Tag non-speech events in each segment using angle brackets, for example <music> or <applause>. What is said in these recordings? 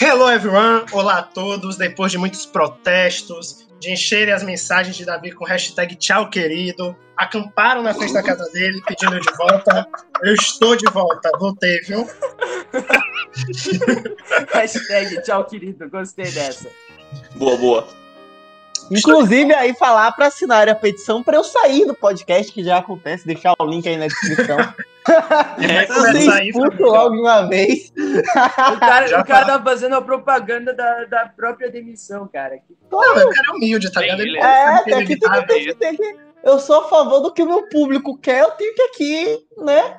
Hello everyone, olá a todos. Depois de muitos protestos, de encherem as mensagens de Davi com hashtag tchau querido, acamparam na frente da casa dele pedindo de volta. Eu estou de volta, voltei, viu? <laughs> hashtag tchau querido, gostei dessa. Boa, boa. Inclusive, aí falar para assinar a petição para eu sair do podcast, que já acontece, deixar o link aí na descrição. <laughs> É, Você expulso logo de uma vez. O cara, <laughs> o cara tá fazendo a propaganda da, da própria demissão, cara. Não, o cara é humilde, tá ligado? É, que, tem que, tem que, tem que. Eu sou a favor do que o meu público quer, eu tenho que aqui, né?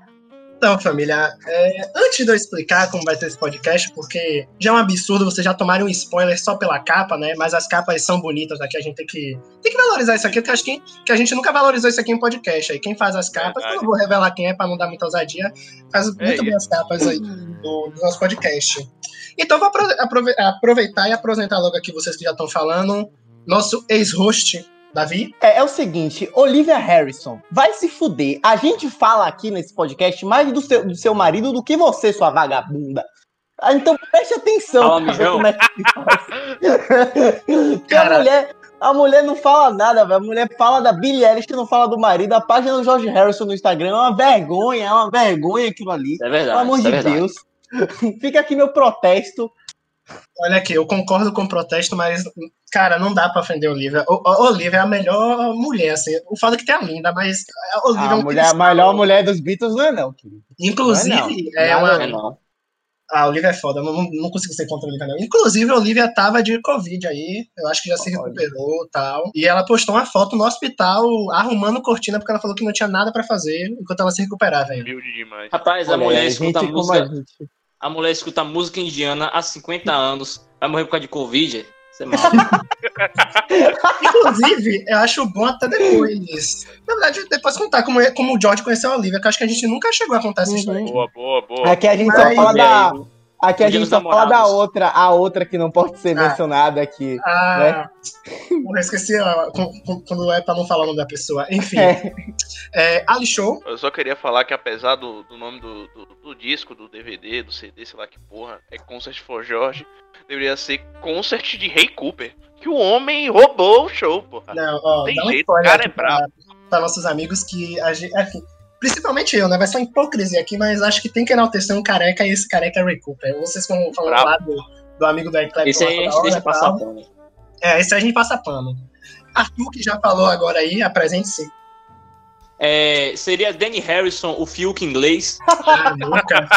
Então, família, é, antes de eu explicar como vai ser esse podcast, porque já é um absurdo vocês já tomarem um spoiler só pela capa, né? Mas as capas são bonitas aqui, a gente tem que, tem que valorizar isso aqui, porque acho que, que a gente nunca valorizou isso aqui em podcast. Aí quem faz as capas, eu não vou revelar quem é pra não dar muita ousadia, faz É muito bem as capas aí do, do nosso podcast. Então, vou apro- aprove- aproveitar e apresentar logo aqui vocês que já estão falando, nosso ex-host, Davi. É, é o seguinte, Olivia Harrison, vai se fuder. A gente fala aqui nesse podcast mais do seu, do seu marido do que você, sua vagabunda. Ah, Então preste atenção. Fala, mijão. como é <laughs> que a Cara. mulher, a mulher não fala nada, velho. A mulher fala da Billie Eilish, não fala do marido. A página do George Harrison no Instagram é uma vergonha, é uma vergonha aquilo ali. É verdade. Pelo amor é de verdade. Deus. <laughs> Fica aqui meu protesto. Olha aqui, eu concordo com o protesto, mas, cara, não dá pra ofender a Olivia. O, a Olivia é a melhor mulher, assim. O foda é que tem a linda, mas a Olivia é A um mulher, a melhor mulher dos Beatles não é não, querido. Inclusive, Não é é não. uma. Não é não. A Olivia é foda, não, não, consigo ser contra a Olivia, não. Inclusive, a Olivia tava de Covid aí, eu acho que já se recuperou e tal. E ela postou uma foto no hospital arrumando cortina, porque ela falou que não tinha nada pra fazer enquanto ela se recuperava. Humilde demais. Rapaz, a Olha, mulher gente escuta como música. A mulher escuta música indiana há 50 anos. Vai morrer por causa de Covid. Você é maluco. <laughs> Inclusive, eu acho bom até depois. Na verdade, depois contar como, é- como o George conheceu a Olivia, que eu acho que a gente nunca chegou a contar essa Uhum. história. Boa, boa, boa. Aqui a gente Mas só fala aí, da. Aqui a gente só fala da namorados. outra, a outra que não pode ser Ah. mencionada aqui. Ah, eu esqueci ó, quando é pra não falar o nome da pessoa. Enfim, É. é, Ali Show. Eu só queria falar que apesar do, do nome do, do, do disco, do DVD, do CD, sei lá que porra, é Concert for George, deveria ser Concert de Ray Cooper. Que o homem roubou o show, porra. Não, ó, Tem dá um jeito, o cara é brabo. pra, pra nossos amigos que a gente. Enfim, principalmente eu, né? Vai ser uma hipocrisia aqui, mas acho que tem que enaltecer um careca e esse careca é Ray Cooper. Vocês vão Brabo. lá do, do amigo do Eclipse. Esse aí a gente deixa passar pano. É, esse aí a gente passa pano. Arthur, que já falou agora aí, apresente-se. É, seria Danny Harrison, o Fiuk inglês. Ah, <laughs> nunca.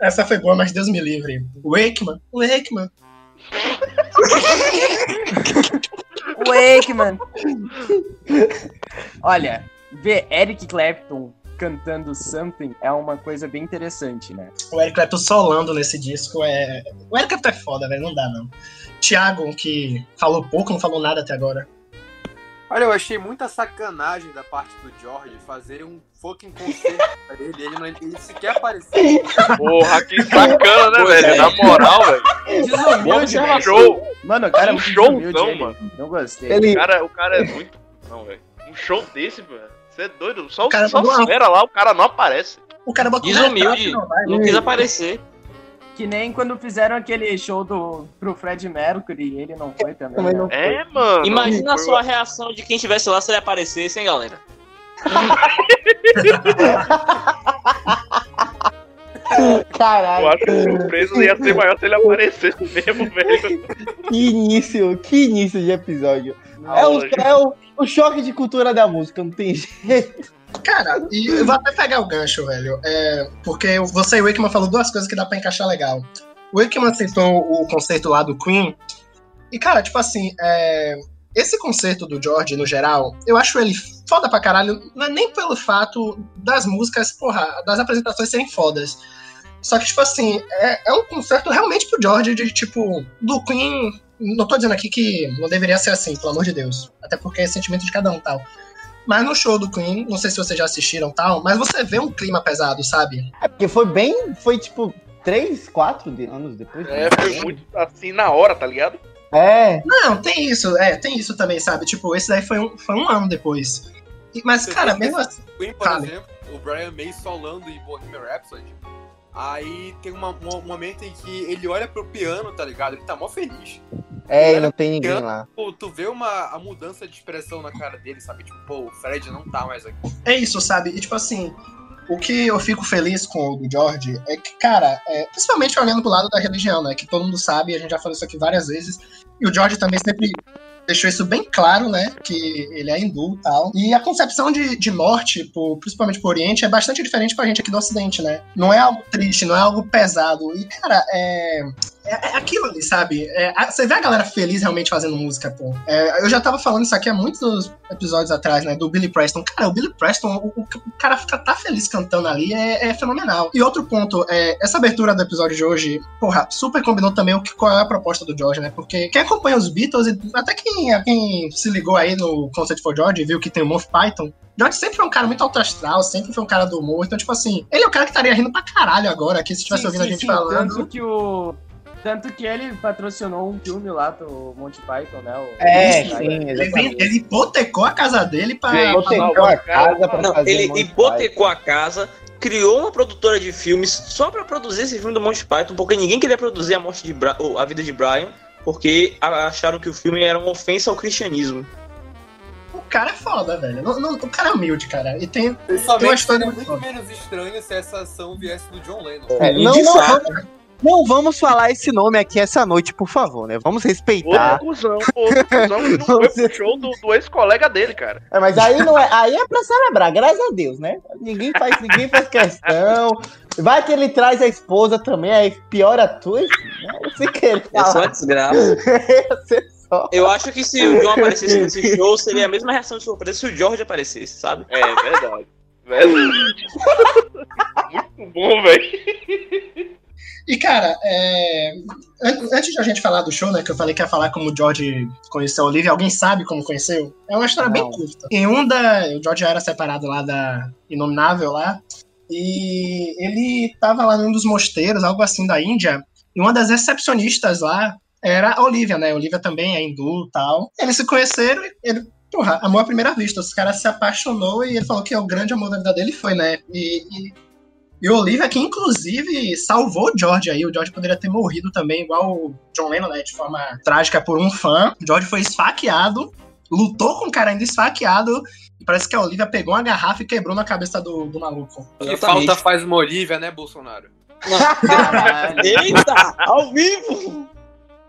Essa foi boa, mas Deus me livre. Wakeman, Wakeman. <laughs> Wakeman. Olha, ver Eric Clapton cantando Something é uma coisa bem interessante, né? O Eric Clapton solando nesse disco é. O Eric Clapton é foda, velho, não dá não. Thiago, que falou pouco, não falou nada até agora. Olha, eu achei muita sacanagem da parte do George fazer um fucking concerto <laughs> pra ele. Ele, não, ele sequer apareceu. Porra, que sacana, né, velho? é. Na moral, velho. Desumilde, observação. Show. Mano, o cara é Um muito showzão, ele. mano. Não gostei. O Ele, cara, o cara é muito. Não, velho. Um show desse, velho. Você é doido. Só, O cara só espera lá, o cara não aparece. O cara um Desumilde. retrato, não vai, Não quis aparecer. Que nem quando fizeram aquele show do, pro Fred Mercury e ele não foi também. Também né? não. É, mano. Imagina a sua reação de quem estivesse lá se ele aparecesse, hein, galera? <laughs> Eu caralho, acho que a surpresa ia ser maior se ele aparecesse mesmo, velho. que início, que início de episódio. É, o, é o, o choque de cultura da música, não tem jeito. Cara, e eu vou até pegar o gancho, velho. É, porque você e o Wakeman falou duas coisas que dá pra encaixar legal. O Wakeman citou o conceito lá do Queen. E, cara, tipo assim, é, esse conceito do George, no geral, eu acho ele foda pra caralho. Não é nem pelo fato das músicas, porra, das apresentações serem fodas. Só que, tipo assim, é, é um concerto realmente pro George de, tipo, do Queen. Não tô dizendo aqui que não deveria ser assim, pelo amor de Deus. Até porque é sentimento de cada um tal. Mas no show do Queen, não sei se vocês já assistiram tal, mas você vê um clima pesado, sabe? É porque foi bem, foi tipo três, quatro de- anos depois. É, foi muito assim na hora, tá ligado? É, Não, tem isso, é, tem isso também, sabe? Tipo, esse daí foi um, foi um ano depois. E- Mas, Você cara, mesmo assim. Queen, por exemplo, o Brian May solando em Bohemian Rhapsody. Aí tem uma- um momento em que ele olha pro piano, tá ligado? Ele tá mó feliz. É, e não tem ninguém lá. Pô, tu vê uma a mudança de expressão na cara dele, sabe? Tipo, pô, o Fred não tá mais aqui. É isso, sabe? E tipo assim, o que eu fico feliz com o do George é que, cara, é, principalmente olhando pro lado da religião, né? Que todo mundo sabe, a gente já falou isso aqui várias vezes. E o George também sempre deixou isso bem claro, né? Que ele é hindu e tal. E a concepção de, de morte, por- principalmente pro Oriente, é bastante diferente pra gente aqui do Ocidente, né? Não é algo triste, não é algo pesado. E, cara, é. É, é aquilo ali, sabe? É, a- você vê a galera feliz realmente fazendo música, pô. É, eu já tava falando isso aqui há muitos episódios atrás, né? Do Billy Preston. Cara, o Billy Preston, o, o- o cara fica tá feliz cantando ali, é, é fenomenal. E outro ponto, é, essa abertura do episódio de hoje, porra, super combinou também o que, qual é a proposta do George, né? Porque quem acompanha os Beatles, até quem, quem se ligou aí no Concert for George e viu que tem o Monty Python, George sempre foi um cara muito alto astral, sempre foi um cara do humor. Então, tipo assim, ele é o cara que estaria rindo pra caralho agora aqui se estivesse Sim, ouvindo a sim, gente sim, falando. Tanto que o. Tanto que ele patrocinou um filme lá do Monty Python, né? o- É, sim, Ele, ele hipotecou a casa dele pra. Gente, Hipotecou a casa pra Não, fazer ele de hipotecou a casa, criou uma produtora de filmes só pra produzir esse filme do Monty Python, porque ninguém queria produzir a morte de Bra ou a vida de Brian, porque acharam que o filme era uma ofensa ao cristianismo. O cara é foda, velho. Não- não- o cara é humilde, cara. E tem. Tem uma história seria muito muito menos estranho se essa ação viesse do John Lennon. É, não, de não, fato, vamos, não vamos falar esse nome aqui essa noite, por favor, né? Vamos respeitar. Outro cuzão, outro cuzão que <laughs> não foi pro show do, do ex-colega dele, cara. É, mas aí não é, aí é pra celebrar, graças a Deus, né? Ninguém faz, ninguém faz questão. Vai que ele traz a esposa também, aí piora tudo. Né? Se querer é só desgraça. <laughs> Eu acho que se o John aparecesse nesse show, seria a mesma reação de surpresa se o George aparecesse, sabe? É verdade. Verdade. Muito bom, velho. E, cara, é, an- antes de a gente falar do show, né? Que eu falei que ia falar como o George conheceu a Olivia, alguém sabe como conheceu? É uma história bem Não. curta. Em um da. O George já era separado lá da Inominável lá. E ele tava lá num dos mosteiros, algo assim, da Índia. E uma das recepcionistas lá era a Olivia, né? A Olivia também é hindu e tal. Eles se conheceram e ele. Porra, amor à primeira vista. Os caras se apaixonou e ele falou que é o grande amor da vida dele foi, né? E, e e o Olivia, que inclusive salvou o George aí. O George poderia ter morrido também, igual o John Lennon, né? De forma trágica por um fã. O George foi esfaqueado, lutou com o cara ainda esfaqueado. E parece que a Olivia pegou uma garrafa e quebrou na cabeça do, do maluco. Que falta faz uma Olivia, né, Bolsonaro? Caralho. <laughs> Eita! Ao vivo!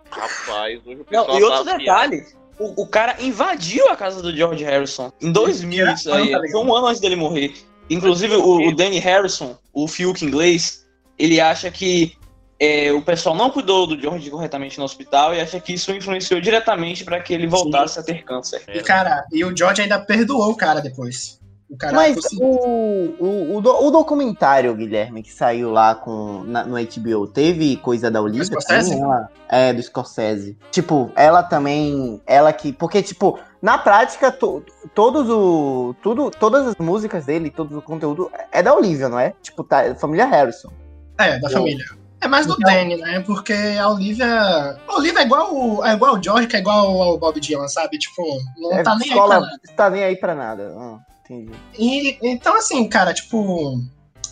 Rapaz, hoje o pessoal Não, e outro tá detalhe. O, o cara invadiu a casa do George Harrison em 2000, isso aí. Tá? Foi um ano antes dele morrer. Inclusive, o, o Danny Harrison, o Fiuk inglês, ele acha que é, o pessoal não cuidou do George corretamente no hospital e acha que isso influenciou diretamente para que ele voltasse a ter câncer. E, cara, e o George ainda perdoou o cara depois. O cara Mas o, o, o, do- o documentário, Guilherme, que saiu lá com, na- no HBO, teve coisa da Olivia? Também? Ela- é, do Scorsese. Tipo, ela também. Ela que. Porque, tipo, na prática, to- todos o. Tudo, todas as músicas dele, todo o conteúdo é da Olivia, não é? Tipo, tá, família Harrison. É, da família. É mais do Então- Danny, né? Porque a Olivia. A Olivia é igual, o- é igual o George, que é igual ao Bob Dylan, sabe? Tipo, não É, tá nem aí pra escola, nada. tá nem aí pra nada. Ah, entendi. E, então, assim, cara, tipo.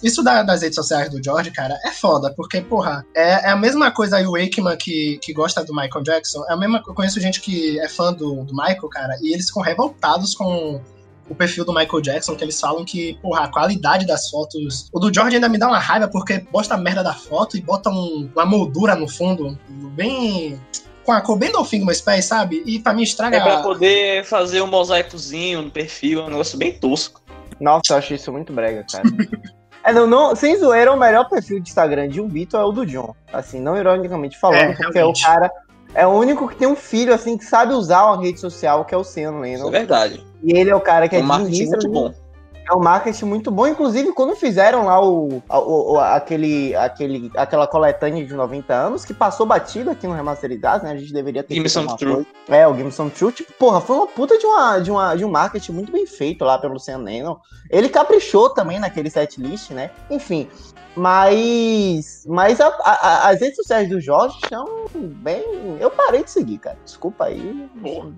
Isso da- das redes sociais do George, cara, é foda, porque, porra, é, é a mesma coisa aí o Wakeman que, que gosta do Michael Jackson. É a mesma Eu conheço gente que é fã do, do Michael, cara, e eles ficam revoltados com o perfil do Michael Jackson, que eles falam que, porra, a qualidade das fotos. O do George ainda me dá uma raiva, porque posta a merda da foto e bota um- uma moldura no fundo, bem. Com a cor bem do fim meus pés, sabe? E pra mim estraga. É pra poder fazer um mosaicozinho no perfil, é um negócio bem tosco. Nossa, eu acho isso muito brega, cara. <laughs> é, não, não, sem zoeira, o melhor perfil de Instagram de um Beatle é o do John. Assim, não ironicamente falando, É, porque realmente. é o cara. É o único que tem um filho, assim, que sabe usar uma rede social, que é o Sean Isso é Lennon. verdade. E ele é o cara que É é um marketing administra- muito bom. É um marketing muito bom. Inclusive, quando fizeram lá o, o- o- aquele, aquele, aquela coletânea de 90 anos, que passou batido aqui no Remasterizado, né? A gente deveria ter Give me feito some true. coisa. É, o Game Some True, tipo, porra, foi uma puta de, uma, de, uma, de um marketing muito bem feito lá pelo Sean Lennon. Ele caprichou também naquele setlist, né? Enfim. Mas. Mas a- a- a- as redes sociais do Jorge são bem. Eu parei de seguir, cara. Desculpa aí. Porra.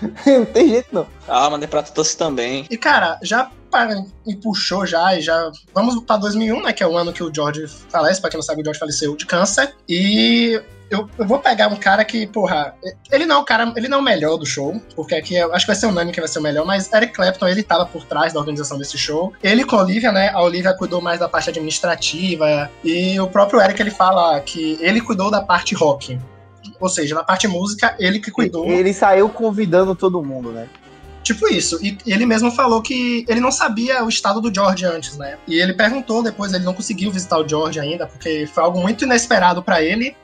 <laughs> não tem jeito, não. Ah, mas é pra todos também. E, cara, já para- me puxou já e já. Vamos pra 2001, né? Que é o ano que o George falece. Pra quem não sabe, o George faleceu de câncer. E eu, eu vou pegar um cara que, porra, ele não é o cara, ele não é o melhor do show, porque aqui eu acho que vai ser o Nani que vai ser o melhor, mas Eric Clapton, ele tava por trás da organização desse show. Ele com a Olivia, né? A Olivia cuidou mais da parte administrativa. E o próprio Eric, ele fala que ele cuidou da parte rock. Ou seja, na parte música, ele que cuidou. Ele saiu convidando todo mundo, né? Tipo isso. E e ele mesmo falou que ele não sabia o estado do George antes, né? E ele perguntou depois, ele não conseguiu visitar o George ainda, porque foi algo muito inesperado pra ele,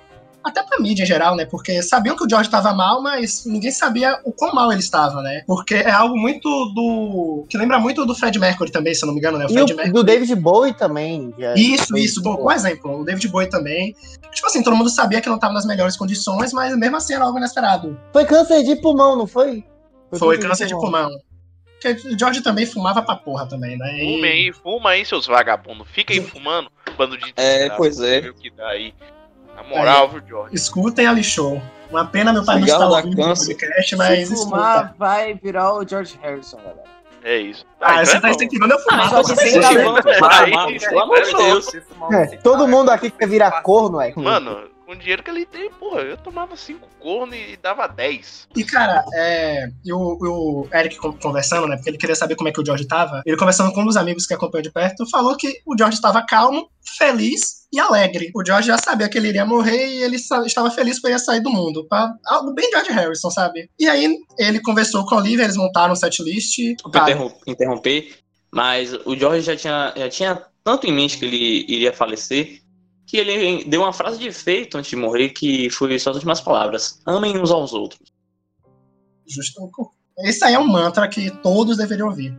até pra mídia em geral, né? Porque sabiam que o George estava mal, mas ninguém sabia o quão mal ele estava, né? Porque é algo muito do. que lembra muito do Fred Mercury também, se eu não me engano, né? O E Fred o, Mercury. do David Bowie também. já- Isso, isso. Bom, exemplo. O David Bowie também. Tipo assim, todo mundo sabia que não tava nas melhores condições, mas mesmo assim era algo inesperado. Foi câncer de pulmão, não foi? Foi câncer de pulmão. Porque o George também fumava pra porra também, né? E- Fuma aí, fuma aí, seus vagabundos. Fica aí fumando, bando de É, pois é. que dá aí. Na moral, viu, George? Escutem Ali Show. Uma pena meu pai não dá ouvindo o câncer. podcast, mas Se escuta. fumar, vai virar o George Harrison, galera. É isso. Ah, então você é tá incentivando eu fumar. tá fumar, isso pelo amor de é Deus. É, todo mundo aqui quer virar corno, é. Mano, com o dinheiro que ele tem, porra, eu tomava 5 corno e dava 10. E, cara, é, e o, o Eric con- conversando, né? Porque ele queria saber como é que o George tava. Ele conversando com um dos amigos que acompanhou de perto, falou que o George estava calmo, feliz e alegre. O George já sabia que ele iria morrer e ele estava feliz por ia sair do mundo. Pra, algo bem George Harrison, sabe? E aí ele conversou com a Olivia, eles montaram um setlist. Desculpa interromper, mas o George já tinha, já tinha tanto em mente que ele iria falecer que ele deu uma frase de efeito antes de morrer que foi suas últimas palavras: amem uns aos outros. Justo. Esse aí é um mantra que todos deveriam ouvir.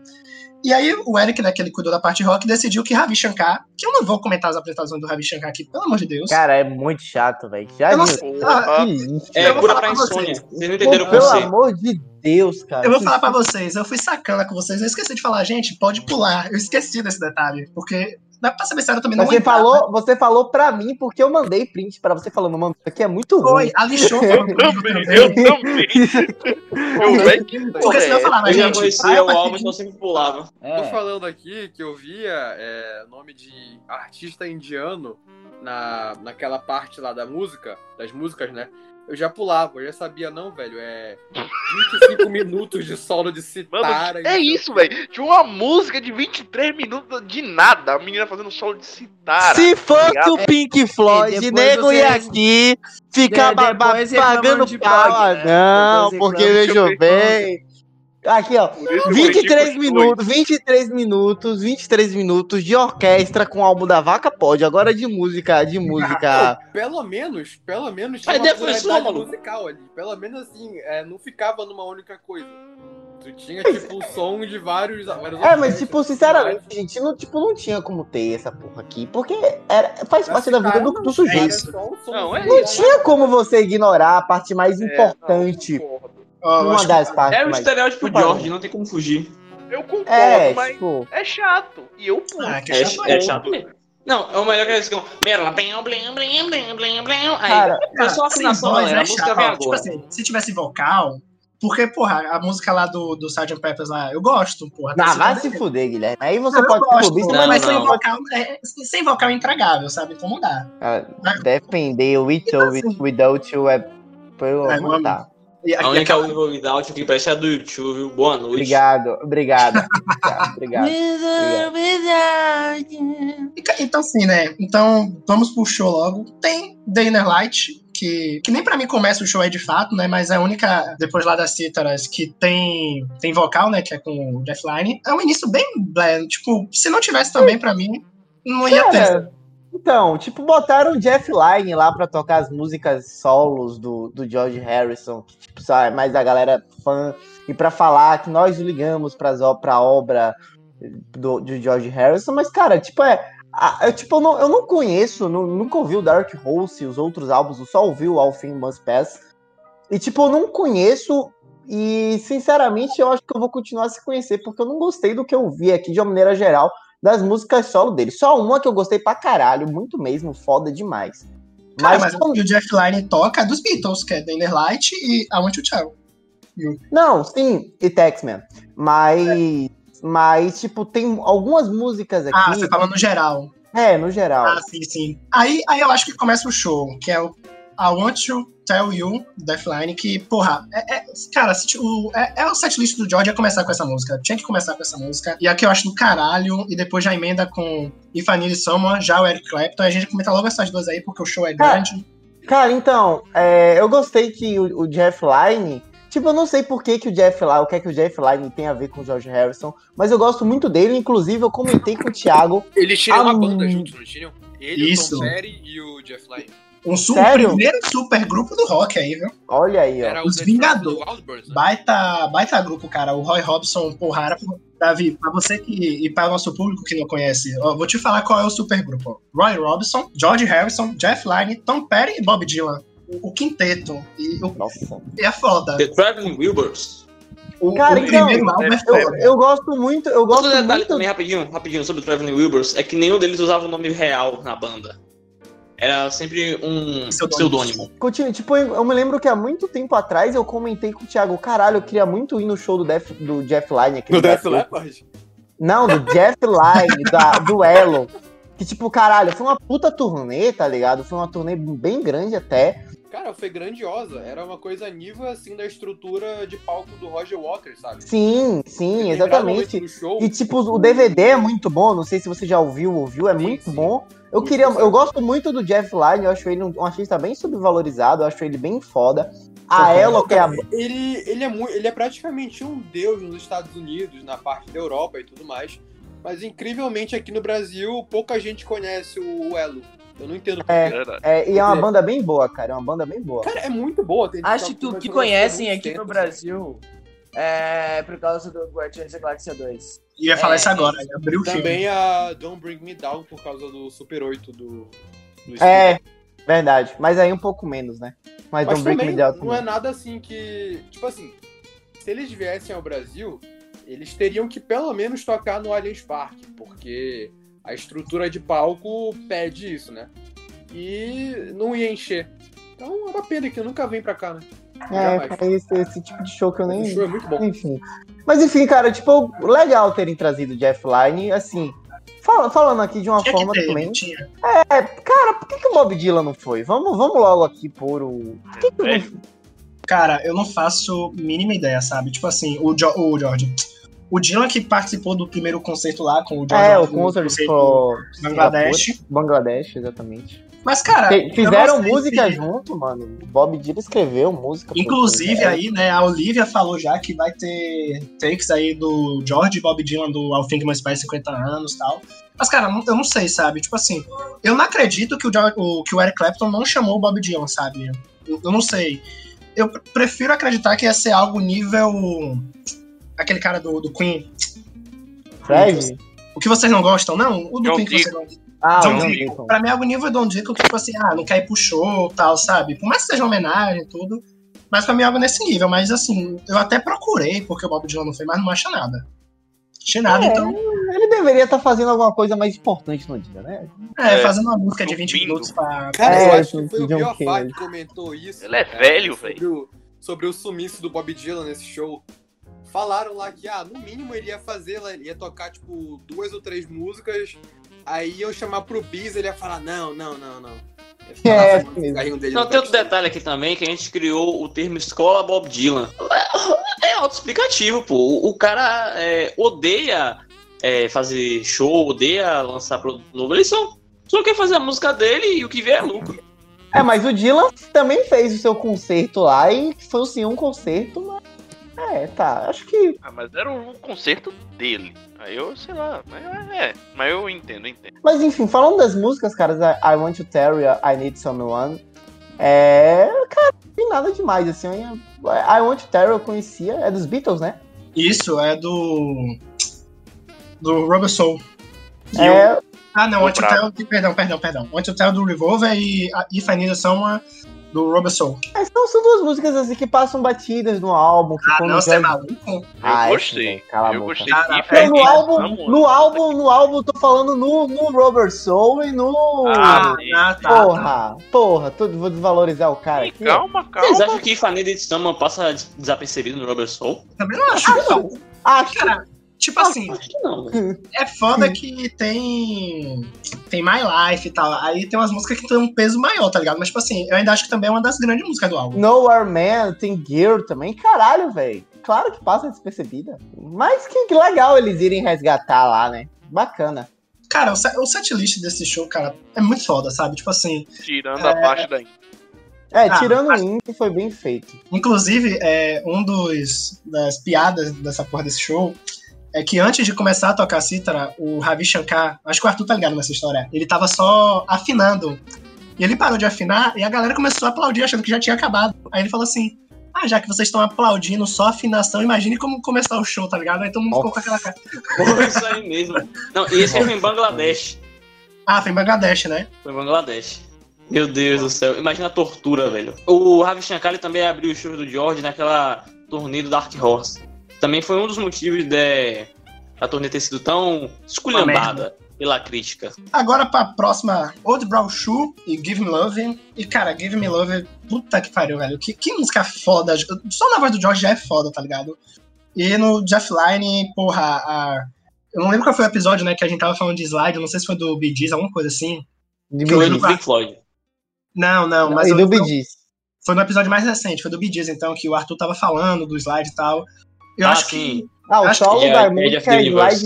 E aí o Eric, né, que ele cuidou da parte rock, decidiu que Ravi Shankar, que eu não vou comentar as apresentações do Ravi Shankar aqui, pelo amor de Deus. Cara, é muito chato, velho. Já Eu sei. Que lixo. É cura falar pra insônia. vocês. Vocês não Pô, entenderam o pelo conceito. amor de Deus, cara. Eu vou falar pra vocês, eu fui sacana com vocês, eu esqueci de falar, gente, pode pular. Eu esqueci desse detalhe, porque dá pra saber se eu também não Você lembrava. falou, você falou pra mim porque eu mandei print pra você falando, mano, isso aqui é muito ruim. Foi, a lixou <laughs> comigo Também, também. eu também. <laughs> Eu, que Porque senão eu é falava, Eu gente, conhecia vai a o álbum, então eu sempre pulava. Tô É. falando aqui que eu via é, nome de artista indiano na, naquela parte lá da música, das músicas, né? Eu já pulava, eu já sabia, não, velho, é 25 <laughs> minutos de solo de Mano, citara. é isso, velho. Tinha uma música de 23 minutos de nada. A menina fazendo solo de citara. Se fosse ligado? o Pink Floyd, depois nego ia aqui ficar De- depois reclamam pagando de pau. Ah, né? não, porque veja bem. Aqui, ó. Por isso que o 23 Chico minutos, 23 minutos, 23 minutos de orquestra com o álbum da Vaca Pode. Agora de música, de música. Pelo menos, pelo menos Mas uma maluco. musical ali. Pelo menos assim, é, não ficava numa única coisa. Tu tinha, tipo, o som de vários. vários É, mas tipo, sinceramente, vários- gente, não, tipo, não tinha como ter essa porra aqui. Porque era, faz Pra parte da vida do, não, do sujeito. é Não, é Não tinha como você ignorar a parte mais É, importante. Concordo. Eu Uma que- das partes É o mais. estereótipo Não parou. George, não tem como fugir. Eu concordo, É, mas tipo. é chato. E eu pulo. Ah, que É, chato é é. chato mesmo. Não, é o melhor que eles ficam. Merla, blim, blim, blim, blim, blim, blim. Aí, Cara, foi só afinação, voz galera. A é música chato. vem Ó, Tipo assim, se tivesse vocal. Porque, porra, a música lá do, do Sgt. Peppers lá, eu gosto, porra. Ah, Tem vai se fuder, Guilherme. Aí você Não, pode gosto, clubista, Não, mas mas sem não. vocal, é, sem vocal é intragável, sabe? Então não dá. Cara, defender o It Então, or It Without You é. Pelo É, amor tá. A única Evil Without que presta é a do YouTube, viu? Boa noite. Obrigado, obrigado. Obrigado, obrigado. Então, assim, né? Então, vamos pro show logo. Tem The Inner Light, que, que nem pra mim começa o show aí de fato, né? Mas é a única, depois lá das cítaras, que tem, tem vocal, né? Que é com o Jeff Lynne. É um início bem blend. Tipo, se não tivesse também pra mim, não ia ter. Então, tipo, botaram o Jeff Lynne lá pra tocar as músicas solos do, do George Harrison, que, tipo, sabe, mais a galera fã, e pra falar que nós ligamos pras, pra obra do, do George Harrison, mas, cara, tipo, é. a- Eu, tipo, eu não, eu não conheço, nu- nunca ouvi o Dark Horse e os outros álbuns, eu só ouvi o All Things Must Pass. E, tipo, eu não conheço, e, sinceramente, eu acho que eu vou continuar a se conhecer, porque eu não gostei do que eu vi aqui de uma maneira geral das músicas solo dele. Só uma que eu gostei pra caralho, muito mesmo, foda demais. Cara, Mas, mas o que o Jeff Lynne toca é dos Beatles, que é Inner Light e I Want to Tell. não, sim, e Taxman. Mas Mas, tipo, tem algumas músicas aqui. Ah, você fala no geral. É, no geral. Ah, sim, sim. Aí, aí eu acho que começa o show, que é o I Want to Tell You, Deathline, que, porra, é, é- cara, se, o, é, é o setlist do George a começar com essa música. Tinha que começar com essa música. E aqui eu acho do caralho, e depois já emenda com If I Need Someone, já o Eric Clapton. A gente comenta logo essas duas aí, porque o show é grande. Cara, então, é, eu gostei que o, o Jeff Lynne. Tipo, eu não sei por que, que o Jeff Lynne, o que é que o Jeff Lynne tem a ver com o George Harrison, mas eu gosto muito dele. Inclusive, eu comentei com o Thiago. Eles tinham uma Ah, banda juntos, não tinham? Ele, Isso. o Tom Petty e o Jeff Lynne. Um su- Sério? primeiro super grupo do rock aí, viu? Olha aí, ó. Era Os Vingadores. né? Baita, baita grupo, cara. O Roy Robson, porra, Davi, pra você que, e para o nosso público que não conhece, ó, vou te falar qual é o supergrupo. Roy Robson, George Harrison, Jeff Lynne, Tom Petty e Bob Dylan. O, o quinteto. E, o, Nossa. e é foda. The Traveling Wilburys. O, Cara, o então, primeiro álbum é Eu, foda. eu gosto muito, eu gosto Outro detalhe muito. também, rapidinho, rapidinho, sobre o Traveling Wilburys, é que nenhum deles usava o nome real na banda. Era sempre um Pseudônimo. pseudônimo. Continue, Tipo, eu eu me lembro que há muito tempo atrás eu comentei com o Thiago, caralho, eu queria muito ir no show do, Def, do Jeff. No Death Brasil. Leppard? Não, do Jeff <laughs> Lynne, da, do Elo. Que, tipo, caralho, foi uma puta turnê, tá ligado? Foi uma turnê bem grande até. Cara, foi grandiosa. Era uma coisa nível, assim, da estrutura de palco do Roger Waters, sabe? Sim, sim, exatamente. do E, tipo, o DVD é muito bom, não sei se você já ouviu, ouviu, é Sim, muito sim. bom. Eu queria, bom. eu gosto muito do Jeff Lynne, eu acho ele um, um artista bem subvalorizado, eu acho ele bem foda. A Elo, que é a... ele, ele, é muito, ele é praticamente um deus nos Estados Unidos, na parte da Europa e tudo mais. Mas incrivelmente aqui no Brasil, pouca gente conhece o Elo. Eu não entendo por É. quê. Verdade. É, e é uma dizer- banda bem boa, cara, é uma banda bem boa. Cara, é muito boa. Tem Acho que o que conhecem aqui muito no tempo, Brasil é por causa do Guardiões da Galáxia 2. Ia falar É, isso agora, abriu o filme. Também a Don't Bring Me Down por causa do Super 8 do. do É, verdade. Mas aí um pouco menos, né? Mas, Mas Don't também Me Down não é também. nada assim que. Tipo assim, se eles viessem ao Brasil, eles teriam que pelo menos tocar no Allianz Parque, porque a estrutura de palco pede isso, né? E não ia encher. Então é uma pena que nunca vem pra cá, né? É, é esse, esse tipo de show que eu nem. show é muito bom. Enfim. Mas enfim, cara, tipo, legal terem trazido o Jeff Lynne, assim. fala- falando aqui de uma Tinha forma ter, também. tinha. É, cara, por que, que o Bob Dylan não foi? Vamos, vamos logo aqui pôr o. Por que que não... Cara, eu não faço mínima ideia, sabe? Tipo assim, o, jo o George. O Dylan que participou do primeiro concerto lá com o George. É, o concerto for Bangladesh. Bangladesh, exatamente. Mas, cara. Fizeram música se- junto, mano. O Bob Dylan escreveu música. Inclusive pro- aí, né, a Olivia falou já que vai ter takes aí do George e Bob Dylan do I'll Think My Spy 50 anos e tal. Mas, cara, não- eu não sei, sabe? Tipo assim, eu não acredito que o, George- o- que o Eric Clapton não chamou o Bob Dylan, sabe? Eu, eu não sei. Eu pre- prefiro acreditar que ia ser algo nível. Aquele cara do, do Queen. Fred? O que vocês não gostam, não? O do John Queen que vocês não Ah, John o John Deacon. Deacon. Pra mim é algo nível Don Dico que, tipo assim, ah, não quer ir pro show e tal, sabe? Por mais que seja uma homenagem e tudo. Mas pra mim é algo nesse nível. Mas assim, eu até procurei porque o Bob Dylan não foi, mas não achei nada. Achei nada, É. então. Ele deveria estar fazendo alguma coisa mais importante no dia, né? É, É, fazendo uma música de 20 ouvindo. minutos pra. Cara, É, eu acho que foi o Biofá que comentou isso. Ele é cara, velho, sobre o- Sobre o sumiço do Bob Dylan nesse show. Falaram lá que, ah, no mínimo ele ia fazer, ele ia tocar, tipo, duas ou três músicas. Aí eu chamar pro bis, ele ia falar, não, não, não, não. <laughs> É, Não, tem outro backstage. detalhe aqui também, que a gente criou o termo escola Bob Dylan. É autoexplicativo, pô. O, o cara é, odeia é, fazer show, odeia lançar produto novo. Ele só, só quer fazer a música dele e o que vier é lucro. É, mas o Dylan também fez o seu concerto lá e foi sim um concerto, mas. É, tá. Acho que. Ah, mas era um concerto dele. Aí eu, sei lá, mas é. Mas eu entendo, entendo. Mas enfim, falando das músicas, caras, I Want to Tell You, I Need Someone. É. Cara, não tem nada demais, assim. I Want to Tell You eu conhecia. É dos né? Isso, é do. Do Rubber Soul. E É. eu- Ah, não, Want to. Tell. Perdão, perdão, perdão. Want to Tell do Revolver e a If I Need Someone do Rubber Soul. é, São, são duas músicas assim que passam batidas no álbum. Que Ah, não, você é maluco. Eu Ah, é gostei. cala eu boca. gostei. Cara, é, I Não, no álbum, no álbum, no álbum, eu tô falando no, no Rubber Soul e no. Ah, Ah, tá. tá. porra, porra, tô, vou desvalorizar o cara aqui. calma, Vocês calma. acham que Fanny de Summer passa des- desapercebido no Rubber Soul? Também não acho, não. Acho, Cara, Tipo assim, Acho que não, velho. é foda que tem. Tem My Life e tal. Aí tem umas músicas que tem um peso maior, tá ligado? Mas, tipo assim, eu ainda acho que também é uma das grandes músicas do álbum. Nowhere Man, tem Gear também. Caralho, velho. Claro que passa despercebida. Mas que, que legal eles irem resgatar lá, né? Bacana. Cara, o, set- o setlist desse show, cara, é muito foda, sabe? Tipo assim, Tirando a parte da. É, Ah, tirando mas- o Indy, foi bem feito. Inclusive, é, um dos das piadas dessa porra desse show é que antes de começar a tocar cítara, o Ravi Shankar, acho que o Arthur tá ligado nessa história, ele tava só afinando. E ele parou de afinar e a galera começou a aplaudir achando que já tinha acabado. Aí ele falou assim: Ah, já que vocês estão aplaudindo só afinação, imagine como começar o show, tá ligado? Aí todo mundo ficou com aquela cara. Isso aí mesmo. Não, e esse foi em Bangladesh. Ah, foi em Bangladesh, né? Foi em Bangladesh. Meu Deus do céu, imagina a tortura, velho. O Ravi Shankar também abriu o show do George naquela turnê do Dark Horse. Também foi um dos motivos de a turnê ter sido tão esculhambada pela crítica. Agora pra próxima, Old Brown Shoe e Give Me Love. E, cara, Give Me Love, puta que pariu, velho. Que, que música foda. Só na voz do George já é foda, tá ligado? E no Jeff Line, porra, a... eu não lembro qual foi o episódio, né, que a gente tava falando de slide, não sei se foi do Bee Gees, alguma coisa assim. De Foi Bee Gees. Pink Floyd. Não, não, mas E eu- do Bee Gees. foi no episódio mais recente, foi do Bee Gees, então, que o Arthur tava falando do slide e tal. Eu ah, acho sim. que. Ah, o Acho solo que é da Edge of música the é slide.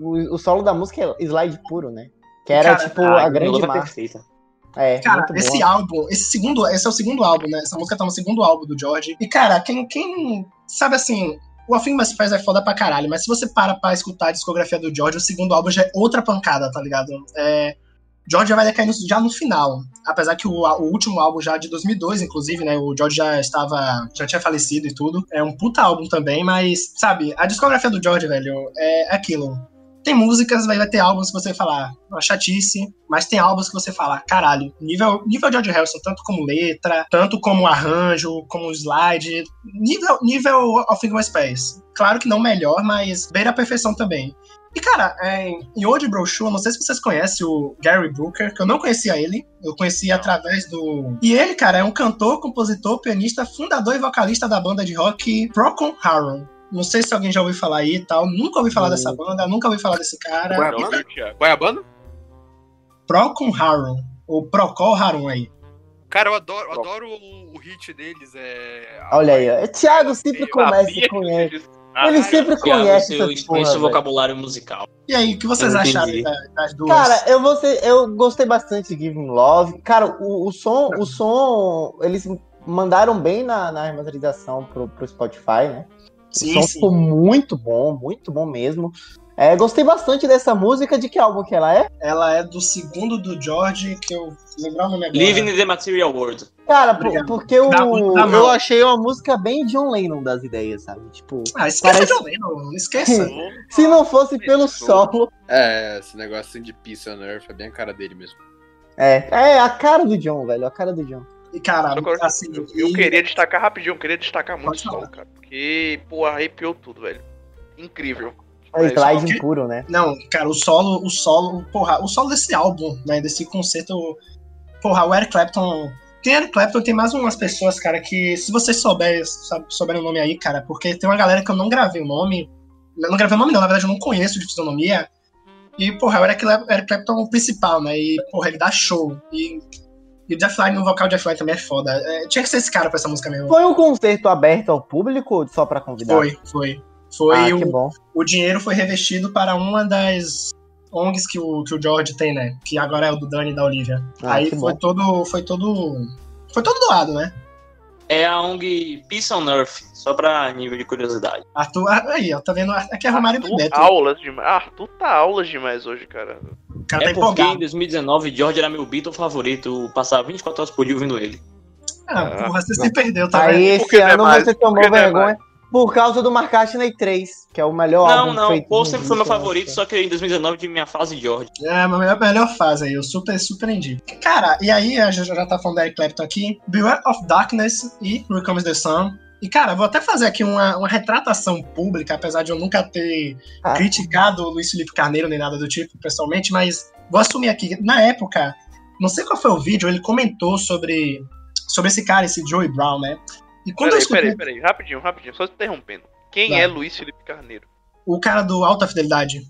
O, o solo da música é slide puro, né? Que era Cara, tipo Ah, a grande Love é marca. perfeita. É, Cara, muito esse álbum, esse segundo, esse é o segundo álbum, né? Essa música tá no segundo álbum do George. E, cara, quem, quem sabe assim, o A Thing Must Pass é foda pra caralho, mas se você para pra escutar a discografia do George, o segundo álbum já é outra pancada, tá ligado? É, George vai decair no- já no final. Apesar que o, o último álbum já de 2002, inclusive, né? O George já estava. já tinha falecido e tudo. É um puta álbum também, mas, sabe, a discografia do George, velho, é aquilo. Tem músicas, vai vai ter álbuns que você falar, uma chatice, mas tem álbuns que você fala, caralho, nível, nível George Harrison, tanto como letra, tanto como arranjo, como slide, nível, nível Was Space. Claro que não melhor, mas beira a perfeição também. E, cara, é, em Old Brochure, não sei se vocês conhecem o Gary Brooker, que eu não conhecia ele, eu conheci através do... E ele, cara, é um cantor, compositor, pianista, fundador e vocalista da banda de rock Procon Harum. Não sei se alguém já ouviu falar aí e tal, nunca ouvi falar dessa banda, nunca ouvi falar desse cara. Ué, Não, banda? viu, Thiago? Qual é a banda? Procon Harum, ou Procol Harum aí. Cara, eu adoro, eu adoro o, o hit deles. É... Olha aí, ó. Thiago sempre começa e que vocês- Ah, Ele sempre Thiago, conhece seu essas extenso porra, velho. vocabulário musical. E aí, o que vocês Eu acharam das duas? Cara, eu ser, eu gostei bastante de Give Me Love. Cara, o, o som, o som, eles mandaram bem na, na remasterização pro, pro Spotify, né? o sim, som sim. ficou muito bom, muito bom mesmo. É, gostei bastante dessa música. De que álbum que ela é? Ela é do segundo do George, que eu lembrar o nome agora. Living in the Material World. Cara, Obrigado. porque o, eu mão. achei uma música bem John Lennon das ideias, sabe? Tipo, Ah, esqueça Parece- John Lennon, esqueça. <laughs> se não fosse pelo solo. É, esse negócio de Peace on Earth é bem a cara dele mesmo. É, é a cara do John, velho, a cara do John. E, cara, eu- assim... Eu, eu e- queria destacar rapidinho, eu queria destacar muito o solo, cara. Porque, pô, arrepiou tudo, velho. Incrível. É slide que- puro, né? Não, cara, o solo, o solo, porra, o solo desse álbum, né, desse concerto, porra, o Eric Clapton, tem Eric Clapton, tem mais umas pessoas, cara, que se vocês souberem, sabe, souberem o nome aí, cara, porque tem uma galera que eu não gravei o nome, eu não gravei o nome não, na verdade eu não conheço de fisionomia, e, porra, o Eric, Eric Clapton é o principal, né, e, porra, ele dá show, e, e o Jeff Lynne, o vocal de Jeff Lynne também é foda, É, tinha que ser esse cara pra essa música mesmo. Foi um concerto aberto ao público ou só pra convidar? Foi, foi. Foi ah, o, o dinheiro foi revestido para uma das ONGs que o, que o George tem, né? Que agora é o do Dani e da Olivia. Ah, Aí foi bom. todo. Foi todo. Foi todo doado, né? É a ONG Peace on Earth, só pra nível de curiosidade. Arthur. ah, Aí, ó, tá vendo? Aqui é Romário Arthur, Bebeto. aulas demais. Arthur tá aulas demais hoje, cara. O cara é tá porque em empolgado. 2019 George era meu Beatle favorito, eu passava 24 horas por dia ouvindo ele. Ah, porra, você se perdeu, tá Aí esse não é ano mais? você tomou não é vergonha por causa do McCartney 3, que é o melhor Não, álbum não, feito Paul sempre foi meu favorito, só que em 2019 tive minha fase George. É a melhor, melhor fase aí, eu super surpreendi. Cara, e aí, a gente já tá falando da Eric Clapton aqui. Beware of Darkness e Here Comes the Sun. E, cara, vou até fazer aqui uma, uma retratação pública, apesar de eu nunca ter Ah. criticado o Luiz Felipe Carneiro nem nada do tipo, pessoalmente, mas vou assumir aqui. Na época, não sei qual foi o vídeo, ele comentou sobre, sobre esse cara, esse Joey Brown, né? E quando eu Peraí, escutei... peraí, peraí. Rapidinho, rapidinho. Só te interrompendo. Quem Vai. é Luiz Felipe Carneiro? O cara do Alta Fidelidade.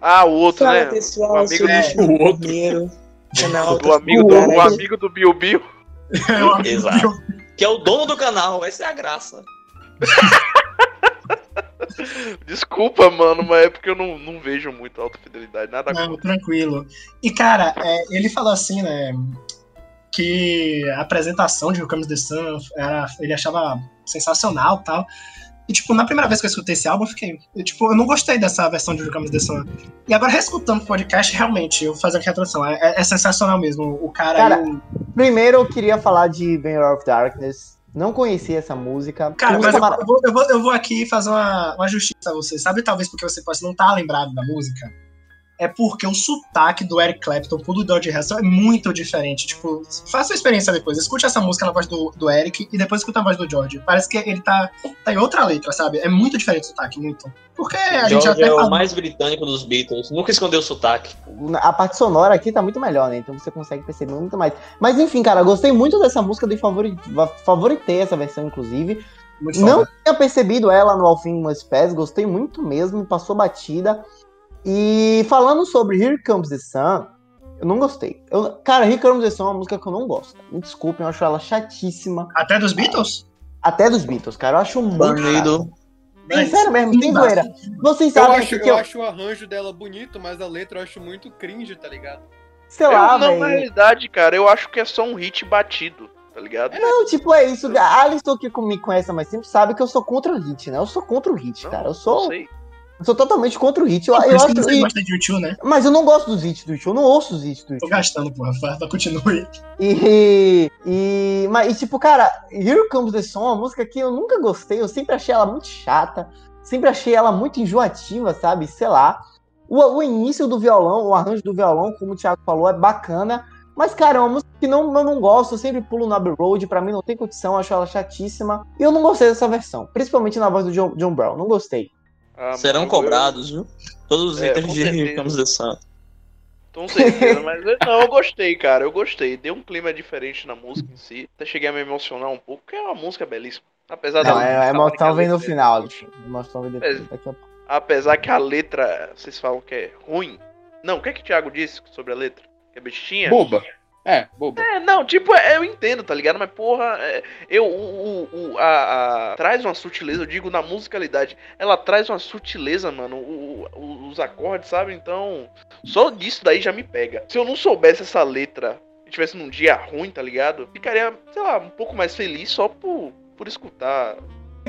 Ah, o outro, né? pessoal, O amigo do- O outro. Pinheiro, canal O amigo do, o amigo do Bill Bill. <laughs> É o amigo Exato. do- Que é o dono do canal, essa é a graça. <laughs> Desculpa, mano, mas é porque eu não, não vejo muito alta fidelidade. Nada Não, contra. tranquilo. E, cara, é, ele falou assim, né? Que a apresentação de Welcome to the Sun era, ele achava sensacional e tal. E, tipo, na primeira vez que eu escutei esse álbum, eu fiquei. Eu, tipo, eu não gostei dessa versão de Welcome to the Sun. E agora, reescutando o podcast, realmente, eu fazendo aqui a tradução, é, é- é sensacional mesmo. O cara. Cara, e o- Primeiro eu queria falar de Banner of Darkness. Não conhecia essa música. Cara, música mas eu, eu vou, eu, vou, eu vou aqui fazer uma, uma justiça a você. Sabe, talvez porque você possa não estar lembrado da música? É porque o sotaque do Eric Clapton pro do George Harrison é muito diferente. Tipo, faça a experiência depois. Escute essa música na voz do, do Eric e depois escuta a voz do George. Parece que ele tá, tá em outra letra, sabe? É muito diferente o sotaque, muito. Porque a gente já George até é o mais britânico dos Beatles. Nunca escondeu o sotaque. A parte sonora aqui tá muito melhor, né? Então você consegue perceber muito mais. Mas enfim, cara, gostei muito dessa música, dei favori... favoritei essa versão, inclusive. Muito Não foda. tinha percebido ela no Must Pass, gostei muito mesmo, passou batida. E falando sobre Here Comes the Sun, eu não gostei. Eu, cara, Here Comes the Sun é uma música que eu não gosto. Me desculpem, eu acho ela chatíssima. Até dos Beatles? Até dos Beatles, cara, eu acho muito. Tem, sério mesmo, tem zoeira. Vocês Eu sabem acho, que eu eu, acho o arranjo dela bonito, mas a letra eu acho muito cringe, tá ligado? sei Eu, lá, não, na velho. realidade, cara, eu acho que é só um hit batido, tá ligado? Não, tipo, é isso. A Alisson que me conhece mais tempo sabe que eu sou contra o hit, né? Eu sou contra o hit, Não, cara. Eu Não sou, sei. Eu sou totalmente contra o hit. Eu, eu isso que acho, você gosta de YouTube, né? mas eu não gosto dos hits do show, eu não ouço os hits do Tô show. gastando, porra. Vai, continue. E, e, mas, e, tipo, cara, Here Comes the Sun, é uma música que eu nunca gostei, eu sempre achei ela muito chata, sempre achei ela muito enjoativa, sabe? Sei lá. O, o início do violão, o arranjo do violão, como o Thiago falou, é bacana, mas, cara, é uma música que não, eu não gosto, eu sempre pulo no Abbey Road, pra mim não tem condição, acho ela chatíssima, e eu não gostei dessa versão, principalmente na voz do John, John Brown, não gostei. Ah, Serão mano, cobrados, viu? Todos os É, itens de the Sun. Eu, com certeza, mas eu- não, eu gostei, cara. Eu gostei. Deu um clima diferente na música em si. Até cheguei a me emocionar um pouco, porque é uma música belíssima. Apesar Não, da- é, a que emoção vem no é- final. A emoção vem depois, É. daqui a pouco. Apesar que a letra, vocês falam que é ruim. Não, o que é que o Thiago disse sobre a letra? Que é bestinha? Boba. É, boba. É, não, tipo, é, eu entendo, tá ligado? Mas, porra, é, eu, o, o, o- a, a- traz uma sutileza, eu digo na musicalidade, ela traz uma sutileza, mano, o- o- os acordes, sabe? Então, só disso daí já me pega. Se eu não soubesse essa letra e tivesse num dia ruim, tá ligado? Ficaria, sei lá, um pouco mais feliz só por, por escutar.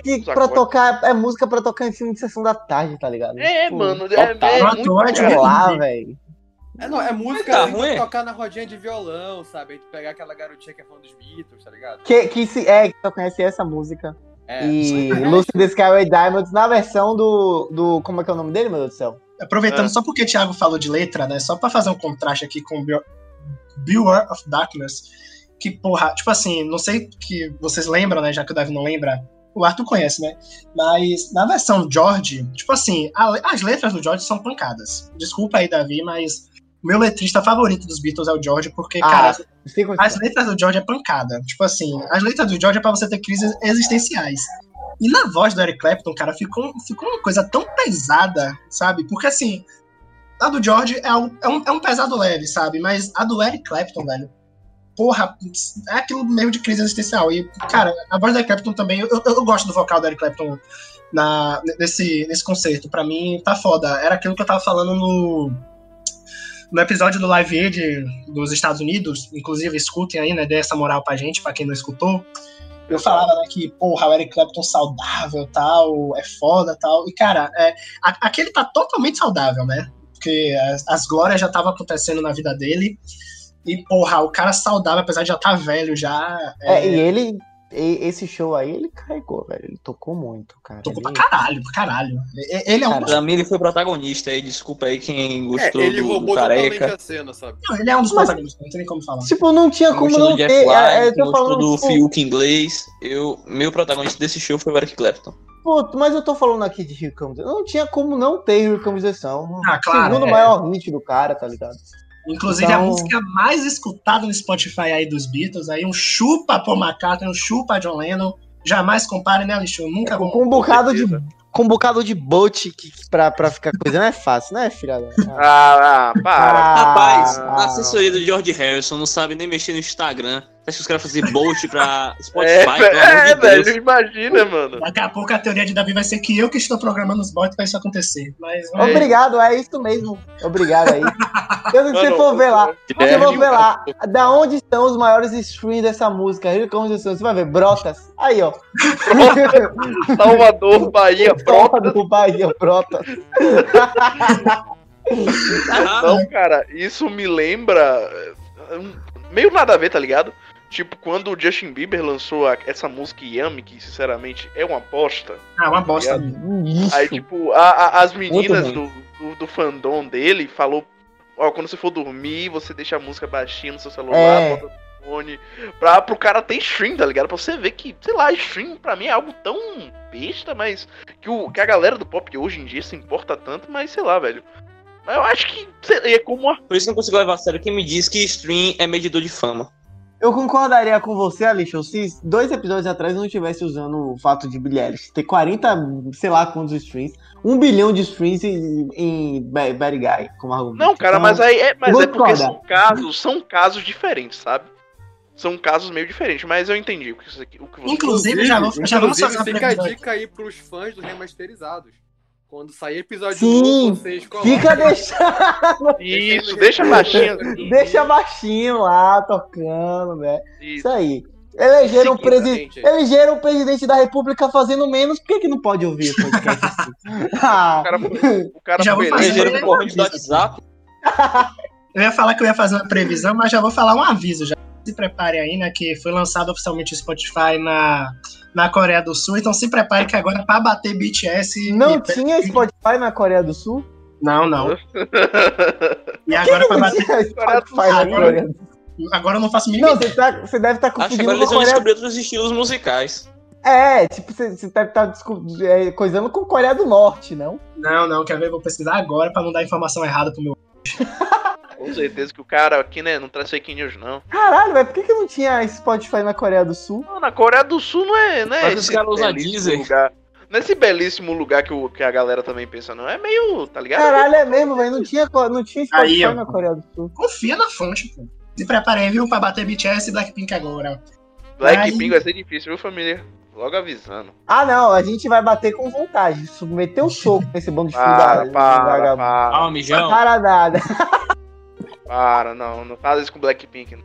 Que Os pra tocar, é música pra tocar em filme de sessão da tarde, tá ligado? É, Tipo, mano, é, é muito. é Sei lá, velho. É, não, é música Tá ruim? tocar na rodinha de violão, sabe? Tu pegar aquela garotinha que é fã dos Beatles, tá ligado? Que, que se, é, que só conhece essa música. É. E <laughs> Lucy the Skyway Diamonds na versão do, do. Como é que é o nome dele, meu Deus do céu? Aproveitando Ah. só porque o Thiago falou de letra, né? Só pra fazer um contraste aqui com Be- Beware of Darkness. Que, porra, tipo assim, não sei que vocês lembram, né? Já que o Davi não lembra. O Arthur conhece, né? Mas na versão George, tipo assim, a- as letras do George são pancadas. Desculpa aí, Davi, mas meu letrista favorito dos Beatles é o George, porque, Ah, cara, as letras do George é pancada. Tipo assim, as letras do George é pra você ter crises existenciais. E na voz do Eric Clapton, cara, ficou, ficou uma coisa tão pesada, sabe? Porque assim, a do George é um, é um, é um pesado leve, sabe? Mas a do Eric Clapton, velho, porra, é aquilo mesmo de crise existencial. E, cara, a voz do Eric Clapton também, eu, eu, eu gosto do vocal do Eric Clapton na, nesse, nesse concerto. Pra mim, tá foda. Era aquilo que eu tava falando no no episódio do Live Aid dos Estados Unidos, inclusive escutem aí, né, dê essa moral pra gente, pra quem não escutou, eu falava, né, que, porra, o Eric Clapton saudável, tal, é foda, tal, e, cara, é, a- aquele tá totalmente saudável, né, porque as, as glórias já estavam acontecendo na vida dele, e, porra, o cara saudável, apesar de já estar velho, já, É, e ele. Esse show aí, ele carregou, velho. Ele tocou muito, cara. tocou pra Ele- caralho, pra caralho. E- Ele é um, Cara, Pra mim, ele foi protagonista aí. Desculpa aí quem É, gostou ele do, do roubou totalmente Careca. a cena, sabe? não, ele é um dos Mas- protagonistas, não tem nem como falar. Tipo, não tinha Quem como não do ter. É, é, Lynne, eu tô falando, do tipo, Fiuk inglês. Eu, meu protagonista desse show foi o Eric Clapton. pô, mas eu tô falando aqui de the Sun. Não tinha como não ter the Sun. Ah, claro, Segundo é. maior hit do cara, tá ligado? Inclusive a Então- música mais escutada no Spotify aí dos Beatles, aí um chupa Paul McCartney, um chupa John Lennon. Jamais compare, né, Alexandre? Nunca vou. Com um bocado de. com um bocado de bote que, que pra, pra ficar coisa não é fácil, né, filha? Ah, ah, para. Ah, Rapaz, ah. a assessoria do George Harrison não sabe nem mexer no Instagram. Acho que os caras fazem bolt pra <laughs> Spotify, É, amor é, de Deus. velho, imagina, mano. Daqui a pouco a teoria de Davi vai ser que eu que estou programando os bots pra isso acontecer. Mas vamos Obrigado, é isso mesmo. Obrigado aí. Eu, se você Mano, for ver lá, se você É, for ver lá, da onde estão os maiores streams dessa música? Você vai ver, Brotas. Aí, ó. <laughs> Salvador, Bahia, do Bahia, Brotas. Não, cara, isso me lembra. é, um- Meio nada a ver, tá ligado? Tipo, quando o Justin Bieber lançou a- essa música Yami, que sinceramente é uma bosta. Ah, uma bosta. Isso. Aí, tipo, a- a- as meninas do, do, do fandom dele falou: Ó, quando você for dormir, você deixa a música baixinha no seu celular, É. bota no fone. Pra, pro cara ter stream, tá ligado? Pra você ver que, sei lá, stream pra mim é algo tão besta, mas. Que, o, que a galera do pop hoje em dia se importa tanto, mas sei lá, velho. Mas eu acho que é como a. Por isso que eu não consigo levar a sério quem me diz que stream é medidor de fama. Eu concordaria com você, Alicia, se dois episódios atrás não tivesse usando o fato de Billie Eilish ter 40, sei lá quantos streams, um bilhão de streams em, em Ba- Bad Guy, como argumento. Não, cara, Então, mas aí é, mas é porque são casos, são casos diferentes, sabe? São casos meio diferentes, mas eu entendi o que você, o que você Inclusive, já, vou, já vamos inclusive, fazer uma fica a dica aí pros fãs do remasterizados. Quando sair episódio Sim, novo, vocês colocam. Fica deixando, <laughs> Isso, deixa baixinho. <laughs> assim. deixa baixinho lá, tocando, né? Isso. Isso aí. Elegeram o, presi elegeram o presidente da república fazendo menos, por que, que não pode ouvir o podcast assim? Ah, <laughs> O cara, o cara Já vou foi. Elegeram corrente do WhatsApp. Eu ia falar que eu ia fazer uma previsão, mas já vou falar um aviso. Já se prepare aí, né? Que foi lançado oficialmente o Spotify na, na Coreia do Sul. Então se prepare que agora pra bater BTS. não e- tinha Spotify na Coreia do Sul? Não, não. <laughs> E agora pra Não bater. Spotify na Agora- Coreia do Sul. Agora eu não faço mínima Não, você, tá, você deve estar Acho que confundindo agora com eles vão Coreia descobrir outros estilos musicais. É, tipo, você, você deve estar é, coisando com Coreia do Norte, não? Não, não, quer ver? Vou pesquisar agora pra não dar informação errada pro meu. <laughs> Com certeza que o cara aqui, né, não traz fake news, não. Caralho, velho, por que, que não tinha Spotify na Coreia do Sul? Não, na Coreia do Sul não é, não é Mas os caras usam belíssimo Deezer. lugar. Não é esse belíssimo lugar que, o, que a galera também pensa, não. É meio, tá ligado? Caralho, é mesmo, velho, não tinha, não tinha Spotify Aí, na Coreia do Sul. Confia na fonte, pô. Se prepare aí, viu? Pra bater BTS e Blackpink agora. Blackpink Aí- vai ser difícil, viu, família? Logo avisando. Ah, não, a gente vai bater com vontade, submeter o soco nesse bando de Para, para, vagabundo. para, Ah, mijão. Para nada. <laughs> para, não, não faz isso com Blackpink. não.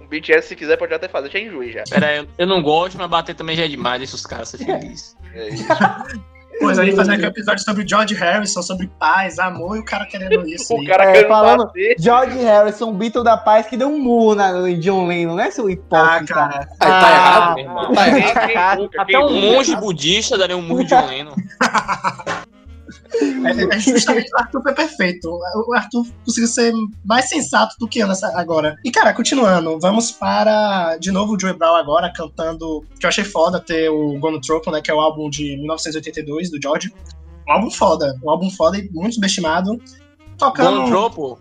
O BTS, se quiser, pode até fazer, já enjoei já. Pera aí, eu não gosto, mas bater também já é demais, deixa os caras ser felizes. É isso. <laughs> Pois aí, fazer aquele episódio sobre George Harrison, sobre paz, amor e o cara querendo <laughs> isso. O cara É, querendo falando- bater. George Harrison, Beatle da Paz, que deu um murro na, no John Lennon, né, seu Ah, hipócrita? cara. Aí tá Ah, errado, meu irmão. Tá errado. <laughs> Até um monge budista daria um murro de John Lennon. <laughs> É, é justamente o Arthur foi perfeito. O Arthur conseguiu ser mais sensato do que eu nessa agora. E, cara, continuando, vamos para, de novo, o Joey Brown agora cantando, que eu achei foda ter o Gone Tropo, né, que é o álbum de 1982 do George. Um álbum foda, um álbum foda e muito subestimado. Tocando... Gontropo.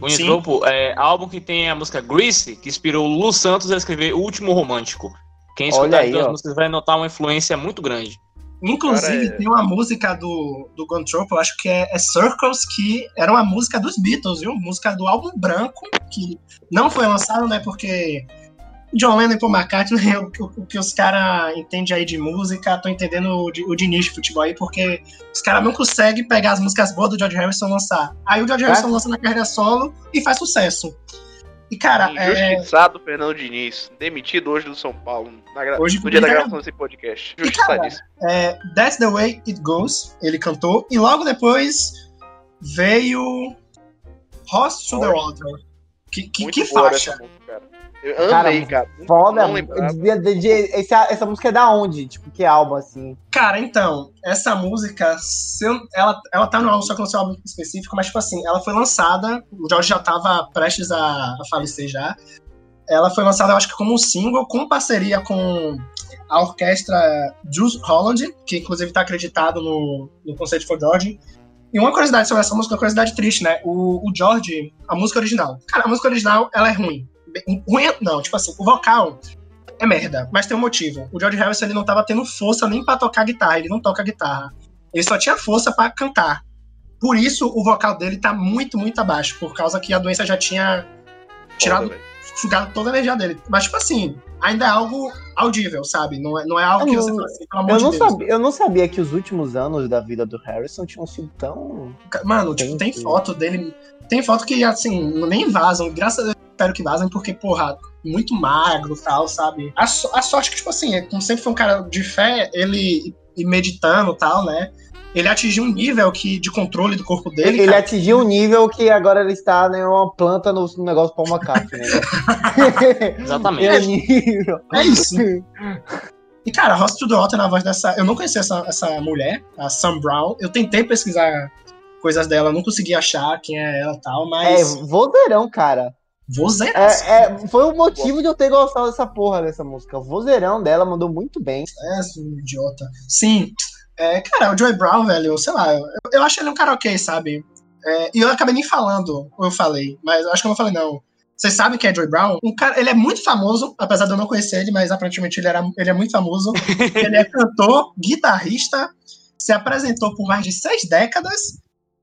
Gontropo é álbum que tem a música Grease, que inspirou o Lulu Santos a escrever O Último Romântico. Quem escutar as duas ó. músicas vai notar uma influência muito grande. Inclusive, Cara, é- tem uma música do, do Tropo, eu acho que é, é Circles, que era uma música dos Beatles, viu? Música do álbum branco, que não foi lançado, né? Porque John Lennon e Paul McCartney, <laughs> o, que- o que os caras entendem aí de música, tô entendendo o de, o de nicho de futebol aí, porque os caras não conseguem pegar as músicas boas do George Harrison e lançar. Aí o George Harrison lança na carreira solo e faz sucesso. E, cara, é, Injustiçado Fernando Diniz, demitido hoje do São Paulo, na Hoje no dia da gravação desse podcast. E, cara, Injustiçadíssimo. é, That's the Way It Goes, ele cantou, e logo depois veio Horse to the Water. Que, que, que faixa. música. Eu Cara, amei, cara. Foda. Não. De- de- de- esse- essa música é da onde? Tipo, que álbum, assim? Cara, então, essa música, eu- ela, ela tá no álbum, só que não sei o álbum específico, mas, tipo assim, ela foi lançada, o George já tava prestes a, a falecer já. Ela foi lançada, eu acho que como um single, com parceria com a orquestra Jules Holland, que inclusive tá acreditado no, no Concert for George. E uma curiosidade sobre essa música, uma curiosidade triste, né? O, o George, a música original. Cara, a música original, ela é ruim. Ruim, não, tipo assim, o vocal é merda, mas tem um motivo. O George Harrison ele não tava tendo força nem pra tocar guitarra, ele não toca guitarra. Ele só tinha força pra cantar. Por isso o vocal dele tá muito, muito abaixo, por causa que a doença já tinha tirado, Foda, sugado toda a energia dele. Mas, tipo assim, ainda é algo audível, sabe? Não é, não é algo que Eu você não- fala assim, pelo amor Eu de não, Deus. sabia, eu não sabia que os últimos anos da vida do Harrison tinham sido tão. Mano, tipo, tem foto dele. Tem foto que, assim, nem vazam. Graças a Deus, eu espero que vazem, porque, porra, muito magro e tal, sabe? A, so- a sorte que, tipo assim, é, como sempre foi um cara de fé, ele e meditando e tal, né? Ele atingiu um nível que, de controle do corpo dele. Ele cara, atingiu um nível que agora ele está né, uma planta no no negócio Paul McCartney. Né? <laughs> Exatamente. É. É isso. E, cara, Ross to the Water na voz dessa. Eu não conhecia essa, essa mulher, a Sam Brown. Eu tentei pesquisar coisas dela, não consegui achar quem é ela e tal, É, mas. vozeirão, cara. Vou zerar. É, é, foi o motivo de eu ter gostado dessa porra dessa música. O vozeirão dela mandou muito bem. É, seu idiota. Sim. É, cara, o Joey Brown, velho, sei lá, eu, eu acho ele um cara ok, sabe? É, e eu acabei nem falando, ou eu falei, mas eu acho que eu não falei, não. Vocês sabem quem é Joey Brown? Um cara, ele é muito famoso, apesar de eu não conhecer ele, mas aparentemente ele, era, ele é muito famoso. <laughs> ele é cantor, guitarrista, se apresentou por mais de seis décadas.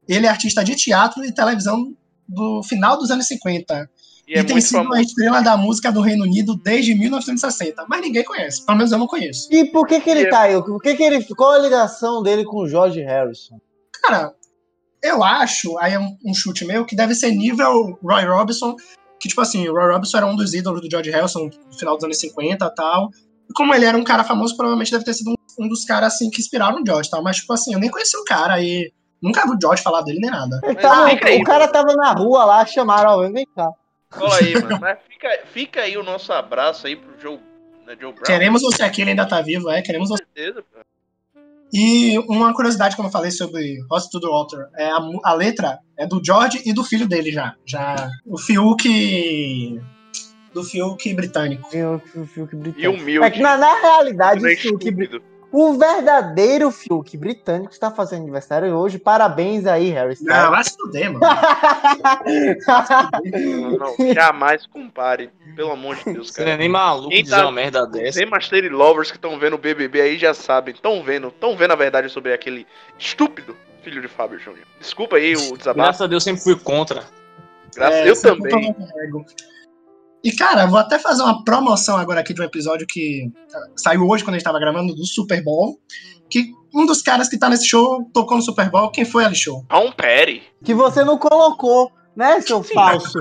Ele é artista de teatro e televisão do final dos anos 50. E E, é tem muito sido famoso. a estrela da música do Reino Unido desde 1960. Mas ninguém conhece. Pelo menos eu não conheço. E por que que ele E- tá aí? Por que que ele, qual a ligação dele com o George Harrison? Cara, eu acho, aí é um, um chute meu, que deve ser nível Roy Robinson, que tipo assim, o Roy Robinson era um dos ídolos do George Harrison no final dos anos 50 e tal. E como ele era um cara famoso, provavelmente deve ter sido um, um dos caras assim que inspiraram o George tal. Mas tipo assim, eu nem conheci o cara e nunca vi o George falar dele nem nada. Tava- aí, o cara tava na rua lá, chamaram vem cá. Cola aí, mano. Mas fica, fica aí o nosso abraço aí pro Joe, né, Joe Brown. Queremos você aqui, ele ainda tá vivo, é, queremos você. Com certeza, pô. E uma curiosidade, como eu falei sobre Host to the Water, é a, a letra é do George e do filho dele já. Já o Fiuk. Do Fiuk britânico. Fiuk E britânico. humilde. É que na, na realidade, né, o Fiuk. O verdadeiro Fiuk britânico está fazendo aniversário hoje. Parabéns aí, Harry Não, Styles. vai se fuder, mano. Não, não, jamais compare. Pelo amor de Deus, Você não é cara. nem maluco Quem dizer tá- uma merda dessa. Os Master Lovers que estão vendo o BBB aí já sabem. Estão vendo, estão vendo a verdade sobre aquele estúpido filho de Fábio Júnior. Desculpa aí o desabafo. Graças a Deus sempre fui contra. Graças É, eu também. E, cara, vou até fazer uma promoção agora aqui de um episódio que saiu hoje, quando a gente tava gravando, do Super Bowl. Que um dos caras que tá nesse show tocou no Super Bowl. Quem foi ali show? Tom Perry. que você não colocou, né, seu Sim. falso?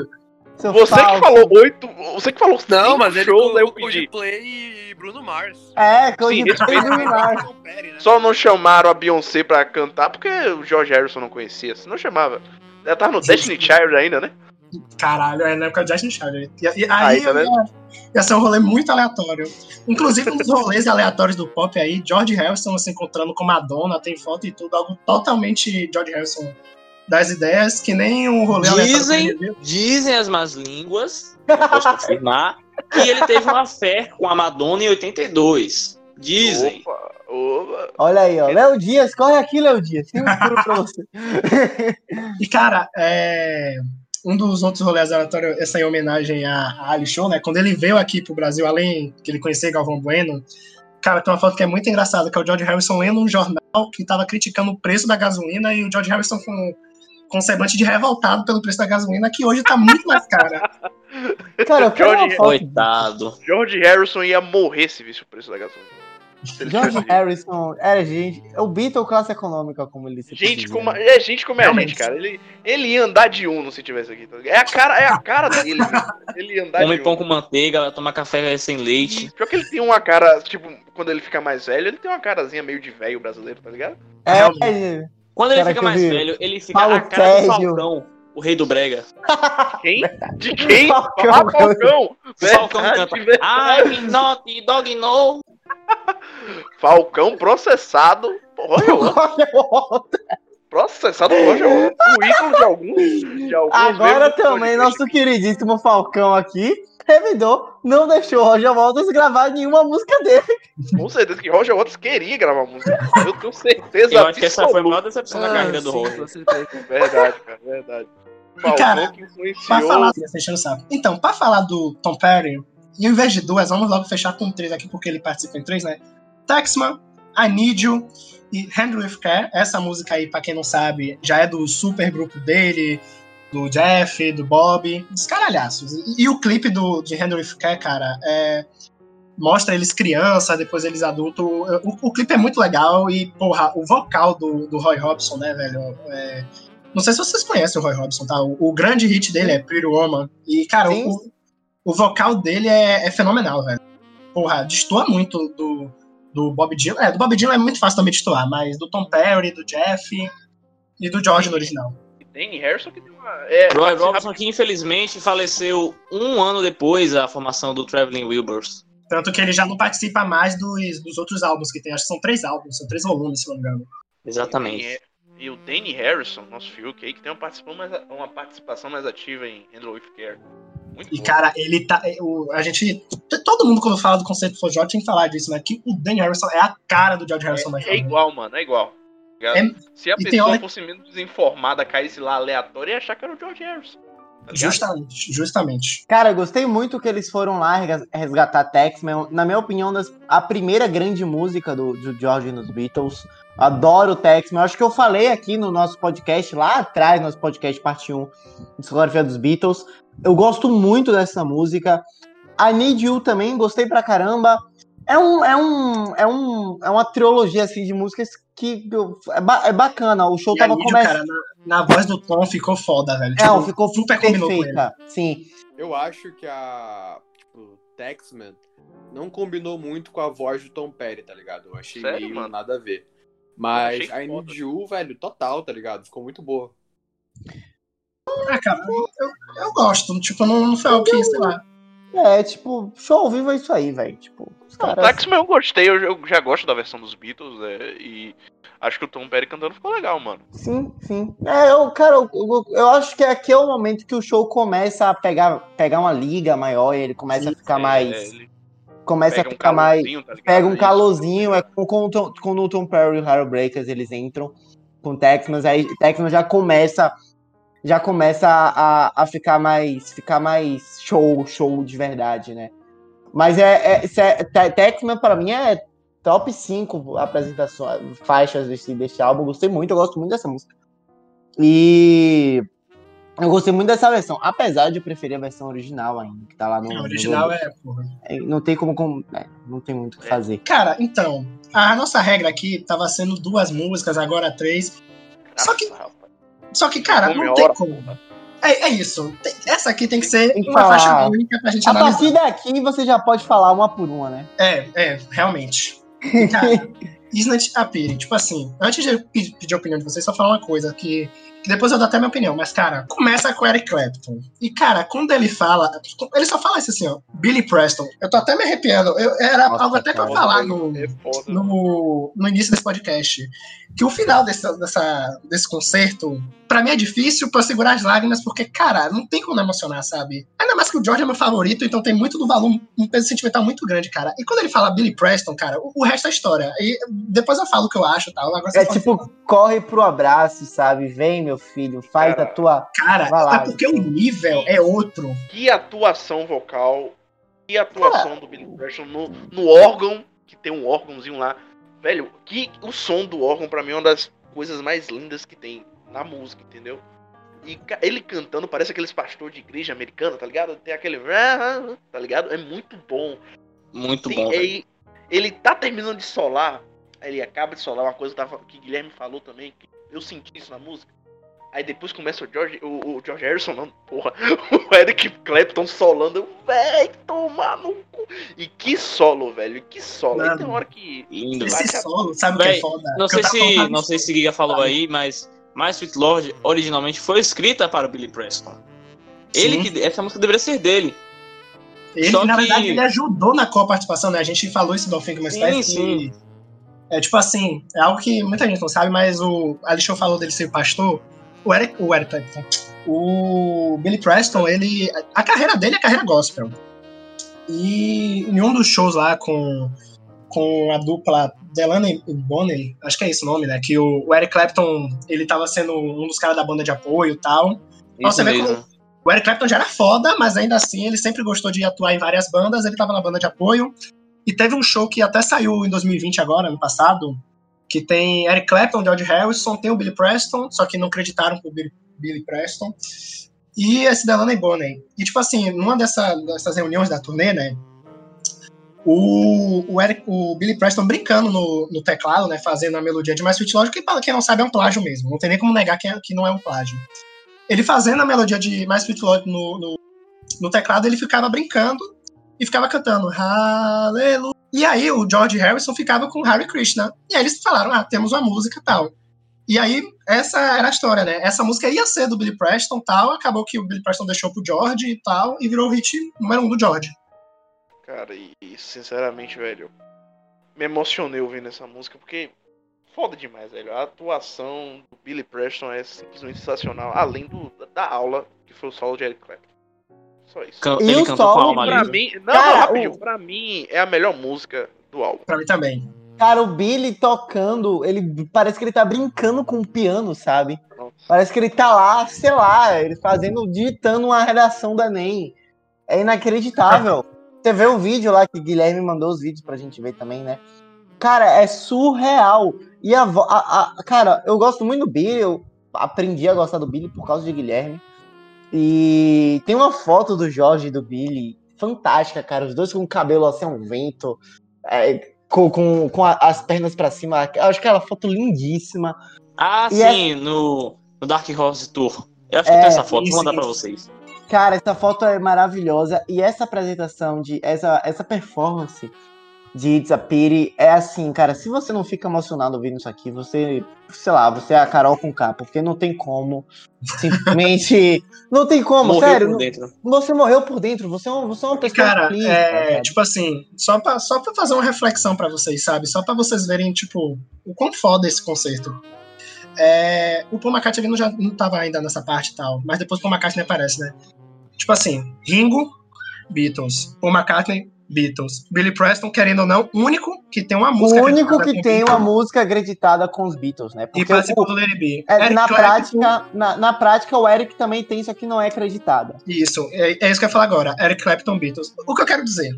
Seu Você que falso. falou oito. Você que falou Não, mas ele shows, aí eu colocou pedi. Coldplay e Bruno Mars. É, Coldplay do quem Mars. Perry, né? Só não chamaram a Beyoncé pra cantar porque o George Harrison não conhecia. Se não chamava. Ela tava no Destiny Child ainda, né? Caralho, é na época de Justin Child. E, e aí Aí, tá vendo? ia, ia ser um rolê muito aleatório. Inclusive, um dos rolês aleatórios do pop aí, George Harrison se encontrando com Madonna, tem foto e tudo, algo totalmente George Harrison das ideias, que nem um rolê Dizem, aleatório. dizem as más línguas, posso confirmar, que ele teve uma fé com a Madonna em 82. Dizem. Opa, opa. Olha aí, ó. Léo Dias, corre aqui, Léo Dias. Tem um furo pra você. <laughs> E, cara, é, um dos outros rolês aleatórios, essa em homenagem a, a Ali Show, né? Quando ele veio aqui pro Brasil, além que ele conhecia Galvão Bueno, cara, tem uma foto que é muito engraçada, que é o George Harrison lendo um jornal que tava criticando o preço da gasolina e o George Harrison com, com um semblante de revoltado pelo preço da gasolina, que hoje tá muito mais cara. <laughs> Cara, eu quero uma George- foto. Coitado. George Harrison ia morrer se visse o preço da gasolina. George Harrison era gente. É o Beatle classe econômica, como ele se Gente como, né? é gente como é a gente, cara. Ele, ele ia andar de Uno se tivesse aqui. tá ligado? É a cara, é a cara dele. <laughs> Ele ia andar Come de pão Uno. com manteiga, tomar café sem leite. Pior que ele tem uma cara, tipo, quando ele fica mais velho, ele tem uma carazinha meio de velho brasileiro, tá ligado? É, Realmente. Quando ele fica mais vi. velho, ele fica Paulo a cara do Sérgio. Falcão, o rei do brega. Quem? <laughs> De quem? Falcão. Ah, Falcão! Falcão canta. I'm not dog no. <laughs> Falcão processado por Roger Waters. Processado por Roger Waters. O ídolo de alguns. De alguns Agora também, nosso queridíssimo Falcão aqui revidou, não deixou o Roger Waters gravar nenhuma música dele. Com certeza que Roger Waters queria gravar música. Eu tenho certeza. Eu acho que essa foi a maior decepção da Ah, carreira do Roger. Verdade, cara, verdade. E, cara, Falcão que Pra influenciou. falar, eu saco. Então, pra falar do Tom Perry, e ao invés de duas, vamos logo fechar com três aqui, porque ele participa em três, né? Taxman, I Need You e Handle With Care. Essa música aí, pra quem não sabe, já é do super grupo dele, do Jeff, do Bob, dos caralhaços. E, e o clipe do, de Handle With Care, cara, é, mostra eles criança, depois eles adultos. O, o clipe é muito legal e, porra, o vocal do, do Roy Robson, né, velho? É, não sei se vocês conhecem o Roy Robson, tá? O, o grande hit dele é Pretty Woman. E, cara, Sim. o, o vocal dele é, é fenomenal, velho. Porra, destoa muito do, do Bob Dylan. É, do Bob Dylan é muito fácil também destoar, mas do Tom Perry, do Jeff e do George no original. E Danny Harrison que tem uma. É, Roy assim, Robson, que infelizmente faleceu um ano depois da formação do Traveling Wilburys. Tanto que ele já não participa mais dos, dos outros álbuns que tem. Acho que são três álbuns, são três volumes, se não me engano. Exatamente. E o Danny Harrison, nosso Fiuk aí, que tem uma participação mais, uma participação mais ativa em Handle With Care. Muito E, boa. cara, ele tá. é, O, a gente. Todo mundo, quando fala do conceito George, tem que falar disso, né? Que o Danny Harrison é a cara do George Harrison mais É igual, mano, é igual. Ligado? Se a pessoa hora- fosse menos desinformada, caísse lá aleatório, ia achar que era o George Harrison. Tá? Justamente, justamente. Cara, eu gostei muito que eles foram lá resga- resgatar Taxman. Na minha opinião, das- a primeira grande música do, do George nos Beatles. Adoro o Taxman. Acho que eu falei aqui no nosso podcast, lá atrás, nosso podcast parte 1, Discografia dos Beatles. Eu gosto muito dessa música. I Need You também, gostei pra caramba. É, um, é, um, é, um, é uma trilogia assim, de músicas que é, ba- é bacana. O show E tava começando. na, na voz do Tom ficou foda, velho. Não, Tipo, ficou super combinou com ele. perfeita. Sim. Eu acho que a. Tipo, Taxman não combinou muito com a voz do Tom Petty, tá ligado? Eu achei Sério, meio mano? nada a ver. Mas a. Need You, velho, total, tá ligado? Ficou muito boa. Ah, cara, eu, eu gosto. Tipo, não, não foi algo que, sei lá. É, tipo, show ao vivo é isso aí, velho. Tipo, Não. Taxman eu gostei, eu, eu já gosto da versão dos Beatles, é, e acho que o Tom Perry cantando ficou legal, mano. Sim, sim. É, eu, cara, eu, eu, eu acho que aqui é o momento que o show começa a pegar, pegar uma liga maior e ele começa a ficar É, mais. ele Começa a um ficar mais. calorzinho, tá? Pega um Aí- calorzinho, é com, com, o Tom- quando o Tom Perry e o Harold Breakers eles entram com o Texmas, aí o Texmas já começa. Já começa a, a, a ficar mais. Ficar mais show, show de verdade, né? Mas é, é, é Te- Texman pra mim é top 5 apresentações, faixas desse, desse álbum. Gostei muito, eu gosto muito dessa música. E eu gostei muito dessa versão, apesar de eu preferir a versão original ainda, que tá lá no. O no- original é, porra. é, Não tem como. como é, não tem muito o que fazer. Cara, então, a nossa regra aqui tava sendo duas músicas, agora três. Só que. Só que cara, não tem como. É, é isso. Tem- Essa aqui tem que ser Tem que uma falar. faixa única pra gente A partir analisar. daqui você já pode falar uma por uma, né? É, é, realmente. E, Cara, <laughs> Isn't Appealing, tipo assim, antes de pedir a opinião de vocês, só falar uma coisa que, que depois eu dou até minha opinião, mas cara, começa com Eric Clapton. E cara, quando ele fala, ele só fala isso assim, ó, Billy Preston. Eu tô até me arrepiando. Eu, era Nossa, algo até pra falar no, É no, no início desse podcast. Que o final desse, dessa, desse concerto, pra mim é difícil pra eu segurar as lágrimas, porque, cara, não tem como não emocionar, sabe? Ainda mais que o George é meu favorito, então tem muito do valor, um peso sentimental muito grande, cara. E quando ele fala Billy Preston, cara, o, o resto é história. E depois eu falo o que eu acho e tal. Agora você É pode tipo, falar. corre pro abraço, sabe? Vem, meu filho, faz Cara, a tua. Cara, vai lá, é porque o nível é outro. Que atuação vocal, que atuação do Billy Preston no, no órgão, que tem um órgãozinho lá. Velho, que o som do órgão pra mim é uma das coisas mais lindas que tem na música, entendeu? E ele cantando parece aqueles pastores de igreja americana, tá ligado? Tem aquele. <laughs> Tá ligado? É muito bom. Muito Tem- bom. velho. ele, ele tá terminando de solar, ele acaba de solar uma coisa que, tava, que Guilherme falou também, que eu senti isso na música. Aí depois começa o George, o, o George Harrison, não, porra, <laughs> o Eric Clapton solando, véi, tomar no cu. E que solo, velho, que solo. Aí Mano. tem uma hora que. Lindo. Esse solo, sabe o que é foda? Não Que sei se, não sei se Giga falou aí, mas My Sweet Lord originalmente foi escrita para o Billy Preston. Ele Sim. que essa música deveria ser dele. Ele, Só na que- verdade, ele ajudou na co-participação, né? A gente falou isso do Think Sim, Fest sim. e é tipo assim, é algo que muita gente não sabe, mas o Alexandre falou dele ser pastor. O Eric, o Eric Clapton, o Billy Preston, ele a carreira dele é carreira gospel. E em um dos shows lá com com a dupla Delaney e Bonnie, acho que é esse o nome, né? Que o, o Eric Clapton, ele tava sendo um dos caras da banda de apoio e tal. Isso você mesmo. como O Eric Clapton já era foda, mas ainda assim ele sempre gostou de atuar em várias bandas, ele tava na banda de apoio. E teve um show que até saiu em 2020 agora, ano passado, que tem Eric Clapton, George Harrison, tem o Billy Preston, só que não acreditaram pro Billy, Billy Preston. E esse Delaney Boney. E, tipo assim, numa dessa, dessas reuniões da turnê, né? O, o, Eric, o Billy Preston brincando no, no teclado, né? Fazendo a melodia de My Sweet Lord, que, para quem não sabe, é um plágio mesmo. Não tem nem como negar que, é, que não é um plágio. Ele fazendo a melodia de My Sweet Lord no, no, no teclado, ele ficava brincando e ficava cantando Hallelujah. E aí o George Harrison ficava com Hare Krishna. E aí eles falaram, ah, temos uma música tal. E aí, essa era a história, né? Essa música ia ser do Billy Preston tal, acabou que o Billy Preston deixou pro George e tal, e virou o hit número um do George. Cara, e, e, sinceramente, velho, me emocionei ouvindo essa música, porque foda demais, velho. A atuação do Billy Preston é simplesmente sensacional, além do, da aula que foi o solo de Eric Clapton. Só isso. E Ele o cantou com a alma Pra mim, não, Cara, não, rapidinho, o- pra mim é a melhor música do álbum. Pra mim também. Cara, o Billy tocando, ele parece que ele tá brincando com o piano, sabe? Nossa. Parece que ele tá lá, sei lá, ele fazendo, digitando uma redação da NEM. É inacreditável. <laughs> Você vê o vídeo lá que Guilherme mandou os vídeos pra gente ver também, né? Cara, é surreal. E a, a, a- Cara, eu gosto muito do Billy, eu aprendi a gostar do Billy por causa de Guilherme. E tem uma foto do Jorge e do Billy fantástica, cara. Os dois com o cabelo assim, um vento. é, com, com, com a- as pernas pra cima. Eu acho aquela foto lindíssima. Ah, E sim, no, no Dark Horse Tour. Eu acho que É, eu tenho essa foto, sim, vou mandar pra vocês. Cara, essa foto é maravilhosa. E essa apresentação de. Essa, essa performance de It's a Pity é assim, cara. Se você não fica emocionado ouvindo isso aqui, você. Sei lá, você é a Carol com K, porque não tem como. Simplesmente. <laughs> não tem como, Morreu sério. não- dentro. Você morreu por dentro. Você é, um, você é uma pessoa Cara, feliz, é, cara. tipo assim, só pra, só pra fazer uma reflexão pra vocês, sabe? Só pra vocês verem, tipo, o quão foda é esse concerto. É, o Paul McCartney não, já, não tava ainda nessa parte e tal, mas depois o Paul McCartney aparece, né? Tipo assim, Ringo, Beatles. Paul McCartney, Beatles. Billy Preston, querendo ou não, único que tem uma O música. único acreditada que tem Beatles uma música acreditada com os Beatles, né? E Porque participou o- do Let It Be. é, na, prática, na, na prática, o Eric também tem, isso aqui não é acreditada. Isso, é, é isso que eu ia falar agora. Eric Clapton, Beatles. O que eu quero dizer?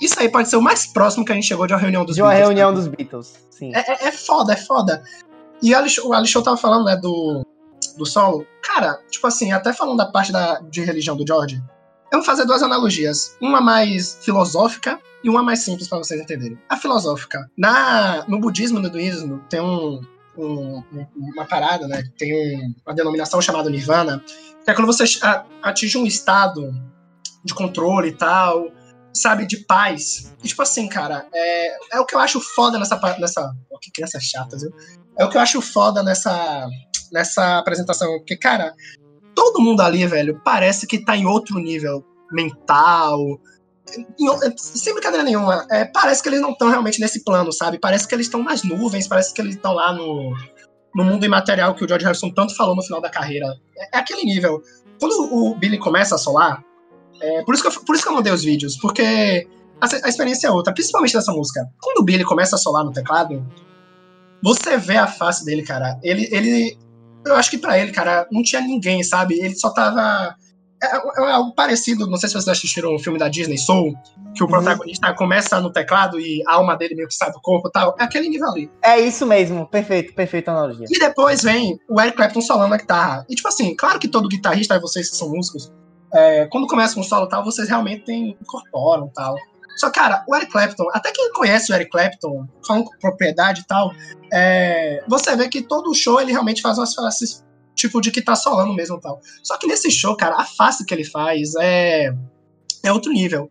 Isso aí pode ser o mais próximo que a gente chegou de uma reunião dos De uma Beatles. reunião né? dos Beatles, sim. É, é, é foda, é foda. E o Alex- o Alex Show tava falando, né, do, do solo. Cara, tipo assim, até falando da parte da, de religião do George, eu vou fazer duas analogias. Uma mais filosófica e uma mais simples pra vocês entenderem. A filosófica. Na, no budismo e no hinduísmo tem um, um- um- uma parada, né? Tem um- uma denominação chamada Nirvana, que é quando você atinge um estado de controle e tal, sabe, de paz. E, tipo assim, cara, é, é o que eu acho foda nessa. nessa Pô, que criança chata, viu? É o que eu acho foda nessa, nessa apresentação. Porque, cara, todo mundo ali, velho, parece que tá em outro nível mental. em sem brincadeira nenhuma, é, parece que eles não estão realmente nesse plano, sabe? Parece que eles estão nas nuvens, parece que eles estão lá no, no mundo imaterial que o George Harrison tanto falou no final da carreira. É, é aquele nível. Quando o Billy começa a solar, é, por, isso que eu, por isso que eu mandei os vídeos, porque a, a experiência é outra, principalmente nessa música. Quando o Billy começa a solar no teclado, você vê a face dele, cara. Ele, ele eu acho que pra ele, cara, não tinha ninguém, sabe? Ele só tava é, é algo parecido, não sei se vocês assistiram o filme da Disney Soul, que o Uhum. protagonista começa no teclado e a alma dele meio que sai do corpo e tal. É aquele nível ali. É isso mesmo, perfeito, perfeita analogia. E depois vem o Eric Clapton solando a guitarra. E tipo assim, claro que todo guitarrista, vocês que são músicos, é, quando começa um solo e tal, vocês realmente tem, incorporam tal. Só, cara, o Eric Clapton, até quem conhece o Eric Clapton, falando com propriedade e tal, é, você vê que todo show ele realmente faz umas faces tipo de que tá solando mesmo e tal. Só que nesse show, cara, a face que ele faz é, é outro nível.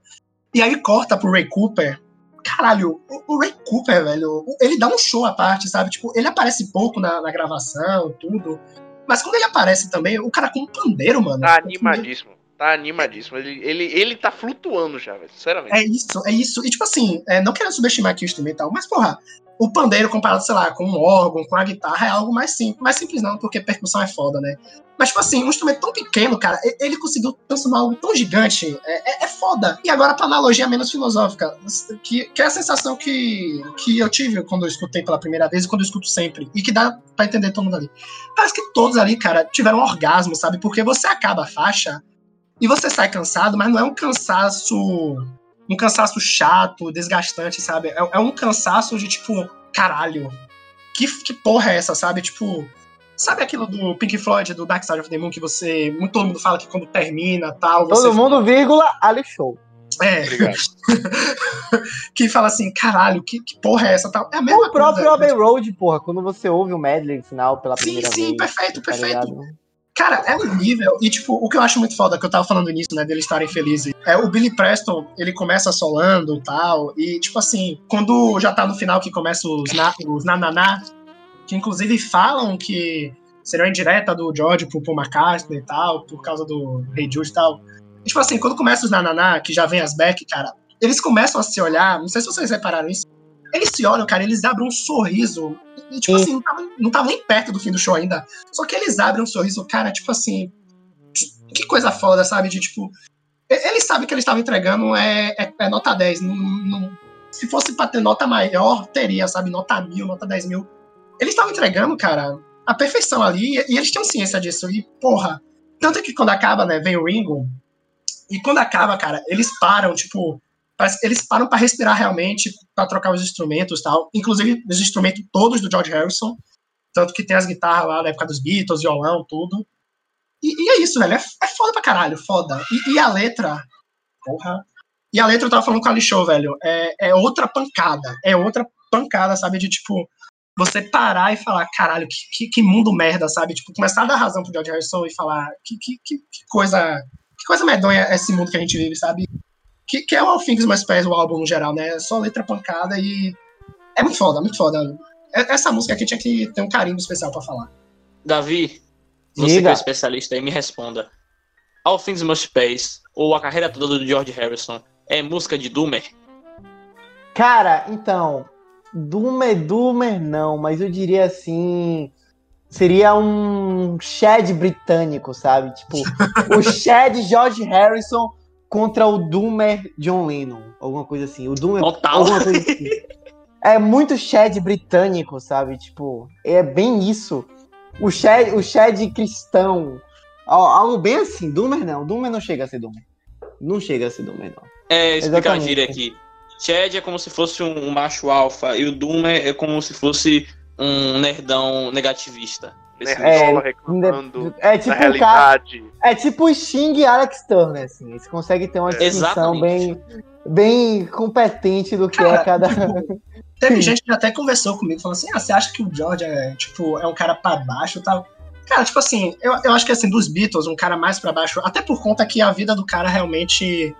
E aí corta pro Ray Cooper. Caralho, o, Ray Cooper, velho, ele dá um show à parte, sabe? Tipo, ele aparece pouco na, na gravação, tudo. Mas quando ele aparece também, o cara com um pandeiro, mano. Tá animadíssimo. Tá animadíssimo. Ele, ele, ele tá flutuando já, velho. Sinceramente. É isso, é isso. E tipo assim, é, não querendo subestimar aqui o instrumental, mas porra, o pandeiro comparado, sei lá, com um órgão, com a guitarra, é algo mais simples. Mais simples não, porque percussão é foda, né? Mas, tipo assim, um instrumento tão pequeno, cara, ele conseguiu transformar algo tão gigante. É, é- é foda. E agora, pra analogia menos filosófica, que, que é a sensação que, que eu tive quando eu escutei pela primeira vez e quando eu escuto sempre. E que dá pra entender todo mundo ali. Parece que todos ali, cara, tiveram um orgasmo, sabe? Porque você acaba a faixa E você sai cansado, mas não é um cansaço. Um cansaço chato, desgastante, sabe? É, é um cansaço de tipo, caralho. Que, que porra é essa, sabe? Tipo. Sabe aquilo do Pink Floyd, do Dark Side of the Moon, que você. Muito todo mundo fala que quando termina tal. Todo você mundo, vírgula, Ali Show. É. Obrigado. <laughs> que fala assim, caralho, que, que porra é essa tal. É a mesma O próprio coisa. Abbey Road, porra, quando você ouve o medley no final pela Sim, primeira sim, vez. perfeito, tá perfeito. ligado? Cara, é um nível. E, tipo, o que eu acho muito foda, que eu tava falando nisso, né, deles estarem felizes, é o Billy Preston, ele começa solando e tal. E, tipo assim, quando já tá no final que começa os, na, os nananá, que inclusive falam que seria indireta do George pro Paul McCartney e tal, por causa do Rei Jude e tal. E, tipo assim, quando começa os nananá, que já vem as back, cara, eles começam a se olhar, não sei se vocês repararam isso, eles se olham, cara, eles abrem um sorriso. E, tipo Sim. assim, não tava, não tava nem perto do fim do show ainda. Só que eles abrem um sorriso, cara, tipo assim. Que coisa foda, sabe? De tipo. Eles sabem que eles estavam entregando é, é, é nota 10. Não, não- se fosse pra ter nota maior, teria, sabe? Nota mil, nota 10 mil. Eles estavam entregando, cara, a perfeição ali. E, e eles tinham ciência disso. E, porra. Tanto que quando acaba, né, vem o Ringo. E quando acaba, cara, eles param, tipo. Eles param pra respirar realmente, pra trocar os instrumentos tal. Inclusive, os instrumentos todos do George Harrison. Tanto que tem as guitarras lá da época dos Beatles, violão, tudo. E, e é isso, velho. É, é foda pra caralho, foda. E, e a letra. Porra. E a letra eu tava falando com a Show, velho. É, é outra pancada. É outra pancada, sabe? De tipo. Você parar e falar, caralho, que, que, que mundo merda, sabe? Tipo, começar a dar razão pro George Harrison e falar que, que, que, que coisa. Que coisa medonha é esse mundo que a gente vive, sabe? Que, que é o All Things Must Pass, o álbum no geral, né? É só letra pancada e. É muito foda, muito foda. É- Essa música aqui tinha que ter um carinho especial pra falar. Davi, você Diga. que é especialista aí, me responda. All Things Must Pass, ou a carreira toda do George Harrison, é música de Doomer? Cara, então, Doomer, Doomer não, mas eu diria assim, seria um Shed britânico, sabe? Tipo, <laughs> o Shed George Harrison contra o Doomer John Lennon, alguma coisa assim. O Doomer, Total. assim. É muito Shed britânico, sabe? Tipo, é bem isso. O Shed, o Shed cristão, al- algo bem assim. Doomer não, Doomer não chega a ser Doomer. Não chega a ser Doomer, não. É, explicar a Exatamente. gíria aqui. Chad é como se fosse um macho alfa, e o Doomer é como se fosse um nerdão negativista. Esse- reclamando É da tipo um cara, realidade. É tipo o Xing e Alex Turner, assim. Eles conseguem ter uma distinção Exatamente. bem, bem competente do que Cara, é cada. Teve gente que até conversou comigo, falando assim: ah, você acha que o George é, tipo, é um cara pra baixo e tal? Cara, tipo assim, eu, eu acho que assim, dos Beatles, um cara mais pra baixo, até por conta que a vida do cara realmente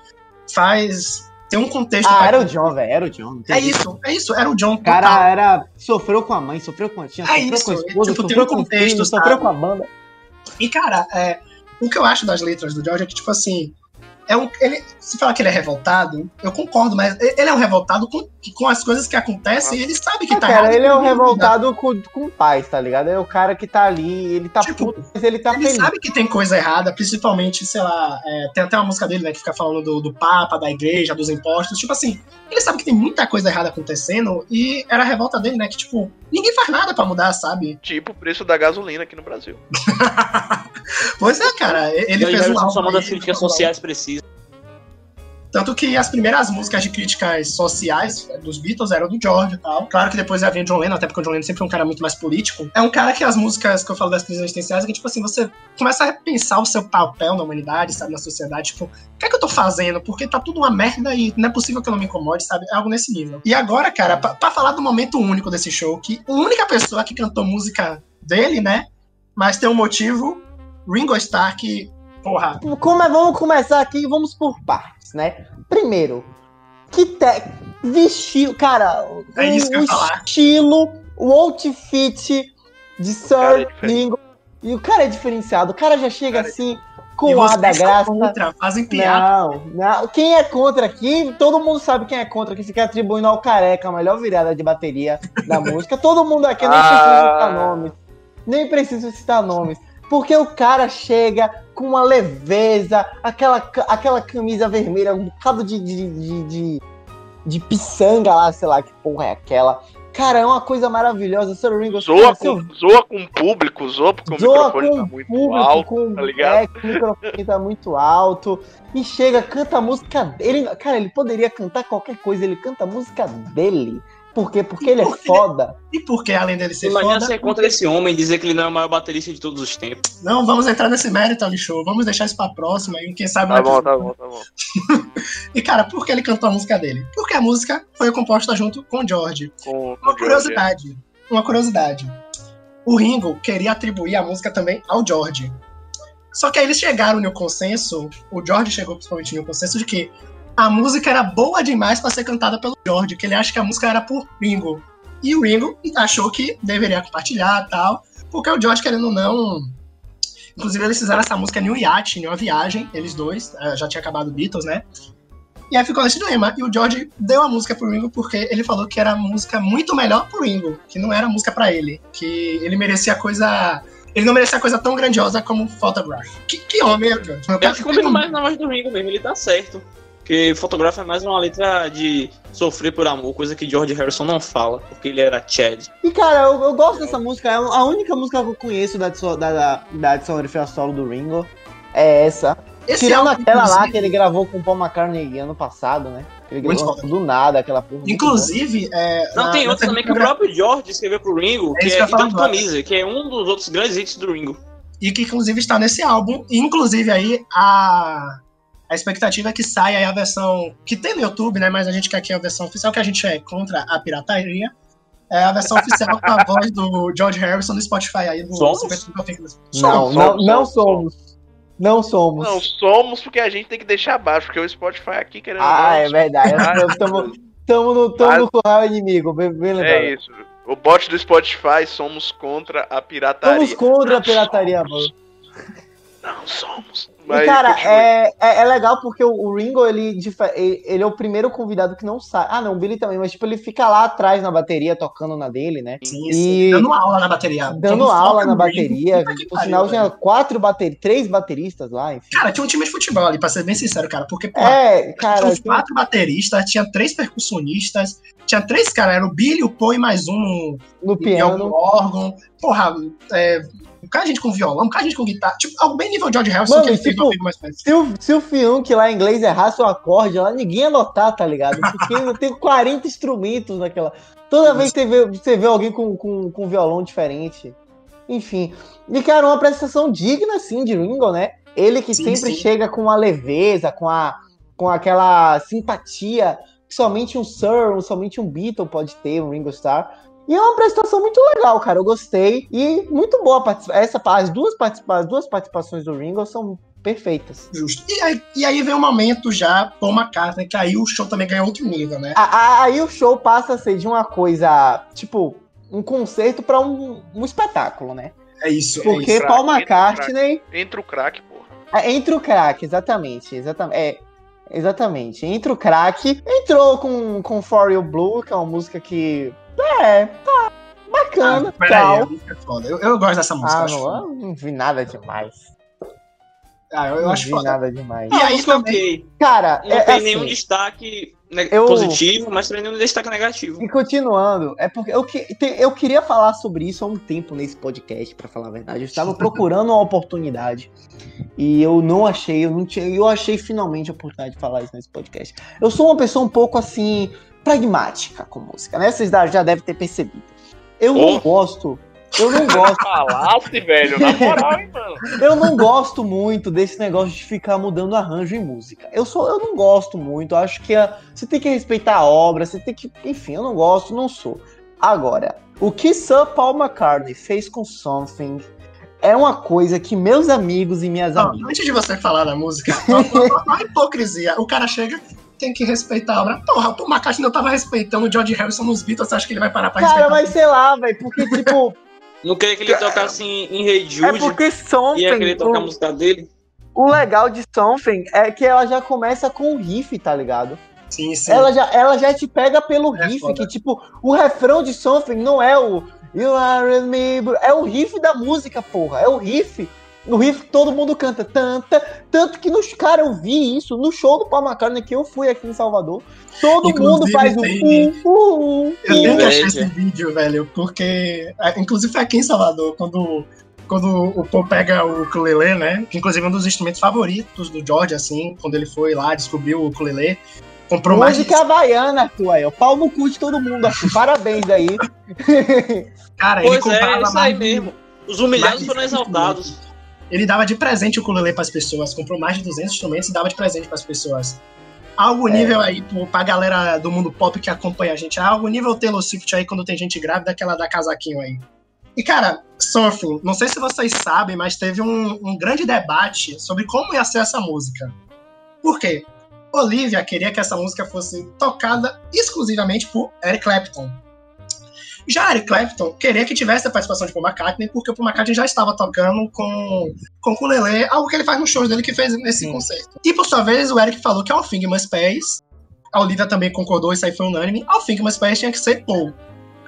faz. Tem um contexto. Ah, era o John, velho. Era o John. É isso, é isso, era o John O cara total. era. Sofreu com a mãe, sofreu com a tia, É sofreu isso, com a esposa, tipo, sofreu um com o contexto, filho, sofreu com a banda. E, cara, é, o que eu acho das letras do George é que, tipo assim. É um, ele, se falar que ele é revoltado, eu concordo, mas ele é um revoltado com, com as coisas que acontecem e ele sabe que Ah, tá cara, errado. ele é um revoltado com, com paz, tá ligado? É o cara que tá ali, ele tá Tipo, puto, mas ele tá ele feliz. sabe que tem coisa errada, principalmente, sei lá, é, tem até uma música dele, né, que fica falando do, do Papa, da igreja, dos impostos. Tipo assim, ele sabe que tem muita coisa errada acontecendo e era a revolta dele, né? Que, tipo, ninguém faz nada pra mudar, sabe? Tipo o preço da gasolina aqui no Brasil. <laughs> Pois é, cara, ele fez um só álbum. manda as críticas falou- sociais precisas. Tanto que as primeiras músicas de críticas sociais dos Beatles eram do George e tal. Claro que depois já o John Lennon, até porque o John Lennon sempre foi um cara muito mais político. É um cara que as músicas que eu falo das crises existenciais é que, tipo assim, você começa a repensar o seu papel na humanidade, sabe, na sociedade. Tipo, o que é que eu tô fazendo? Porque tá tudo uma merda e não é possível que eu não me incomode, sabe? É algo nesse nível. E agora, cara, pra falar do momento único desse show, que a única pessoa que cantou música dele, né? Mas tem um motivo, Ringo Starr, que, porra, Como vamos começar aqui, vamos por partes, né? Primeiro, que te... vestiu, cara, É o falar. estilo, o outfit de é Sir. Ringo. E o cara é diferenciado, o cara já chega Cara, assim, com a da graça. contra, fazem piada. Não, não, quem é contra aqui, todo mundo sabe quem é contra, que fica atribuindo ao careca a melhor virada de bateria da <laughs> música. Todo mundo aqui nem precisa Ah. citar nomes. Nem preciso citar nomes. Porque o cara chega com uma leveza, aquela, aquela camisa vermelha, um bocado de, de, de, de, de piçanga lá, sei lá que porra é aquela. Cara, é uma coisa maravilhosa. Sir Ringo Zoa cara, seu- com, zoa com o público, zoa porque o zoa microfone com tá o muito público, alto, com, tá ligado? É, o microfone tá muito alto. E chega, canta a música dele. Cara, ele poderia cantar qualquer coisa, ele canta a música dele. Por quê? Porque ele é foda. E porque, além dele ser Imagina foda, ser contra esse homem e dizer que ele não é o maior baterista de todos os tempos. não vamos entrar nesse mérito, Ali Show. Vamos deixar isso pra próxima e quem sabe Tá no bom, tá bom, tá <laughs> bom. E, cara, por que ele cantou a música dele? Porque a música foi composta junto com o George. Com, com Uma George. curiosidade. Uma curiosidade. O Ringo queria atribuir a música também ao George. Só que aí eles chegaram no consenso, o George chegou principalmente no consenso de que a música era boa demais para ser cantada pelo George, que ele acha que a música era por Ringo. E o Ringo achou que deveria compartilhar tal, porque o George, querendo ou não. Inclusive, eles fizeram essa música em um iate, em uma viagem, eles dois, eh, já tinha acabado Beatles, né? E aí ficou nesse dilema. E o George deu a música pro Ringo porque ele falou que era a música muito melhor pro Ringo, que não era música pra ele, que ele merecia coisa. Ele não merecia coisa tão grandiosa como Photograph. Que, que homem, é? Eu acho que combina mais na voz do Ringo mesmo, ele tá certo. Porque fotografa é mais uma letra de sofrer por amor, coisa que George Harrison não fala, porque ele era Chad. E, cara, eu, eu gosto dessa música. É a única música que eu conheço da, disso- da, da, solo do Ringo. É essa. Esse Tirando álbum, aquela lá inclusive- que ele gravou com o Paul McCartney ano passado, né? Ele Muito gravou do nada aquela porra. Inclusive, é, Não, na- tem na outro também que o próprio George escreveu pro Ringo, É que é que Tanto agora. Camisa, que é um dos outros grandes hits do Ringo. e que inclusive está nesse álbum. Inclusive aí a, a expectativa é que saia aí a versão que tem no YouTube, né? Mas a gente quer aqui a versão oficial, que a gente é contra a pirataria. É a versão oficial com a <laughs> voz do George Harrison no Spotify aí do Somos? Não, Somos, não, somos, não somos, somos. Não somos. Não, somos porque a gente tem que deixar abaixo, porque o Spotify aqui, querendo ah, é verdade. Estamos tamo no, tamo no curral inimigo. Bem, bem lembrado. É isso. O bot do Spotify, somos contra a pirataria. Estamos contra a pirataria, somos. mano. Não somos. E, cara, é, é, é legal porque o, Ringo, ele, ele é o primeiro convidado que não sai. Ah, não, o Billy também, mas tipo, ele fica lá atrás na bateria, tocando na dele, né? Sim, E- sim. Dando aula na bateria. Dando aula na no Ringo. bateria. Que Por sinal, tinha quatro bater três bateristas lá, enfim. Cara, tinha um time de futebol ali, pra ser bem sincero, cara. Porque, pô, É, cara, tinha uns tem- quatro bateristas, tinha três percussionistas, tinha três caras, era o Billy, o Paul e mais um no, no em algum piano. órgão. Porra, é, cara de gente com violão, um cara de gente com guitarra. Tipo, algo bem nível George Harrison Mano, que ele fez tipo, no filme mais. Se o, se o Fiuk lá em inglês errasse o acorde, lá ninguém ia notar, tá ligado? Porque eu tenho 40 instrumentos naquela. Toda vez que você vê, você vê alguém com, com, com violão diferente. Enfim. E, cara, uma prestação digna, assim, de Ringo, né? Ele que Sim, sempre sim. chega com a leveza, com, a, com aquela simpatia que somente um Sir, somente um Beatle pode ter, um Ringo Starr. E é uma prestação muito legal, cara. Eu gostei. E muito boa essa As duas, participa as duas participações do Ringo são perfeitas. Justo. E aí, e aí vem um momento já, Paul McCartney, que aí o show também ganhou outro nível, né? A- a- Aí o show passa a ser de uma coisa, tipo, um concerto pra um, um espetáculo, né? É isso. é Porque isso. Paul McCartney. Entra o craque, porra. é, Entre o craque, exatamente. Exatamente. É, exatamente. Entre o craque. Entrou com, com For You Blue, que é uma música que. É, tá bacana. Ah, peraí, a tal. música é foda. Eu, eu gosto dessa música. Ah, não, não vi nada demais. Ah, eu, eu não acho vi foda. nada demais. E aí também-. Cara, Não é, tem assim, nenhum destaque eu- positivo, mas tem nenhum destaque negativo. E continuando, é porque eu, que- eu queria falar sobre isso há um tempo nesse podcast, pra falar a verdade. Eu estava <laughs> procurando uma oportunidade e eu não achei, eu não tinha, eu achei finalmente a oportunidade de falar isso nesse podcast. Eu sou uma pessoa um pouco assim pragmática com música, né? Vocês já devem ter percebido. Eu não Oh. gosto, eu não gosto, <laughs> Falasse, velho, na moral, hein, mano. eu não gosto muito desse negócio de ficar mudando arranjo em música. Eu sou, eu não gosto muito. Eu acho que a- você tem que respeitar a obra, você tem que, enfim, eu não gosto, não sou. Agora, o que Sir Paul McCartney fez com Something é uma coisa que meus amigos e minhas Não, amigas. antes de você falar da música, olha a hipocrisia. O cara chega, tem que respeitar a obra. Porra, o Paul McCartney não tava respeitando o George Harrison nos Beatles, você acha que ele vai parar pra Cara, respeitar? mas sei lá, velho, porque tipo, <laughs> Não queria que ele tocasse em, em Hey é Jude porque e Something, ia querer tocar a o, música dele. o legal de Something é que ela já começa com o riff, tá ligado? Sim, sim. Ela já, ela já te pega pelo É riff, foda. que tipo, o refrão de Something não é o You are with me, bro", é o riff da música, porra. É o riff No riff todo mundo canta tanta, tanto que nos cara eu vi isso no show do Paul McCartney que eu fui aqui em Salvador. Todo Inclusive, mundo faz o tem- uh, uh, uh, Eu tenho que achar esse vídeo, velho, porque. é, Inclusive foi aqui em Salvador, quando, quando o Paul pega o ukulele, né? Que inclusive é um dos instrumentos favoritos do George, assim, quando ele foi lá, descobriu o ukulele. Comprou mais de. Música havaiana, Arthur, aí, ó. Pau no cu de todo mundo, Arthur. Parabéns aí. <laughs> Cara, ele Pois é, comprava isso aí mais mesmo. Os humilhados mais foram 100 exaltados. Ele dava de presente o ukulele pras pessoas, comprou mais de 200 instrumentos e dava de presente pras pessoas. Algo É. nível aí pra galera do mundo pop que acompanha a gente, algo nível Taylor Swift aí quando tem gente grávida que ela dá casaquinho aí. E cara, Surfing, não sei se vocês sabem, mas teve um, um grande debate sobre como ia ser essa música. Por quê? Olivia queria que essa música fosse tocada exclusivamente por Eric Clapton. Já Eric Clapton queria que tivesse a participação de Paul McCartney, porque o Paul McCartney já estava tocando com, com o ukulele, algo que ele faz nos shows dele que fez nesse Sim. concerto. E por sua vez, o Eric falou que All Thing Must Pass, a Olivia também concordou, isso aí foi unânime, All Thing Must Pass tinha que ser Paul.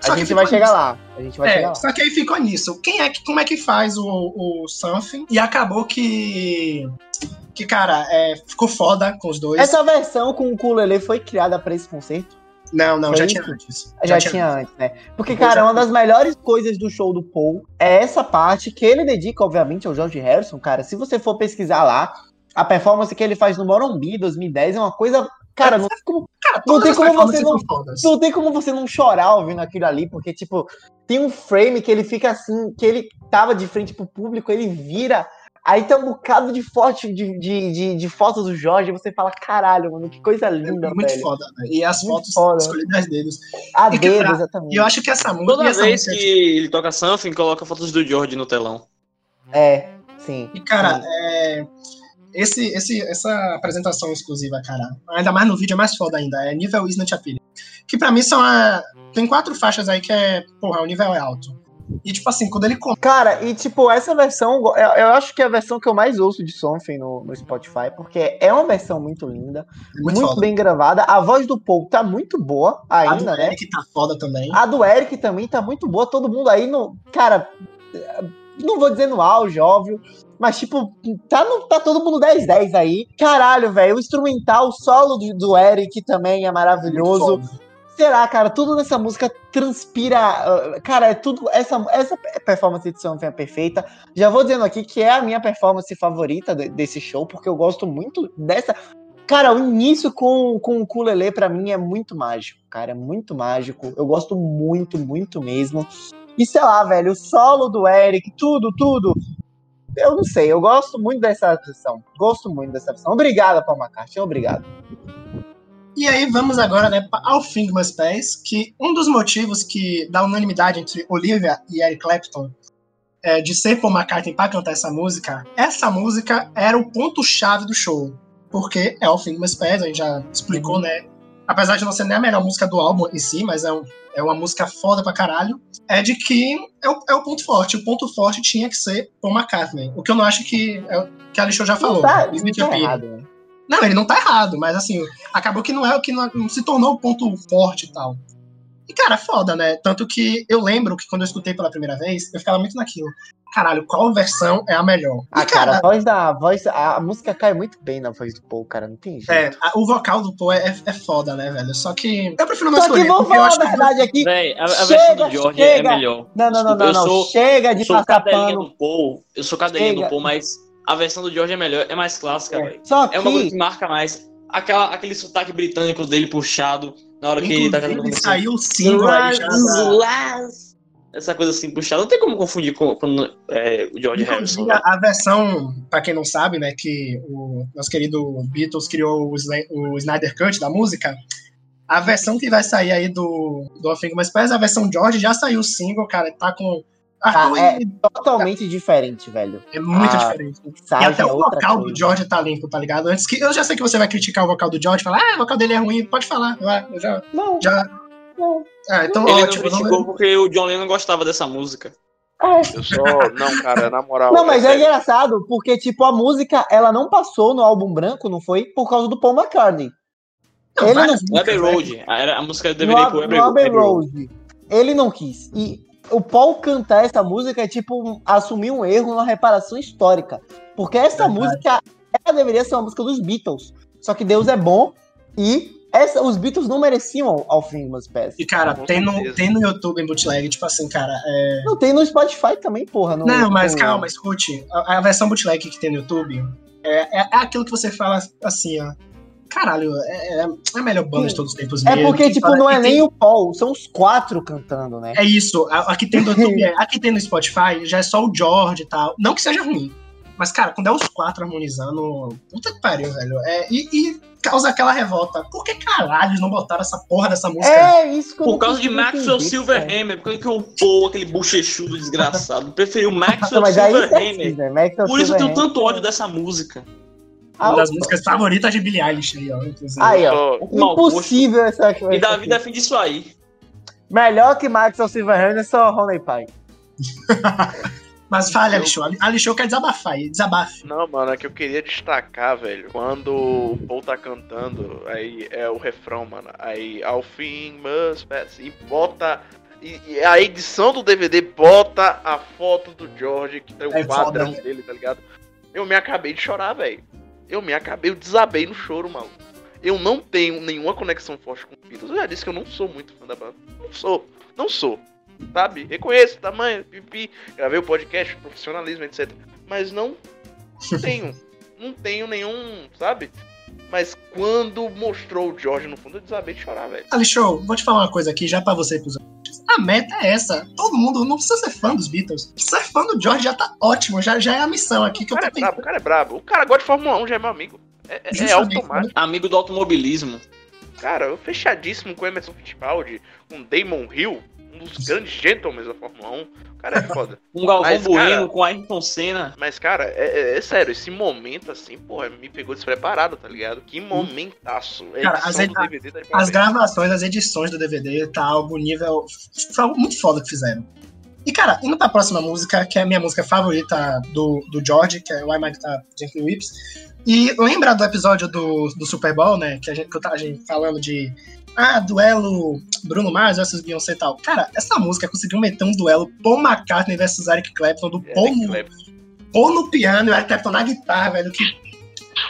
A gente vai chegar lá. A gente vai É, chegar lá. só que aí ficou nisso. Quem é que, como é que faz o, o Something? E acabou que. Que, cara, é, ficou foda com os dois. Essa versão com o ukulele foi criada pra esse concerto? Não, não, Foi já isso? tinha antes. Já, tinha antes, né? Porque, cara, já- uma das melhores coisas do show do Paul é essa parte que ele dedica, obviamente, ao George Harrison, cara. Se você for pesquisar lá, a performance que ele faz no Morumbi 2010 é uma coisa. Cara, não tem como, Cara, Não tem como você não- não tem como você não chorar ouvindo aquilo ali, porque, tipo, tem um frame que ele fica assim, que ele tava de frente pro público, ele vira. Aí tem um bocado de foto de, de, de, de fotos do Jorge, e você fala, caralho, mano, que coisa É linda, muito velho. foda, né? E as Muito fotos foda. escolhidas deles. A E dedo, pra- exatamente. E eu acho que essa música. Toda essa vez música- que ele toca Something, coloca fotos do George no telão. É, sim. E, cara, sim. é, esse, esse, essa apresentação exclusiva, cara, ainda mais no vídeo é mais foda ainda, é nível Isn't Appealing. Que pra mim são a. Tem quatro faixas aí que é. Porra, o nível é alto. E tipo assim, quando ele. Cara, e tipo, essa versão, eu, eu acho que é a versão que eu mais ouço de Something no, no Spotify, porque é uma versão muito linda, É muito, muito, bem gravada. A voz do Paul tá muito boa A do ainda, né? Eric tá foda também. A do Eric também tá muito boa. Todo mundo aí no. Cara, não vou dizer no auge, óbvio. Mas, tipo, tá, no, tá todo mundo 10-10 aí. Caralho, velho. O instrumental, o solo do, do Eric também é maravilhoso. Será, cara? Tudo nessa música transpira. ah, Cara, é tudo. Essa, essa performance de Something é perfeita. Já vou dizendo aqui que é a minha performance favorita de- desse show, porque eu gosto muito dessa. Cara, o início com, com o ukulele pra mim é muito mágico, cara. É muito mágico. Eu gosto muito, muito mesmo. E sei lá, velho, o solo do Eric, tudo, tudo. Eu não sei, eu gosto muito dessa versão. Gosto muito dessa versão. Obrigado, Paul McCartney, obrigado. E aí vamos agora, né, All Thing Must Pass, que um dos motivos que da unanimidade entre Olivia e Eric Clapton é, de ser Paul McCartney pra cantar essa música, essa música era o ponto-chave do show. Porque é All Thing Must Pass, a gente já explicou, né? Apesar de não ser nem a melhor música do álbum em si, mas é, um- é uma música foda pra caralho, é de que é o, é o ponto forte. O ponto forte tinha que ser Paul McCartney. O que eu não acho que, é, o que a Alexandre já falou. não tá, não tá errado, né? Não, ele não tá errado, mas assim, acabou que não é o que não, não se tornou o ponto forte e tal. E, cara, é foda, né? Tanto que eu lembro que quando eu escutei pela primeira vez, eu ficava muito naquilo. Caralho, qual versão é a melhor? E, Ah, cara, a voz da a voz, a, a música cai muito bem na voz do Paul, cara, não tem jeito. é, a- o vocal do Paul é, é foda, né, velho? Só que eu prefiro não Só que escolher, vou porque eu falar a que verdade aqui. Véi, a, a Chega, versão do George chega. é melhor. Não, não, não, Desculpa, não, eu não. sou- Chega de passar pano. do Paul, eu sou cadelinha do Paul, mas a versão do George é melhor, é mais clássica, velho. Só É uma coisa que que marca mais. Aquela, aquele sotaque britânico dele puxado na hora que ele tá cantando Inclusive, assim. saiu da- Las- Essa coisa assim puxada. Não tem como confundir com, com, é, o George Harrison. Inclusive, a, versão, pra quem não sabe, né, que o nosso querido Beatles criou o, o Snyder Cut da música, a versão que vai sair aí do, do All Things Must Pass, a versão George já saiu o single, cara, tá com... Arthur, é e totalmente diferente, velho. é muito Ah, diferente. E até é o vocal coisa. do George tá limpo, tá ligado? Antes que. Eu já sei que você vai criticar o vocal do George, falar, ah, o vocal dele é ruim, pode falar. vai, Eu já. Não, já... não. Ah, então Ele ótimo. não não- criticou porque o John Lennon gostava dessa música. Eu só. Não, cara, na moral. Não, mas é sério. engraçado, porque, tipo, a música, ela não passou no álbum branco, não foi? Por causa do Paul McCartney. Ele não O Abbey né? Road. A, a música No, deveria ir pro no Abbey. Road. Ele não quis. E o Paul cantar essa música é tipo um- assumir um erro na reparação histórica. Porque essa Verdade. música, ela deveria ser uma música dos Beatles. Só que Deus é bom e essa, os Beatles não mereciam ao fim umas peças. E, cara, tem no, certeza. tem no YouTube em bootleg, tipo assim, cara. É... Não tem no Spotify também, porra. no- Não, mas no- calma, escute. A, a versão bootleg que tem no YouTube é, é, é aquilo que você fala assim, ó. Caralho, é, é a melhor banda de todos os tempos É mesmo. porque, Que tipo, fala- não é que tem- nem o Paul, são os quatro cantando, né? É isso, a, a que tem no YouTube, é- a que tem no Spotify já é só o George e tal. Não que seja ruim. Mas, cara, quando é os quatro harmonizando, puta que pariu, velho. É, e, e causa aquela revolta. Por que caralho eles não botaram essa porra dessa música? É isso que eu Por causa de Maxwell Silverhammer, porque que o Paul, aquele bochechudo desgraçado, preferiu. <laughs> Maxwell aí Silverhammer. né? Maxwell Por isso eu tenho tanto ódio dessa música. Uma das músicas favoritas de Billie Eilish aí, ó. Inclusive. Aí, ó. Só- Um mau gosto. Impossível essa E Davi defende isso aí. Melhor que Maxwell Silverhammer é só Honey Pie. <laughs> Mas fale, Alixô. Alixô quer desabafar aí. Desabafe. Não, mano, é que eu queria destacar, velho. Quando o Paul tá cantando, aí é o refrão, mano. Aí, ao fim, must pass. E bota. E, e a edição do DVD bota a foto do George, que tem o É quadrão né? dele, tá ligado? Eu me acabei de chorar, velho. Eu me acabei, eu desabei no choro, mano. Eu não tenho nenhuma conexão forte com Beatles. Eu já disse que eu não sou muito fã da banda. Não sou. Não sou. Sabe? Reconheço o tamanho, pipi. Gravei o podcast, profissionalismo, etc. Mas não <laughs> tenho. Não tenho nenhum, sabe? Mas quando mostrou o George no fundo, eu desabei de chorar, velho. Alixô, vou te falar uma coisa aqui já pra você e pros ouvintes. A meta é essa. Todo mundo não precisa ser fã dos Beatles. Ser fã do George já tá ótimo. Já, já é a missão aqui que O eu cara tô é brabo, o cara é brabo. O cara gosta de Fórmula 1, já é meu amigo. É, é- é automático. Amigo do automobilismo. Cara, eu fechadíssimo com o Emerson Fittipaldi, com o Damon Hill, um dos grandes gentlemen da Fórmula 1. O cara é foda. <laughs> Um Galvão Mas, Bueno cara- com Ayrton Senna. Mas, cara, é, é- é sério, esse momento assim, porra, me pegou despreparado, tá ligado? Que momentaço. É Cara, as DVD tá As gravações, as edições do DVD, tá algo nível. Foi algo muito foda que fizeram. E, cara, indo pra próxima música, que é a minha música favorita do, do George, que é Why Mike Tá Gently Whips. E lembra do episódio do, do Super Bowl, né? Que a gente, que eu tava a gente falando de. Ah, duelo Bruno Mars versus Beyoncé e tal. Cara, essa música conseguiu meter um duelo Paul McCartney versus Eric Clapton, do É, Paul, Clapton. No piano e o Eric Clapton na guitarra, velho. Que...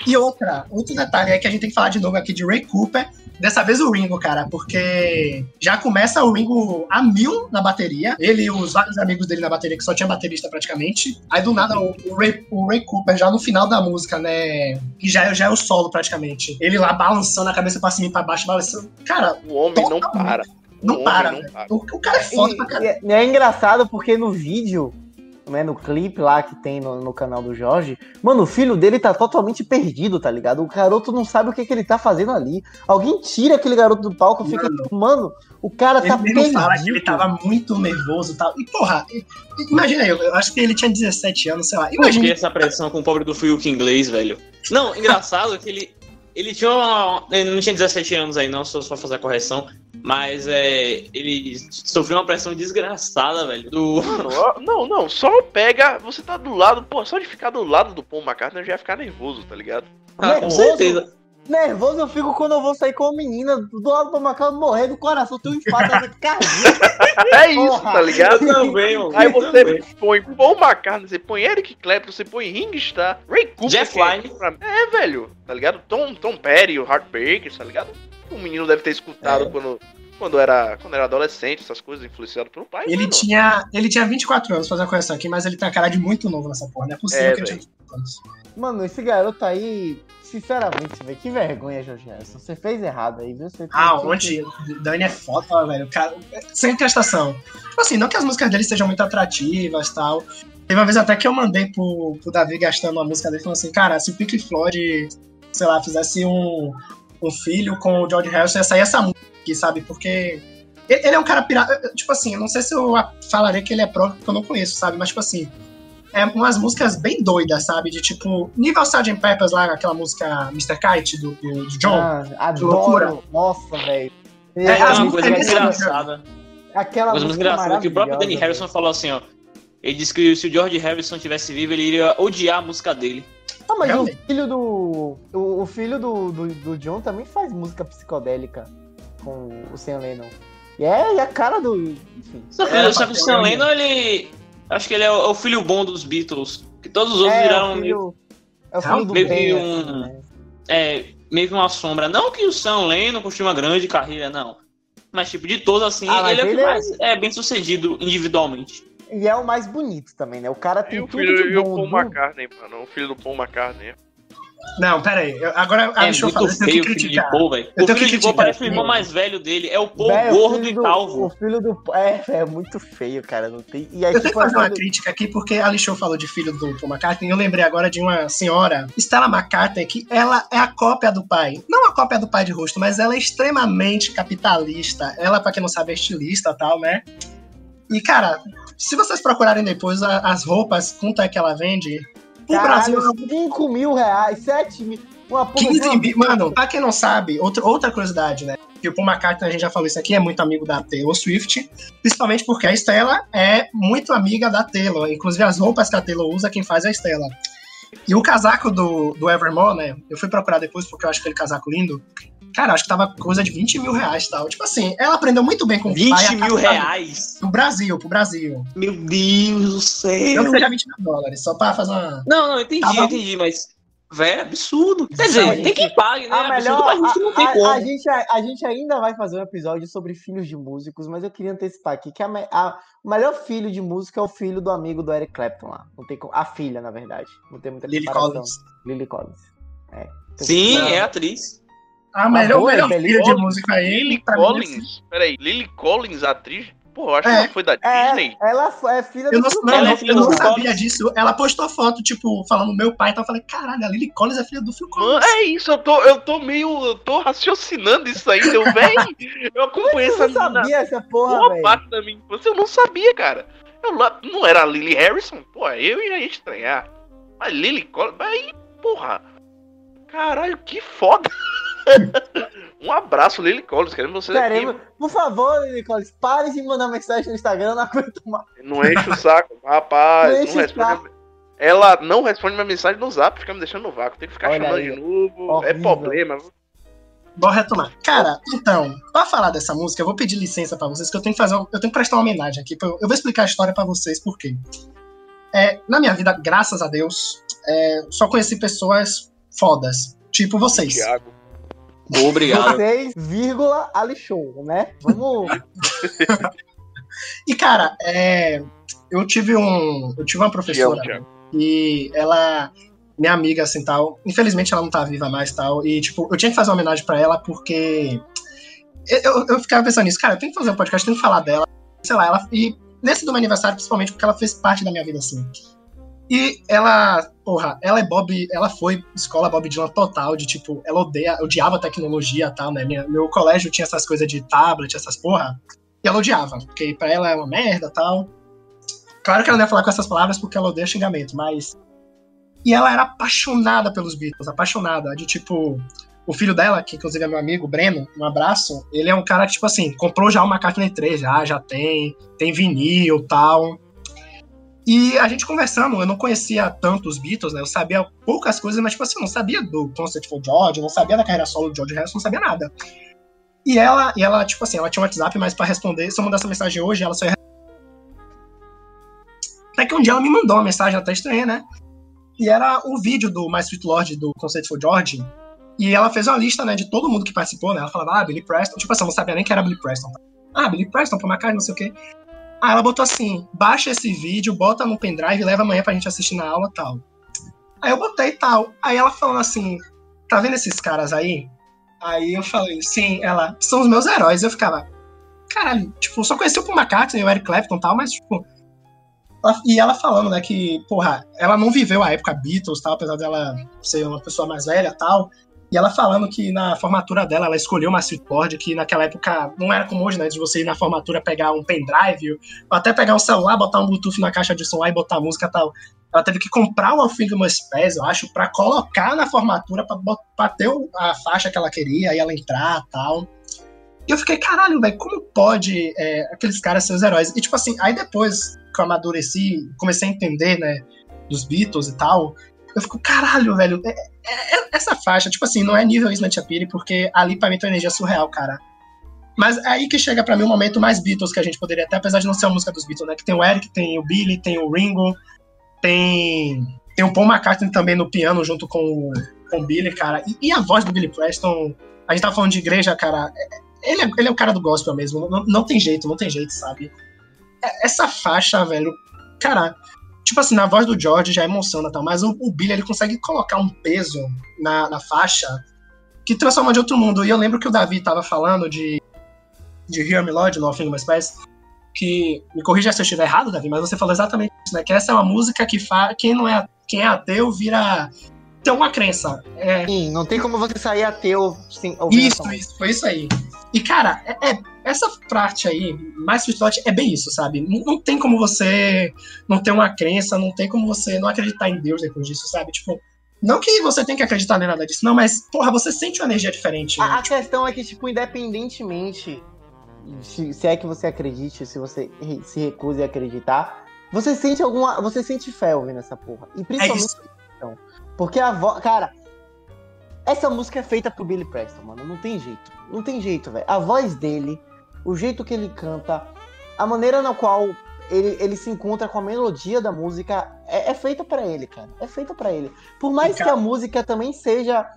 E outra, outro detalhe é que a gente tem que falar de novo aqui de Ray Cooper. Dessa vez o Ringo, cara, porque já começa o Ringo a mil na bateria. Ele e os vários amigos dele na bateria, que só tinha baterista praticamente. Aí do nada o, o Ray, o Ray Cooper, já no final da música, né? Que já, é- já é o solo praticamente. Ele lá balançando a cabeça pra cima e pra baixo, balançando. Cara, O homem não para. Não para, não para. O, o cara é foda pra E, caralho. e é engraçado porque no vídeo, né, no clipe lá que tem no, no canal do Jorge, mano, o filho dele tá totalmente perdido, tá ligado? O garoto não sabe o que, que ele tá fazendo ali. Alguém tira aquele garoto do palco e fica, mano, o cara tá Ele mesmo perdido. fala que ele tava muito nervoso e tal. E, porra, imagina eu, eu acho que ele tinha 17 anos, sei lá. Por Imagina que essa pressão com o pobre do Fiuk inglês, velho? Não, engraçado que ele. Ele tinha uma, Ele não tinha 17 anos aí, não, só, só fazer a correção. Mas é. Ele sofreu uma pressão desgraçada, velho. Do. <laughs> Não, não, só pega. Você tá do lado, pô, só de ficar do lado do Paul McCartney eu já ia ficar nervoso, tá ligado? Ah, com Nervoso? certeza. Nervoso eu fico quando eu vou sair com uma menina do lado do Macau morrer do coração, tem um infarto cardíaco. <laughs> É isso, Porra. tá ligado? Eu também, mano. Aí você também. põe Paul McCartney, você põe Eric Clapton, você põe Ringstar, Ray Cooper. Jeff que é- pra- É, velho, tá ligado? Tom, Tom Petty, o Heartbreakers, tá ligado? O menino deve ter escutado É. quando, quando, era, quando era adolescente, essas coisas, influenciado pelo pai. Ele mano. tinha, ele tinha 24 anos, fazer a correção aqui, mas ele tem a cara de muito novo nessa porra. Não é possível É, que ele tinha velho. 24 anos. Mano, esse garoto aí, sinceramente, velho, que vergonha, Jorge Harrison. Você fez errado aí, viu? Você Ah, onde? Dani é foda, velho. Cara, sem prestação. Tipo assim, não que as músicas dele sejam muito atrativas e tal. Teve uma vez até que eu mandei pro, pro Davi gastando uma música dele falando assim, cara, se o Pink Floyd, sei lá, fizesse um, um filho com o George Harrison, ia sair essa música aqui, sabe? Porque ele, ele é um cara pirata. Tipo assim, eu não sei se eu falaria que ele é próprio, porque eu não conheço, sabe? Mas, tipo assim, é umas músicas bem doidas, sabe? De tipo, nível Sgt. Peppers lá, aquela música Mr. Kite do, do, do John. Ah, loucura. adoro. Nossa, velho. É, É as uma coisa muito são- engraçada. Aquela coisa muito engraçada que o próprio Danny Harrison falou assim, ó. Ele disse que se o George Harrison tivesse vivo, ele iria odiar a música dele. Ah, mas Realmente. o filho do. O, o filho do, do, do John também faz música psicodélica com o Sam Lennon. E é, e a cara do. Enfim. Só que, É, só que o Sam Lennon, ele. Acho que ele é o, é o filho bom dos Beatles. Que todos os outros É, viraram o meio, é o filho do meio bem, um- assim, né? é, meio que uma sombra. Não que o Sam Lennon construiu uma grande carreira, não. Mas, tipo, de todos, assim, Ah, ele é o que é- mais é bem sucedido individualmente. E é o mais bonito também, né? O cara tem E o tudo filho de e o bom. Paul do- McCartney, mano. O filho do Paul McCartney. Não, pera aí. eu- Agora a É Alexandre muito falou, eu tenho feio que o filho de criticar. Paul, velho. Eu O tenho filho que de Paul criticar, parece o irmão mais velho dele. É o Paul Véi, o gordo filho e do- calvo. O filho do. É, é muito feio, cara. Não tem. E aí, Eu tenho que tipo, fazer uma assim, crítica aqui, porque a Alexandre falou de filho do Paul McCartney, eu lembrei agora de uma senhora, Stella McCartney, que ela é a cópia do pai. Não a cópia do pai de rosto, mas ela é extremamente capitalista. Ela, pra quem não sabe, é estilista e tal, né? E, cara, se vocês procurarem depois as roupas, quanto é que ela vende, o Brasil caralho, 5 mil reais, 7 mil. Uma porra de 15 uma- mil. Mano, pra quem não sabe, outra, outra curiosidade, né? Que o Paul McCartney, a gente já falou isso aqui, é muito amigo da Taylor Swift. Principalmente porque a Stella é muito amiga da Taylor. Inclusive, as roupas que a Taylor usa, quem faz é a Stella. E o casaco do, do Evermore, né? Eu fui procurar depois porque eu acho aquele casaco lindo. Cara, acho que tava coisa de 20 mil reais e tal. Tipo assim, ela aprendeu muito bem com o pai. 20 a mil reais? Pro Brasil, pro Brasil. Meu Deus do Não céu. que seja 20 mil dólares, só pra fazer uma. Não, não, entendi, bom. entendi, mas. Véi, é absurdo. Quer Não, dizer, gente, tem quem pague, né? A É melhor, absurdo, a gente não tem a, a- como. a gente, a, gente ainda vai fazer um episódio sobre filhos de músicos, mas eu queria antecipar aqui que a, a- o melhor filho de música é o filho do amigo do Eric Clapton lá. Não tem como- a filha, na verdade. Não tem muita Lily comparação. Collins. Lily Collins. É. Sim, Não. é atriz. A melhor, boa, melhor Lily filha de Collins, música aí. Lily assim. Collins. Peraí, Lily Collins, atriz? Pô, eu acho É. que ela foi da Disney. É, ela foi- é filha Eu do não, Phil não, é eu não do sabia Collins. disso. Ela postou foto, tipo, falando meu pai, então eu falei, caralho, a Lily Collins é filha do Phil Mano, Collins. é isso, eu tô, eu tô meio. Eu tô raciocinando isso aí, eu, véi. <laughs> Eu acompanhei Eu essa não menina sabia essa porra, boa velho. parte da minha infância, eu não sabia, cara. Eu não era a Lily Harrison? Pô, eu ia estranhar. Mas Lily Collins, aí, porra. Caralho, que foda. <laughs> um abraço, Lily Collins, queremos você Queremos, aqui. por favor, Lily Collins, pare de mandar mensagem no Instagram, não aguento mais. Não enche o saco, rapaz. Não Não, responde. saco. a- Ela não responde minha mensagem no zap, fica me deixando no vácuo. Tem que ficar Olha chamando aí, de novo. É horrível. problema. Bora retomar. Cara, então, pra falar dessa música, eu vou pedir licença pra vocês, que eu tenho que fazer, um- eu tenho que prestar uma homenagem aqui. Eu eu vou explicar a história pra vocês, por quê. É, na minha vida, graças a Deus, é, só conheci pessoas fodas, tipo vocês. Thiago. Obrigado. Vocês, vírgula, Ali Show, né? Vamos. <laughs> E, cara, é, eu tive um. Eu tive uma professora e ela. Minha amiga, assim, tal. Infelizmente ela não tá viva mais tal. E, tipo, eu tinha que fazer uma homenagem pra ela porque. Eu, eu, eu ficava pensando nisso, cara, eu tenho que fazer um podcast, tenho que falar dela. Sei lá, ela. E nesse do meu aniversário, principalmente, porque ela fez parte da minha vida, assim. E ela, porra, ela é Bob, ela foi escola Bob Dylan total, de tipo, ela odeia, odiava tecnologia e tal, né? Minha- meu colégio tinha essas coisas de tablet, essas porra. E ela odiava, porque pra ela é uma merda tal. Claro que ela não ia falar com essas palavras porque ela odeia xingamento, mas. E ela era apaixonada pelos Beatles, apaixonada. De tipo, o filho dela, que inclusive é meu amigo, Breno, um abraço, ele é um cara que, tipo assim, comprou já uma McCartney 3, já, já tem, tem vinil tal. E a gente conversando, eu não conhecia tanto os Beatles, né? Eu sabia poucas coisas, mas, tipo assim, eu não sabia do Concert for George, não sabia da carreira solo do George Harrison, não sabia nada. E ela, e ela, tipo assim, ela tinha um WhatsApp, mas pra responder, se eu mandar essa mensagem hoje, ela só ia até que um dia ela me mandou uma mensagem até estranha, né? E era o vídeo do My Sweet Lord do Concert for George. E ela fez uma lista, né, de todo mundo que participou, né? Ela falava, ah, Billy Preston. Tipo assim, eu não sabia nem que era Billy Preston. Ah, Billy Preston, Paul McCartney, não sei o quê. Aí ela botou assim, baixa esse vídeo, bota no pendrive leva amanhã pra gente assistir na aula tal. Aí eu botei tal. Aí ela falando assim, tá vendo esses caras aí? Aí eu falei, sim, ela, são os meus heróis. Eu ficava, caralho, tipo, só conheci o Paul McCartney e o Eric Clapton e tal, mas, tipo, ela- e ela falando, né, que, porra, ela não viveu a época Beatles, tal, apesar dela ser uma pessoa mais velha tal. E ela falando que na formatura dela, ela escolheu uma Sweetboard, que naquela época não era como hoje, né, de você ir na formatura pegar um pendrive, ou até pegar um celular, botar um Bluetooth na caixa de som lá e botar música e tal. Ela teve que comprar uma Finger Must Pass, eu acho, pra colocar na formatura, pra ter o- a faixa que ela queria, e ela entrar tal. E eu fiquei, caralho, velho, como pode é, aqueles caras ser os heróis? E tipo assim, aí depois que eu amadureci, comecei a entender, né, dos Beatles e tal, eu fico, caralho, velho, é- essa faixa, tipo assim, não é nível Snatch Appeal, porque ali pra mim tem uma energia surreal, cara. Mas é aí que chega pra mim o momento mais Beatles que a gente poderia até, apesar de não ser uma música dos Beatles, né? Que tem o Eric, tem o Billy, tem o Ringo, tem, tem o Paul McCartney também no piano junto com o, com o Billy, cara. E, e a voz do Billy Preston, a gente tá falando de igreja, cara. é- Ele é, ele é o cara do gospel mesmo. Não, não tem jeito, não tem jeito, sabe? É- Essa faixa, velho, cara. Tipo assim, na voz do George já emociona, tá? mas o, o Billy ele consegue colocar um peso na, na faixa que transforma de outro mundo. E eu lembro que o Davi tava falando de, de Hear Me Lord, no Nothing But Space, que, me corrija se eu estiver errado, Davi, mas você falou exatamente isso, né? Que essa é uma música que faz, quem não é, quem é ateu vira, tem uma crença. É, Sim, não tem como você sair ateu sem ouvir isso, isso, foi isso aí. E, cara, é, é- essa parte aí, mais Sweet é bem isso, sabe? Não, não tem como você não ter uma crença, não tem como você não acreditar em Deus depois disso, sabe? Tipo, não que você tem que acreditar em nada disso, não, mas, porra, você sente uma energia diferente. A, a questão é que, tipo, independentemente se, se é que você acredite, se você se recuse a acreditar, você sente alguma. Você sente fé ouvindo essa porra. E É principalmente. isso. então, porque a voz. Cara, essa música é feita pro Billy Preston, mano. Não tem jeito. Não tem jeito, velho. A voz dele, o jeito que ele canta, a maneira na qual ele, ele se encontra com a melodia da música é, é feita pra ele, cara. É feita pra ele. Por mais que a música também seja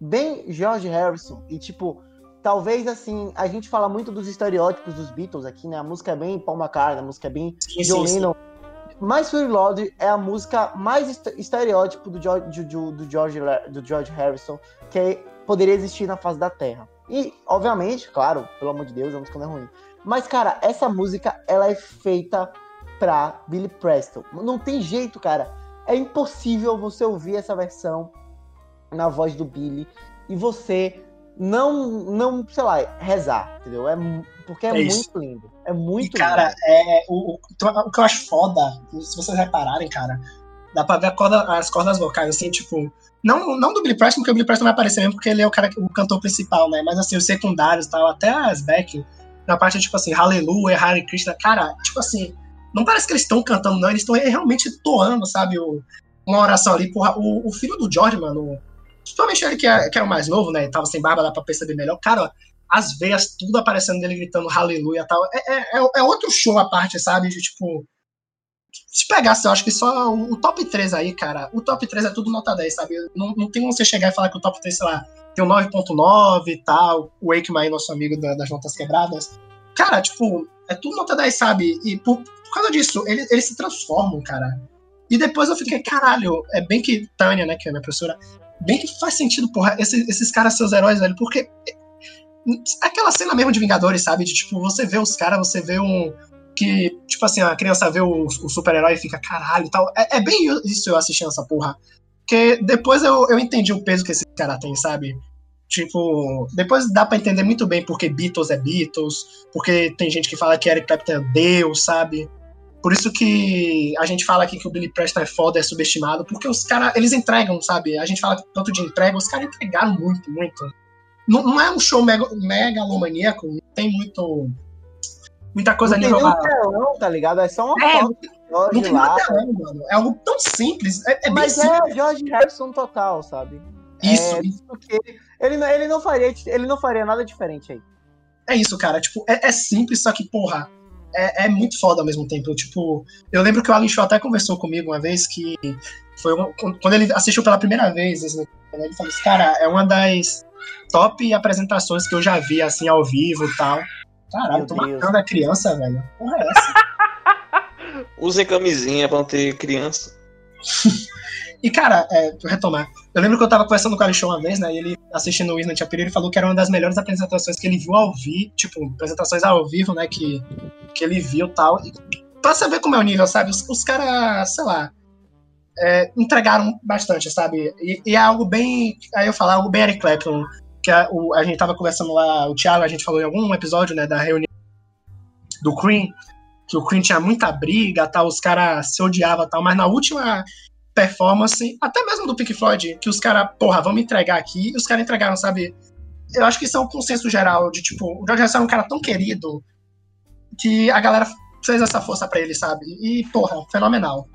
bem George Harrison e tipo, talvez assim, a gente fala muito dos estereótipos dos Beatles aqui, né? A música é bem Paul McCartney, a música é bem Sim, John sim, sim. Mas Fury Lord é a música mais est- estereótipo do George, do, do George, do George Harrison que poderia existir na face da Terra. E, obviamente, claro, pelo amor de Deus, a música não é ruim. Mas, cara, essa música, ela é feita pra Billy Preston. Não tem jeito, cara. É impossível você ouvir essa versão na voz do Billy e você não, não sei lá, rezar, entendeu? É, porque é, É isso. muito lindo. É E, muito cara, lindo. é, o, o, o que eu acho foda, se vocês repararem, cara, dá pra ver corda- as cordas vocais, assim, tipo. Não, não do Billy Preston, porque o Billy Preston vai aparecer mesmo, porque ele é o cara, o cantor principal, né? Mas assim, os secundários e tal, até as back, na parte, tipo assim, Hallelujah, Hare Krishna, cara, tipo assim, não parece que eles estão cantando, não, eles estão realmente toando, sabe? O, uma oração ali, porra. O, o filho do George, mano, principalmente ele que é, que é o mais novo, né? E tava sem barba, dá pra perceber melhor. Cara, as veias tudo aparecendo dele gritando aleluia tal. É, é, é- é outro show à parte, sabe? De tipo. Se pegasse, eu acho que só o, o top 3 aí, cara. O top 3 é tudo nota 10, sabe? Não, não tem como você chegar e falar que o top 3, sei lá, tem um 9.9 e tal. O Wakeman aí, nosso amigo da- das notas quebradas. Cara, tipo, é tudo nota 10, sabe? E por, por causa disso, ele- eles se transformam, cara. E depois eu fiquei, caralho, é bem que Tânia, né, que é minha professora, bem que faz sentido, porra, esses, esses caras seus heróis, velho, porque aquela cena mesmo de Vingadores, sabe? De tipo, você vê os caras, você vê um. Que, tipo assim, a criança vê o, o super-herói e fica caralho e tal. É, é bem isso eu assistindo essa porra. Porque depois eu, eu entendi o peso que esse cara tem, sabe? Tipo, depois dá pra entender muito bem porque Beatles é Beatles, porque tem gente que fala que Eric Clapton é Deus, sabe? Por isso que a gente fala aqui que o Billy Preston é foda, é subestimado, porque os caras, eles entregam, sabe? A gente fala tanto de entrega, os caras entregaram muito, muito. Não, não é um show mega, megalomaníaco, não tem muito. Muita coisa não tem nem um telão, tá ligado? É só uma É, foto Não George tem lá. não, mano. É algo tão simples. É, é Mas simples. é George Harrison total, sabe? Isso, É, porque ele, não- ele, não faria, ele não faria nada diferente aí. É isso, cara. Tipo, é, é simples, só que, porra, é, é muito foda ao mesmo tempo. Tipo, eu lembro que o Alan Shaw até conversou comigo uma vez que foi uma- quando ele assistiu pela primeira vez, esse, né, ele falou assim, cara, é uma das top apresentações que eu já vi, assim, ao vivo e tal. Caralho, tô Deus. matando a criança, velho. Porra, é essa? <laughs> Usem camisinha pra não ter criança. <laughs> E, cara, é, pra retomar, eu lembro que eu tava conversando com o Alexandre uma vez, né? E ele assistindo o Wisn't Chapir, ele falou que era uma das melhores apresentações que ele viu ao vivo, tipo, apresentações ao vivo, né? Que, que ele viu e tal. E pra você ver como é o nível, sabe? Os, os caras, sei lá, é, entregaram bastante, sabe? E, e é algo bem. Aí eu falo, algo bem Eric Clapton. Que a, o, a gente tava conversando lá, o Thiago, a gente falou em algum episódio, né, da reunião do Cream, que o Cream tinha muita briga, tal, os caras se odiavam tal, mas na última performance, até mesmo do Pink Floyd, que os caras, porra, vamos entregar aqui, e os caras entregaram, sabe? Eu acho que isso é um consenso geral de, tipo, o George Harrison é um cara tão querido que a galera fez essa força pra ele, sabe? E, porra, fenomenal.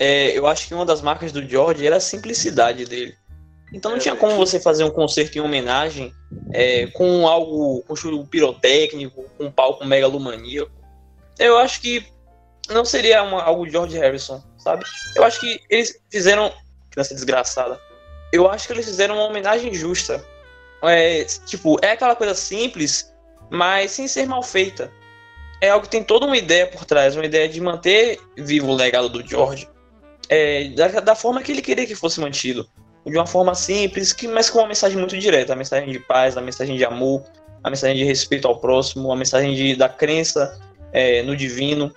É, eu acho que uma das marcas do George era a simplicidade dele. Então não tinha como você fazer um concerto em homenagem é, com algo, com show pirotécnico, com um palco megalomaníaco. Eu acho que não seria uma, algo George Harrison, sabe? Eu acho que eles fizeram. Criança desgraçada. Eu acho que eles fizeram uma homenagem justa. É, tipo, é aquela coisa simples, mas sem ser mal feita. É algo que tem toda uma ideia por trás, uma ideia de manter vivo o legado do George. É, da, da forma que ele queria que fosse mantido. De uma forma simples, que, mas com uma mensagem muito direta. A mensagem de paz, a mensagem de amor, a mensagem de respeito ao próximo, a mensagem de, da crença é, no divino.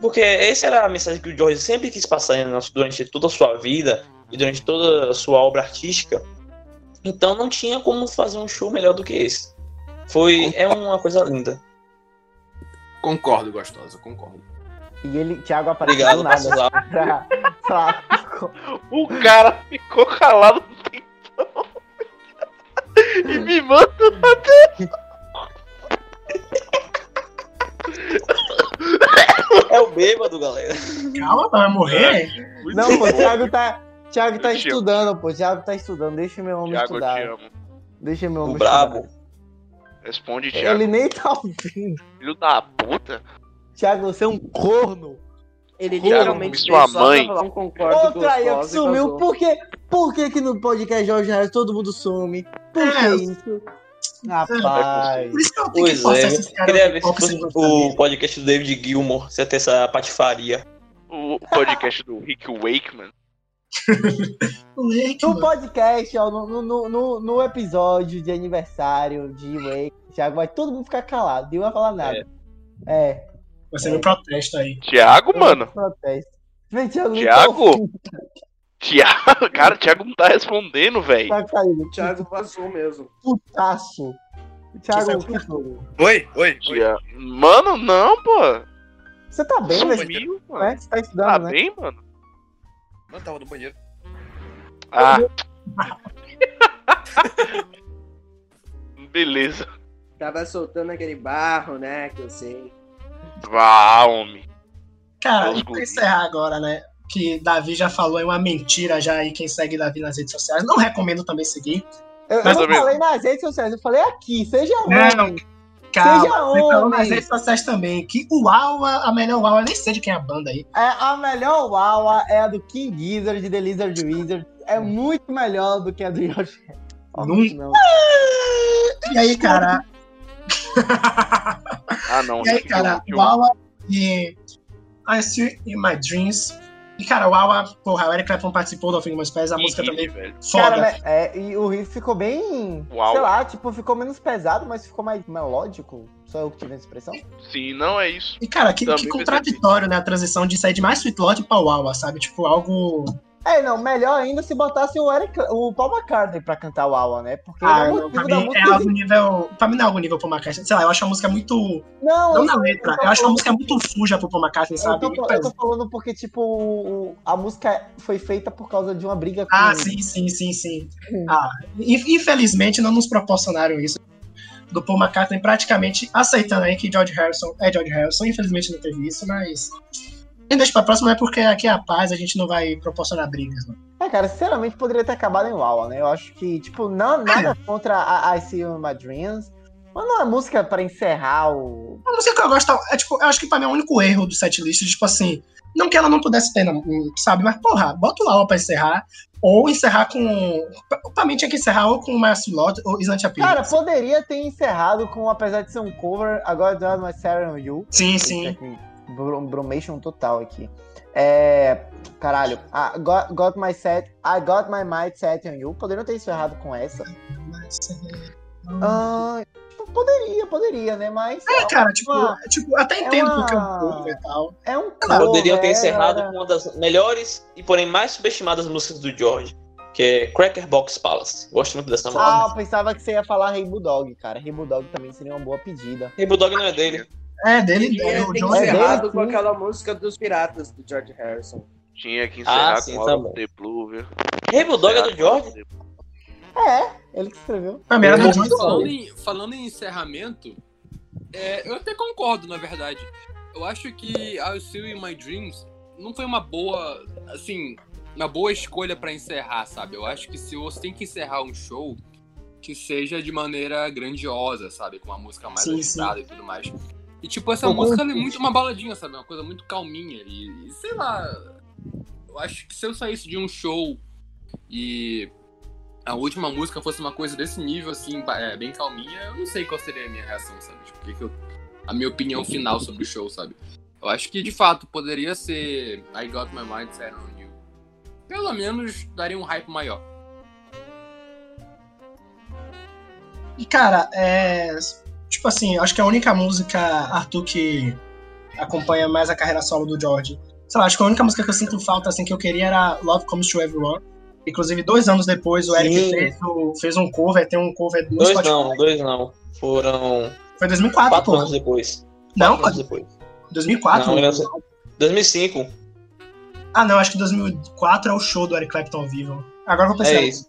Porque essa era a mensagem que o George sempre quis passar durante toda a sua vida e durante toda a sua obra artística. Então não tinha como fazer um show melhor do que esse. Foi é uma coisa linda. Concordo, gostosa, concordo. E ele, Thiago apareceu Obrigado, do nada. <laughs> Pra falar. O cara ficou calado um tempão. <laughs> e me manda É o bêbado, galera. Calma, vai morrer? Não, pô, o Thiago tá. Thiago tá estudando, pô. Thiago tá estudando. Deixa meu homem Thiago, eu te estudar. amo. Deixa meu homem O brabo. estudar. Responde, Thiago. Ele nem tá ouvindo. Filho da puta. Thiago, você é um corno. Ele Thiago, literalmente sua mãe. um concordo Outra aí que sumiu. Por quê? Por que que no podcast Jorge Harris todo mundo some? Por É, que isso? Rapaz. Por isso que eu tenho Pois que é, esses eu caras queria ver se fosse o podcast do David Gilmour, você ia ter essa patifaria. O podcast do Rick Wakeman. <laughs> No podcast, ó, no, no, no, no episódio de aniversário de Wake, Thiago vai todo mundo ficar calado, ninguém vai falar nada. É. Vai ser meu protesto aí. Thiago, mano. Protesto. Thiago, tá Thiago, <laughs> cara, o Thiago não tá respondendo, velho. Tá caído. O Thiago vazou mesmo. Putaço. Thiago, que foi? Oi, oi, oi. Mano, não, pô. Você tá bem, velho? Sumiu, mano. né? Você tá Tá estudando, né? bem, mano? Não, tava no banheiro. Ah. <laughs> Beleza. Tava soltando aquele barro, né? Que eu sei. Vá, homem. Cara, e guris. encerrar agora, né? Que Davi já falou, é uma mentira já aí quem segue Davi nas redes sociais. Não recomendo também seguir. Eu, eu não falei nas redes sociais, eu falei aqui, seja Não, homem. Calma, Seja falou homem. nas redes sociais também. Que o Aua, a melhor Aua, eu nem sei de quem é a banda aí. É, a melhor Wawa é a do King Gizzard de The Lizard Wizard. É muito melhor do que a do Yoshi. Nunca. Não. E aí, cara? Ah, não. E aí, cara, Aua e I See In My Dreams. E, cara, o Aua, porra, o Eric Clapton participou do Alvin Mas Pés, a Que música riff, também velho. foda. Cara, né, é, e o riff ficou bem. Uau. Sei lá, tipo, ficou menos pesado, mas ficou mais melódico. Só eu que tive essa expressão. Sim, não é isso. E, cara, que, que contraditório, né? A transição de sair de mais Sweet Lord pra Wawa, sabe? Tipo, algo. É, não, melhor ainda se botasse o, Eric, o Paul McCartney pra cantar o Wawa, né? Porque Ah, ele é não, pra mim é algo nível. Pra mim não é algo nível pro McCartney. Sei lá, eu acho a música muito. Não, Não eu na tô- letra. tô Eu acho a música muito suja pro Paul McCartney, Eu sabe? tô, Muito eu tô falando porque, tipo, a música foi feita por causa de uma briga com. Ah, sim, sim, sim, sim. Ah, in- infelizmente não nos proporcionaram isso. Do Paul McCartney praticamente aceitando aí que George Harrison é George Harrison. Infelizmente não teve isso, mas. E deixa pra próxima, é porque aqui é a paz, a gente não vai proporcionar brigas. Não. É, cara, sinceramente poderia ter acabado em Wawa, né? Eu acho que, tipo, não, nada contra a I See You My Dreams. Mas não é música pra encerrar o. A música que eu gosto é, tipo, eu acho que pra mim é o único erro do setlist, tipo assim, não que ela não pudesse ter, não, sabe? Mas, porra, bota o Laura pra encerrar, ou encerrar com. pra- mim tinha que encerrar ou com o Lott ou Isn't a Cara, poderia ter encerrado com, apesar de ser um cover, agora do My Sarah You. Sim, sim. Brum- Brumation total aqui. É. Caralho. Ah, got, got my set. I got my mind set on you. Poderiam ter encerrado com essa. Ah, tipo, poderia, poderia, né? Mas. É, cara, tipo, uma- tipo, até é entendo uma- porque é um cover e tal. É um Poderiam ter cover, encerrado com uma das melhores e porém mais subestimadas músicas do George, que é Cracker Box Palace. Gosto muito dessa música. Ah, eu pensava que você ia falar Rainbow Dog, cara. Rainbow Dog também seria uma boa pedida. Rainbow Dog não é dele. É, dele, Ele é, o tem John é encerrado com sim. aquela música dos piratas do George Harrison. Tinha que encerrar Ah, sim, com tá of the Blue, viu? Rainbow Dog é do George? É, ele que escreveu. Do Mas John falando, em, falando em encerramento, é, eu até concordo, na verdade. Eu acho que I See You in My Dreams não foi uma boa, assim, uma boa escolha pra encerrar, sabe? Eu acho que se você tem que encerrar um show, que seja de maneira grandiosa, sabe? Com uma música mais Sim, agitada e tudo mais. E tipo, essa música ela é muito uma baladinha, sabe? Uma coisa muito calminha. E, e sei lá. Eu acho que se eu saísse de um show e a última música fosse uma coisa desse nível, assim, é, bem calminha, eu não sei qual seria a minha reação, sabe? Tipo, que que eu- a minha opinião final sobre o show, sabe? Eu acho que de fato poderia ser I Got My Mind Set on You. Pelo menos daria um hype maior. E, cara, é. Tipo assim, acho que a única música, Arthur, que acompanha mais a carreira solo do George. Sei lá, acho que a única música que eu sinto falta, assim, que eu queria era Love Comes to Everyone. Inclusive, dois anos depois, o Eric fez, o- fez um cover, tem um cover no Dois Spotify. não, dois não. Foram Foi 2004, quatro pô. anos depois. Não, Quatro anos depois. 2004. Não, eu- 2005. Ah, não, acho que 2004 é o show do Eric Clapton ao vivo. Agora eu vou pensar. É isso.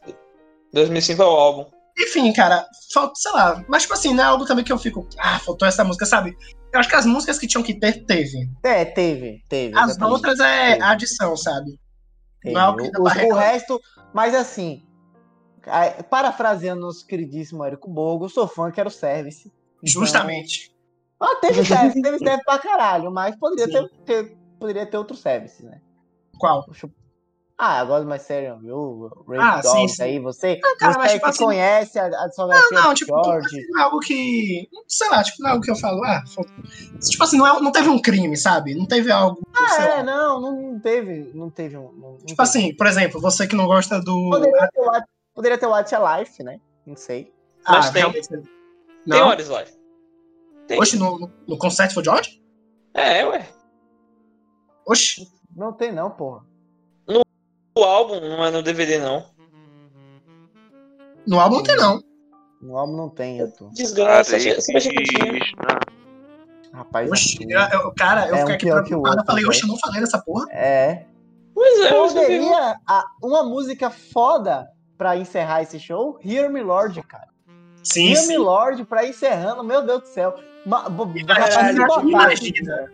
2005 é o álbum. Enfim, cara, falta, sei lá. Mas, tipo assim, não é algo também que eu fico. Ah, faltou essa música, sabe? Eu acho que as músicas que tinham que ter, teve. É, teve, teve. As outras é Teve. adição, sabe? Teve. Não é o que O- o, resto, mas assim, parafraseando nosso queridíssimo Érico Bogo, sou fã, quero service. Então- Justamente. Ah, teve <laughs> service, teve service pra caralho, mas poderia Sim. ter, ter- poderia ter outro service, né? Qual? Deixa eu- Ah, agora mais sério, viu? Ray Ah, sim, Dogs sim. aí, você, cara, você tipo que assim- conhece a, a discografia Não, não, tipo, George. não é algo que. Sei lá, tipo, não é algo que eu falo. Ah. Tipo assim, não, é, não teve um crime, sabe? Não teve algo. Ah, lá. é, não, não, não teve, não teve um... não- não Tipo teve. assim, por exemplo, você que não gosta do. Poderia ter, o What- poderia ter Watch Life, né? Não sei. Ah, Mas tem. realmente. Tem Não. horas lá. Tem. Oxe, no, no, no Concert for George? É, ué. Oxe. Não tem não, porra. O álbum não é no DVD, não. No álbum não tem, não. No álbum não tem, Arthur. Desgraça. Hare Você acha que tinha? Rapaz, Oxe, Arthur. eu, eu- cara, eu É um fiquei aqui que o preocupado. Eu falei, velho. oxe, eu não falei dessa porra. É. Pois é, eu um. Poderia a- uma música foda pra encerrar esse show? Hear Me Lord, cara. Sim, Hear sim. Me Lord pra encerrando, meu Deus do céu. Ma, Caralho, botasse imagina.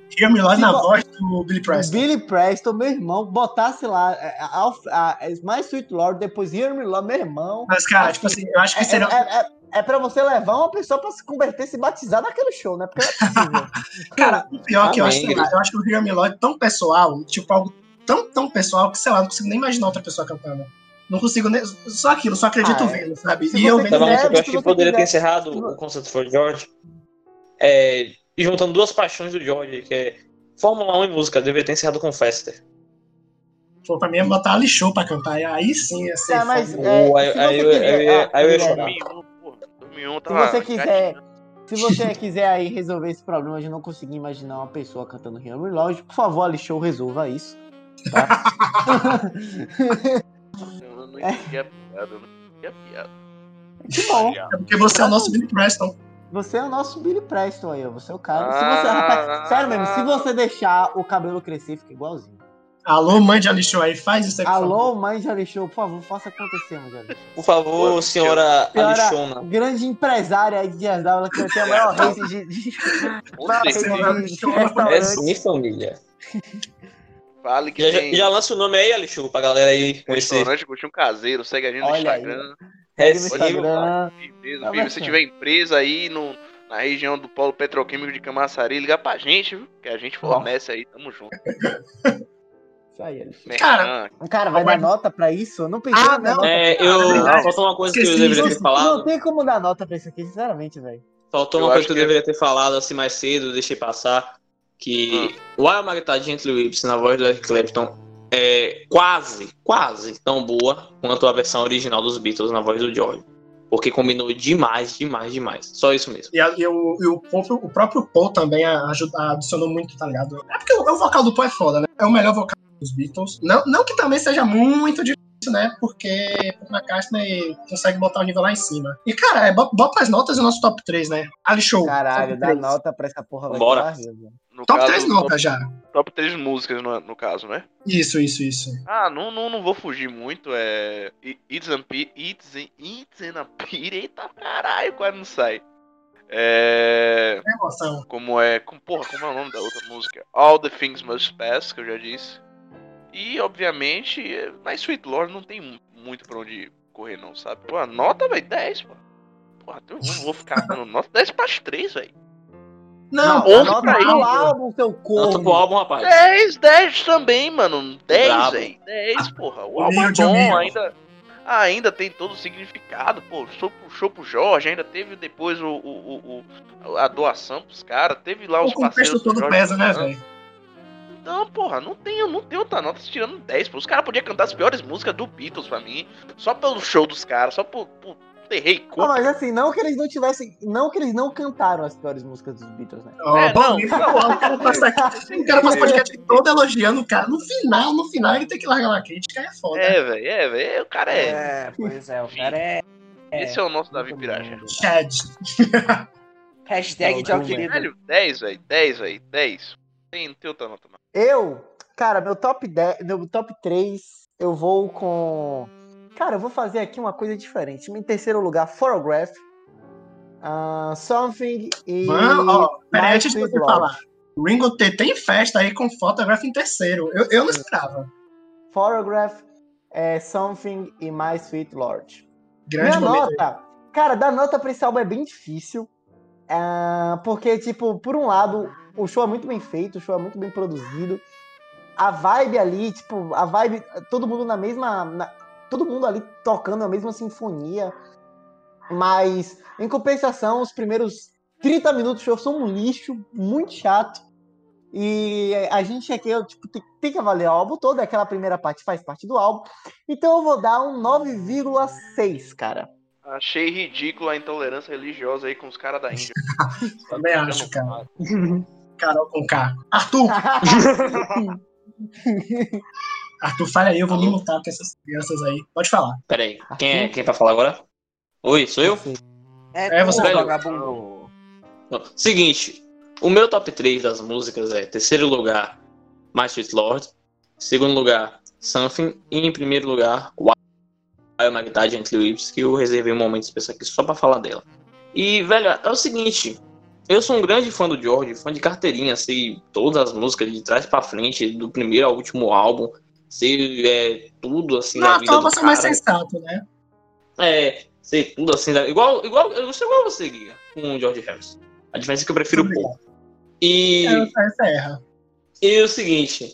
Na voz do Billy o Preston. Billy Preston, meu irmão, botasse lá é, a, a, a, My Sweet Lord, depois Me Lord, meu irmão. Mas, cara, tipo assim, eu acho que É, seria. é, é, é pra você levar uma pessoa pra se converter, se batizar naquele show, né? Porque não é possível. <laughs> Cara, o pior é que eu acho, lá, eu acho que o Hear Me Lord é tão pessoal, tipo, algo tão, tão pessoal que, sei lá, não consigo nem imaginar outra pessoa cantando. Não consigo nem. Só aquilo, só acredito Ah, é. vendo, sabe? E eu música que eu acho que poderia ter encerrado o Concert for George? É, e juntando duas paixões do George, que é Fórmula 1 e música, deveria ter encerrado com Fester. Pô, pra mim é botar ali show pra cantar. Aí sim ia ser. É, mas, é, aí- se aí você eu- quiser- aí eu ia- ah, aí eu ia Guilherme, chorar. 2001, porra. 2001 Se tava. você quiser, se você quiser aí resolver esse problema de não conseguir imaginar uma pessoa cantando Me Lord, por favor, Ali Show resolva isso. Tá? <laughs> <laughs> Eu não entendi a piada, eu não entendi a piada. que bom. É porque você é o nosso Billy Preston. Você é o nosso Billy Preston aí, ó. Você é o cara. Se Ah. você, rapaz, sério mesmo, se você deixar o cabelo crescer, fica igualzinho. Alô, mãe de Ali Show aí, faz isso aí. por favor. Alô, mãe de Ali Show, por favor, faça acontecer, mãe de Ali Show. Por favor, Pô, senhora senhora- Alixona. Grande empresária aí de Dias d'Ávila, que tem a maior rede de, de, Com maior certeza. rede de, de É restaurantes. sim, família. Fale que Já, já, tem já lança o nome aí, Alixo, pra galera aí conhecer. restaurante Coxinho Caseiro, segue a gente no Olha aí. Instagram. É Instagram. Firmeza, Tá. Se tiver empresa aí no, na região do polo petroquímico de Camaçari, liga pra gente, viu? Que a gente fornece aí, tamo junto. Isso aí, Show. Cara. Cara, vai dar nota pra isso? Eu não pensei Ah, não. nota. É, eu. verdade. Faltou uma coisa que eu Esqueci deveria ter disso. Não falado. tem como dar nota pra isso aqui, sinceramente, velho. Faltou Eu uma coisa que eu que- deveria ter falado assim mais cedo, deixei passar. Que While My Guitar Gently Weeps na voz do Eric Clapton é quase, quase tão boa quanto a versão original dos Beatles na voz do George. Porque combinou demais, demais, demais. Só isso mesmo. E, a- e o, e o, próprio, o próprio Paul também ajuda, adicionou muito, tá ligado? É porque o, o vocal do Paul é foda, né? É o melhor vocal dos Beatles. Não, não que também seja muito difícil, né? Porque o McCartney consegue botar o nível lá em cima. E, cara, é, bo- bota as notas no nosso top 3, né? Ali Show. Caralho, dá 3. nota pra essa porra, Bora. riso. No Top caso, 3 notas já. Top, top 3 músicas, no, no caso, né? Isso, isso, isso. Ah, não, não, não vou fugir muito. É. It's an Pity. It's, an- it's in a Pity. <laughs> Eita caralho, quase não sai. É. É emoção. Como é. Como, porra, como é o nome da outra música? All the Things Must Pass, que eu já disse. E, obviamente, My Sweet Lord não tem mu- muito pra onde correr, não, sabe? Pô, a nota, velho, 10, pô. Porra, eu não vou ficar dando <laughs> nota 10 para as 3, velho. Não, onze Nota pra pro ele. álbum, seu Nota pro corno. álbum, rapaz. 10, 10 também, mano. 10, Brabo. velho. 10, porra. O álbum é bom, ainda, ainda tem todo o significado. Pô, show pro, show pro Jorge, ainda teve depois o, o, o- o- a doação pros caras. Teve lá os o contexto parceiros do todo Jorge pesa, né, velho? Não, porra, não tem, não tem outra nota tirando 10, pô. Os caras podiam cantar as piores músicas do Beatles pra mim. Só pelo show dos caras, só por, por ter rei Não, Cooper. mas assim, não que eles não tivessem. Não que eles não cantaram as piores músicas dos Beatles, né? Ó, É, bom, não. o cara passa o cara passa o podcast todo elogiando o cara. No final, no final, ele tem que largar uma crítica, é foda. É, velho, é, velho. O cara é. É, pois é, o cara é. é. Esse é o nosso Davi Piraja. Chad. <laughs> Hashtag de Não, querido. Velho, 10, velho. 10, velho. 10. Tem, tem outra nota, mano. Eu, cara, meu top 10, meu top 3, eu vou com. Cara, eu vou fazer aqui uma coisa diferente. Em terceiro lugar, Photograph. ah, something e. Mano, ó, peraí, antes de você falar. Ringo T tem festa aí com Photograph em terceiro. Eu, eu não esperava. Photograph, é, Something e My Sweet Lord. Grande Minha nota, cara, dar nota pra esse álbum é bem difícil. ah, porque, tipo, por um lado, o show é muito bem feito, o show é muito bem produzido. A vibe ali, tipo, a vibe, todo mundo na mesma. na- todo mundo ali tocando a mesma sinfonia. Mas, em compensação, os primeiros 30 minutos do show são um lixo, muito chato. E a gente aqui, eu, tipo, tem, tem que avaliar o álbum todo, aquela primeira parte faz parte do álbum. Então eu vou dar um 9,6, cara. Achei ridículo a intolerância religiosa aí com os caras da Índia. <laughs> Também acho, cara. Carol com K. Arthur! <laughs> <laughs> Arthur, fala aí, eu vou me mutar com essas crianças aí. Pode falar. Pera aí, quem é quem é pra falar agora? Oi, sou eu? É, você, tu, velho. vagabundo. Seguinte, o meu top 3 das músicas é terceiro lugar, My Sweet Lord, segundo lugar, Something, e em primeiro lugar, Wild Magdad Gently Lips, que eu reservei um momento especial aqui só pra falar dela. E, velho, é o seguinte, eu sou um grande fã do George, fã de carteirinha, sei todas as músicas de trás pra frente, do primeiro ao último álbum, sei é, tudo assim Não, vida então do você é mais cara. sensato, né? É, sei tudo assim. da- Igual, igual, eu sou igual você, Giga, com o George Harrison. A diferença é que eu prefiro pouco. E, essa erra. e o seguinte,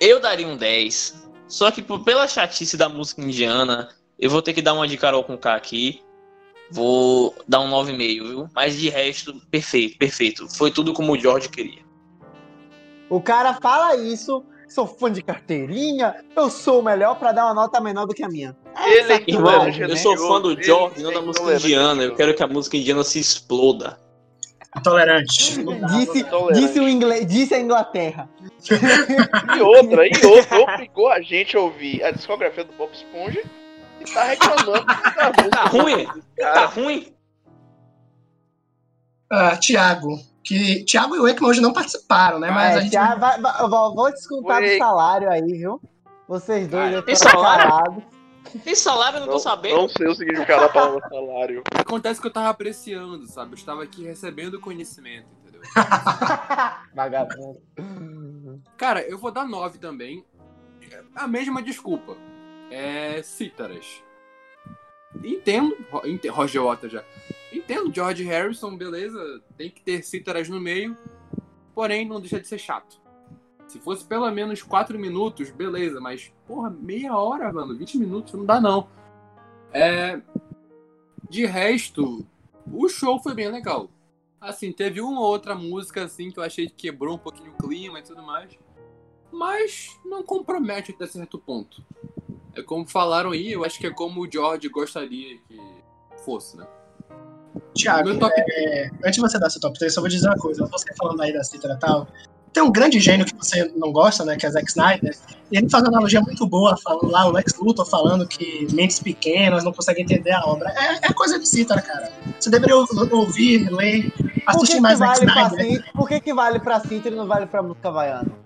eu daria um 10. Só que por- pela chatice da música indiana, eu vou ter que dar uma de Carol com K aqui. Vou dar um 9,5, viu? Mas de resto, perfeito, perfeito. Foi tudo como o George queria. O cara fala isso, sou fã de carteirinha, eu sou o melhor pra dar uma nota menor do que a minha. Ele é Irmão, intolerante eu sou fã do George, ele não é da música indiana. Eu religioso. quero que a música indiana se exploda. <laughs> Dá. Disse, intolerante. disse, o inglês, disse a Inglaterra. E outra, e outra, obrigou a gente a ouvir a discografia do Bob Esponja e tá reclamando música. Tá ruim? Tá ruim? Ah, Tiago. Que Tiago e o Ekman hoje não participaram, né? Mas É, a gente. já vai- vai- vou, vou descontar Oi. do salário aí, viu? Vocês dois eu tem tô salário? Tem salário, eu não tô não, sabendo. não sei o significado da palavra salário. Acontece que eu tava apreciando, sabe? Eu estava aqui recebendo conhecimento, entendeu? <laughs> Vagabundo. Cara, eu vou dar 9 também. A mesma desculpa. É cítaras. Entendo, Ro- ente- Roger Waters já. Entendo, George Harrison, beleza, tem que ter cítaras no meio, porém não deixa de ser chato. Se fosse pelo menos 4 minutos, beleza, mas, porra, meia hora, mano, 20 minutos, não dá não. É... De resto, o show foi bem legal. Assim, teve uma ou outra música assim que eu achei que quebrou um pouquinho o clima e tudo mais. Mas não compromete até certo ponto. É como falaram aí, eu acho que é como o George gostaria que fosse, né? Tiago, Meu top é, antes de você dar seu top 3, só vou dizer uma coisa. Você falando aí da cítara e tal. Tem um grande gênio que você não gosta, né? Que é Zack Snyder. E ele faz uma analogia muito boa, falando lá, o Lex Luthor falando que mentes pequenas não conseguem entender a obra. É, é coisa de cítara, cara. Você deveria ou- ouvir, ler, assistir que mais Zack vale pra Snyder. Por que, que vale pra Cinta e não vale pra música havaiana?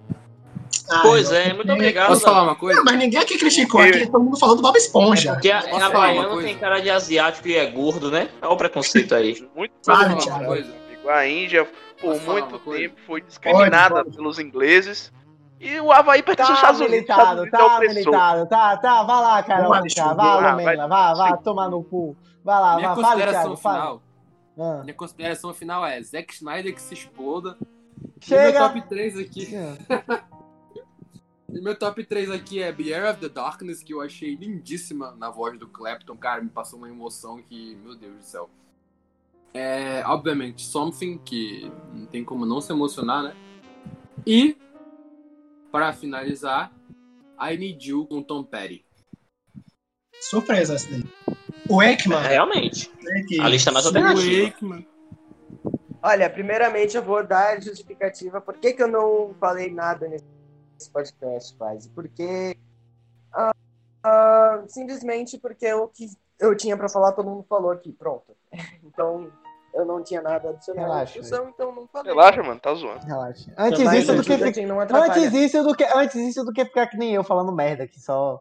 Ah, Pois é, muito obrigado. Posso falar uma coisa? Não, mas ninguém aqui criticou, aqui todo mundo falou do Bob Esponja. Porque a, a baiana tem cara de asiático e é gordo, né? Olha o preconceito aí. <laughs> Muito Fale, amigo. A Índia, por Posso muito tempo, foi discriminada Pode, pode. pelos ingleses. E o Havaí pertence aos Tá Estados Unidos. Estados militado, Unidos é tá opressor. militado, tá, tá, vai lá, cara, vai, Alexandre, vai, boa, Lumena, vai. vai, vai, tomar no cu. Vai lá, Minha vai, fala, consideração Thiago, fala. final. Ah. Minha consideração final é Zack Snyder que se exploda. E Chega. meu top 3 aqui. <laughs> E meu top 3 aqui é Bear of the Darkness, que eu achei lindíssima na voz do Clapton. Cara, me passou uma emoção que, meu Deus do céu. É, obviamente, Something, que não tem como não se emocionar, né? E, para finalizar, I Need You com Tom Petty. Surpresa essa daí. O Ekman, É, realmente. né, A lista mais alternativa. Wakeman. Olha, primeiramente eu vou dar a justificativa por que, que eu não falei nada nesse podcast, quase. Porque. ah, ah, simplesmente porque o que eu tinha pra falar, todo mundo falou aqui, pronto. <laughs> Então, eu não tinha nada a adicionar na Relaxa, discussão, então não falei. Relaxa, mano, tá zoando. Relaxa. Antes Mas isso do que não atrapalha. Antes isso do que, antes isso do que ficar que nem eu falando merda aqui só.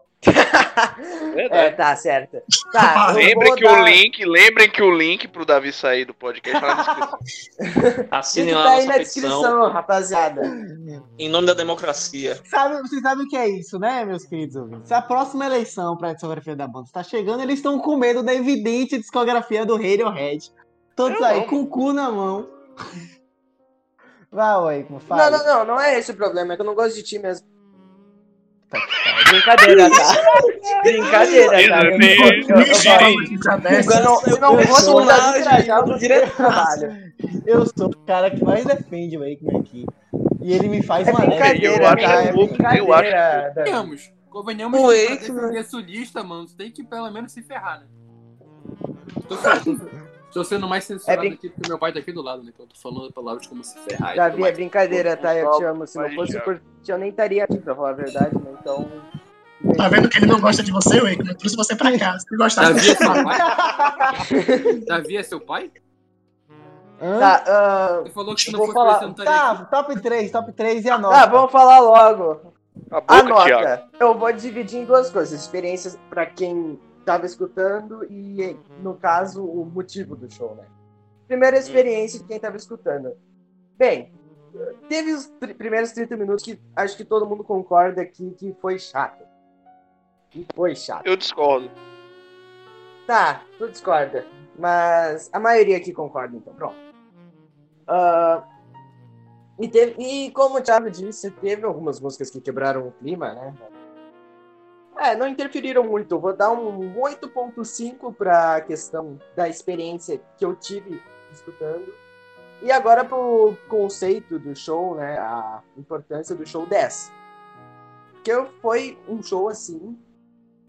É, tá, certo. Tá, Lembrem que dar- o link, lembrem que o link pro Davi sair do podcast tá na descrição. <laughs> Assinem lá tá aí na petição. descrição, rapaziada. Em nome da democracia. Sabe, vocês sabem o que é isso, né, meus queridos ouvintes? A próxima eleição pra discografia da banda está chegando, eles estão com medo da evidente discografia do Radiohead. Todos Eu aí não. com o cu na mão. Vai, oi, como Não, fala. não, não, não é esse o problema, é que eu não gosto de ti mesmo. Brincadeira, tá? Brincadeira, tá? Eu, eu, eu, eu, não, eu não sou mudar de trajar do do diretor. trabalho. Eu sou o cara que mais defende o Aikman aqui. E ele me faz É uma brincadeira, eu acho tá? É pouco, eu acho brincadeira. Davi. Convenhamos. Convenhamos O que Wakeman. defender sulista, mano, você tem que pelo menos se ferrar, né? Tô, tô, <laughs> tô, tô sendo mais censurado É brin- aqui porque meu pai tá aqui do lado, né? Então eu tô falando palavras como se ferrar Davi, é brincadeira, tá? Eu te amo. Se não fosse por ti, eu nem estaria aqui, pra falar a verdade, né? Então. Tá vendo que ele não gosta de você, Ekman? Trouxe você pra cá. Se gostasse Davi é seu pai? <laughs> Davi é seu pai? Hã? Tá, ah, Você falou que se Eu não vou fosse falar- você, eu não estaria aqui. Tá, top 3, top 3 e a nota. tá, vamos falar logo. A A boca, Thiago. nota. Eu vou dividir em duas coisas: experiências pra quem tava escutando e, no caso, o motivo do show, né? Primeira experiência de quem tava escutando. Bem, teve os pr- primeiros 30 minutos que acho que todo mundo concorda aqui que foi chato. Que foi chato. Eu discordo. Tá, tu discorda. Mas a maioria aqui concorda, então. Pronto. Ah, e, teve, e como o Thiago disse, teve algumas músicas que quebraram o clima, né? É, não interferiram muito. Vou dar um 8.5 pra questão da experiência que eu tive escutando. E agora pro conceito do show, né? A importância do show 10. Porque foi um show assim,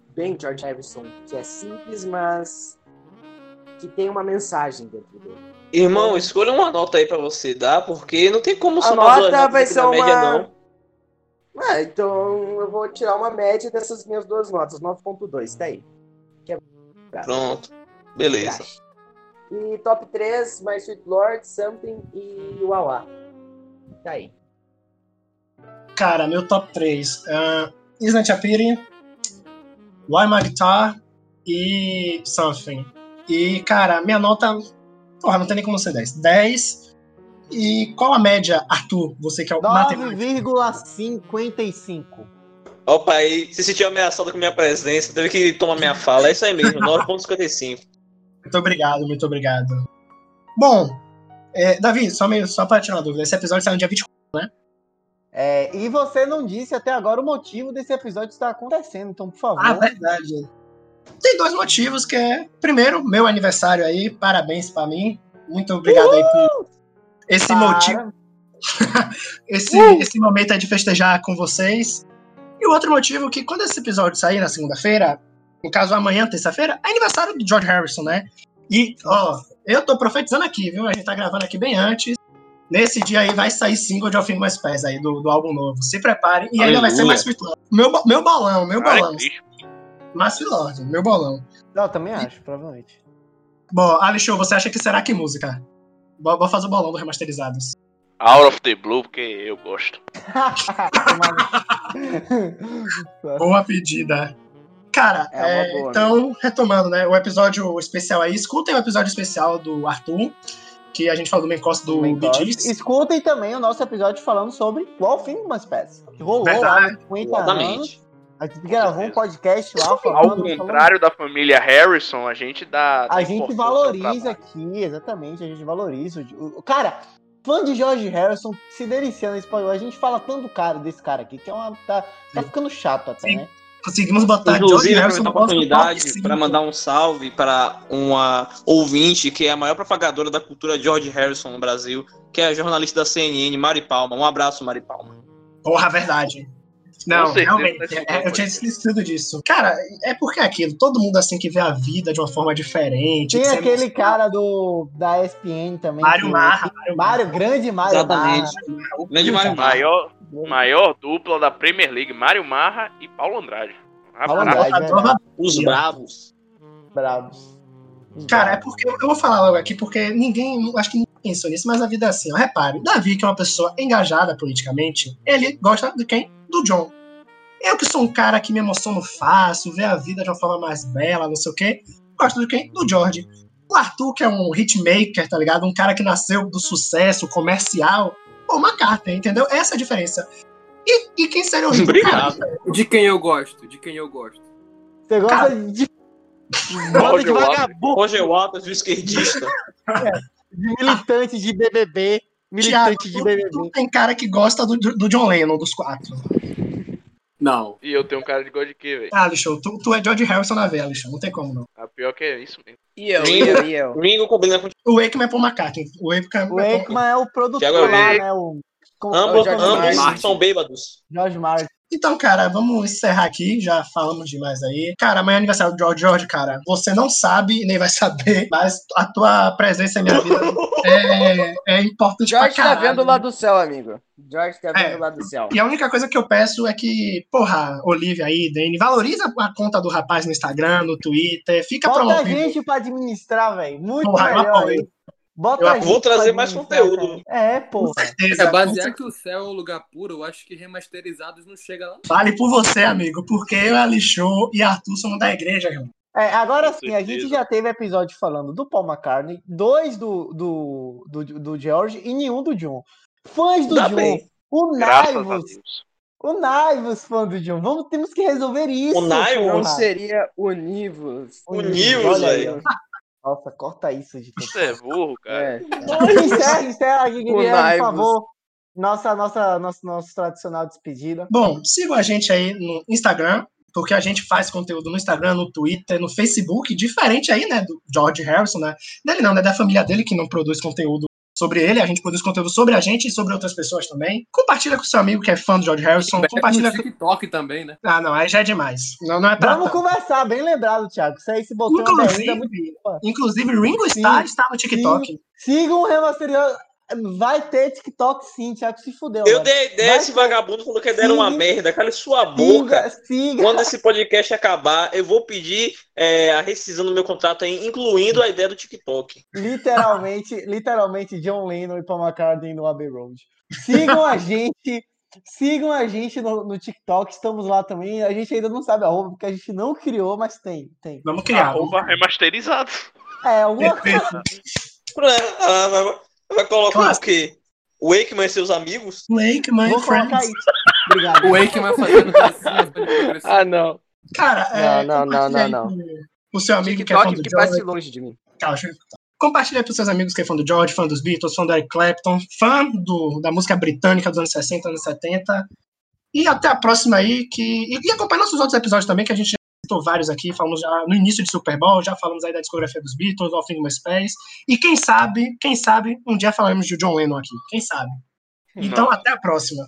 bem George Harrison, que é simples, mas que tem uma mensagem dentro dele. Irmão, escolha uma nota aí pra você dar, porque não tem como A somar nota vai ser na média, uma- não. Ah, então eu vou tirar uma média dessas minhas duas notas, 9.2, tá aí. Pronto. Beleza. E top 3, My Sweet Lord, Something e Wawa. Tá aí. Cara, meu top 3. Uh, Isn't a Pity, Why My Guitar e Something. E, cara, minha nota. Porra, não tem nem como ser 10. 10. E qual a média, Arthur? Você que é o matemático. 9,55. Opa, aí se sentiu ameaçado com minha presença, teve que tomar minha fala. É isso aí mesmo, <laughs> 9.55. Muito obrigado, muito obrigado. Bom, é, Davi, só, meio, só pra tirar uma dúvida, esse episódio sai no dia 24. É, e você não disse até agora o motivo desse episódio estar acontecendo, então, por favor. Ah, verdade. Tem dois motivos, que é, primeiro, meu aniversário aí, parabéns pra mim. Muito obrigado aí por esse Para. motivo, <laughs> esse, esse momento aí de festejar com vocês. E o outro motivo é que quando esse episódio sair na segunda-feira, no caso amanhã, terça-feira, é aniversário do George Harrison, né? E, ó, eu tô profetizando aqui, viu? A gente tá gravando aqui bem antes. Nesse dia aí vai sair single de Alfim Mais Pés aí, do, do álbum novo. Se preparem. E ainda vai ser mais Lord. Meu, meu bolão, meu bolão. Cristo. Mais Lord, meu bolão. Não, eu também acho, provavelmente. Bom, Alexandre, você acha que será que música? Vou fazer o bolão do Remasterizados. Out of the Blue, porque eu gosto. <laughs> Boa pedida. Cara, É uma é, boa, então, retomando, né? O episódio especial aí, escutem o episódio especial do Arthur, que a gente falou do course do. Gees. Escutem também o nosso episódio falando sobre o All Things Must Pass. Que rolou Verdade. lá nos 50 anos. A gente gravou um podcast lá Ao falando. falando- contrário da família Harrison, a gente dá. dá A gente ao valoriza aqui, exatamente, a gente valoriza. o- Cara, fã de George Harrison se deliciando nesse podcast. A gente fala tanto cara desse cara aqui, que é uma. Tá, tá ficando chato até, Sim. né? Conseguimos botar Inclusive, George Harrison aproveitar a oportunidade para mandar um salve para uma ouvinte que é a maior propagadora da cultura George Harrison no Brasil, que é a jornalista da CNN, Mari Palma. Um abraço, Mari Palma. Porra, verdade. Não, realmente, é, eu tinha esquecido disso. Cara, é porque é aquilo, todo mundo assim que vê a vida de uma forma diferente. Tem aquele cara do da ESPN também. Mário Marra. Mário, grande Mário Exatamente. Marra. Grande Mário Marra. Maior, maior dupla da Premier League, Mário Marra e Paulo Andrade. Paulo. Andrade. Verdade. Os bravos. Bravos. Cara, é porque eu vou falar logo aqui, porque ninguém, acho que ninguém pensou nisso, mas a vida é assim, ó. Repare, Davi, que é uma pessoa engajada politicamente, ele gosta de quem? Do John. Eu que sou um cara que me emociono fácil, vê a vida de uma forma mais bela, não sei o quê, gosto de quem? Do George. O Arthur, que é um hitmaker, tá ligado? Um cara que nasceu do sucesso comercial, pô, McCartney, entendeu? Essa é a diferença. E, e quem seria o? Cara, Obrigado. De quem eu gosto, de quem eu gosto. Você gosta Cara, de. Banda de Roger Waters. vagabundo, Roger Waters, o esquerdista. de militante de BBB. Militante de Thiago, BBB. tu, tu tem cara que gosta do, do John Lennon, dos quatro. Não. E eu tenho um cara de de quê, velho? Ah, Lixo, tu, tu é George Harrison na veia, Lixo, não tem como não. A pior que é isso mesmo. E eu, Ringo. e eu, e eu. Ringo combina com O Wakeman é Paul McCartney. O Wakeman O é Paul... Ekman é o produtor lá, Henrique. né? O. ambos, o ambos são bêbados. George Martin. Então, cara, vamos encerrar aqui. Já falamos demais aí. Cara, amanhã é aniversário do George. George, cara, você não sabe nem vai saber, <laughs> mas a tua presença em minha vida é, é importante George pra tá caralho. vendo lá do céu, amigo. George tá É. vendo lá do céu. E a única coisa que eu peço é que, porra, Olivia aí, Dani, valoriza a conta do rapaz no Instagram, no Twitter, fica Bota a promovendo. gente pra administrar, velho. Muito Porra, melhor. Bota Eu vou trazer mais administrar, conteúdo. cara. É, certeza. É basear que o céu é o lugar puro, eu acho que remasterizados não chega lá. Fale por você, amigo, porque eu, Alixô e Arthur somos da igreja, irmão. É, agora sim, a gente já teve episódio falando do Paul McCartney, dois do, do, do, do George e nenhum do John. Fãs do Dá John. bem. O Naivos. O Naivos, fã do John. Vamos, temos que resolver isso. O Naivos? Seria univos. O Nivus, olha aí, velho. Nossa, corta isso de Você é burro, cara. É. <laughs> Encerra, encerra Guilherme, por favor. Nossa, nossa, nosso, nosso tradicional despedida. Bom, sigam a gente aí no Instagram, porque a gente faz conteúdo no Instagram, no Twitter, no Facebook, diferente aí, né, do George Harrison, né? Dele não, né, da família dele que não produz conteúdo sobre ele, a gente produz conteúdo sobre a gente e sobre outras pessoas também. Compartilha com seu amigo que é fã do George Harrison, compartilha no com... TikTok também, né? Ah, não, aí já é demais. Não, não é pra Vamos tanto. conversar, bem lembrado, Thiago. Isso aí se botou ainda é Inclusive, muito inclusive, Ringo Starr Sim, está no TikTok. Sigam o remasterizado. Vai ter TikTok sim, Thiago se fudeu. Eu dei a ideia, esse ter. vagabundo falou que deram uma merda. Cala sua boca. Siga, siga. Quando esse podcast acabar, eu vou pedir é, a rescisão do meu contrato aí, incluindo a ideia do TikTok. Literalmente, <laughs> literalmente, John Lennon e Paul McCartney no Abbey Road. Sigam a <laughs> gente. Sigam a gente no, no TikTok, estamos lá também. A gente ainda não sabe a roupa, porque a gente não criou, mas tem, tem. Vamos criar. Arroba remasterizado. É, alguma coisa. <laughs> Vai, colocar Clássico. o quê? O Wakeman e seus amigos? Mãe, Vou colocar friends. isso. Obrigado. O Wakeman fazendo progressivas. Ah, não. Cara, é, Não, não, não, não, O seu amigo que é fã do que George. passe longe de mim. Calma, eu- Compartilha para seus amigos que é fã do George, fã dos Beatles, fã do Eric Clapton, fã do, da música britânica dos anos 60, anos 70. E até a próxima aí. Que, e, e acompanha nossos outros episódios também, que a gente citou vários aqui. Falamos já no início de Super Bowl, já falamos aí da discografia dos Beatles, All Things Must Pass. E quem sabe, quem sabe, um dia falaremos de John Lennon aqui. Quem sabe? Então, até a próxima.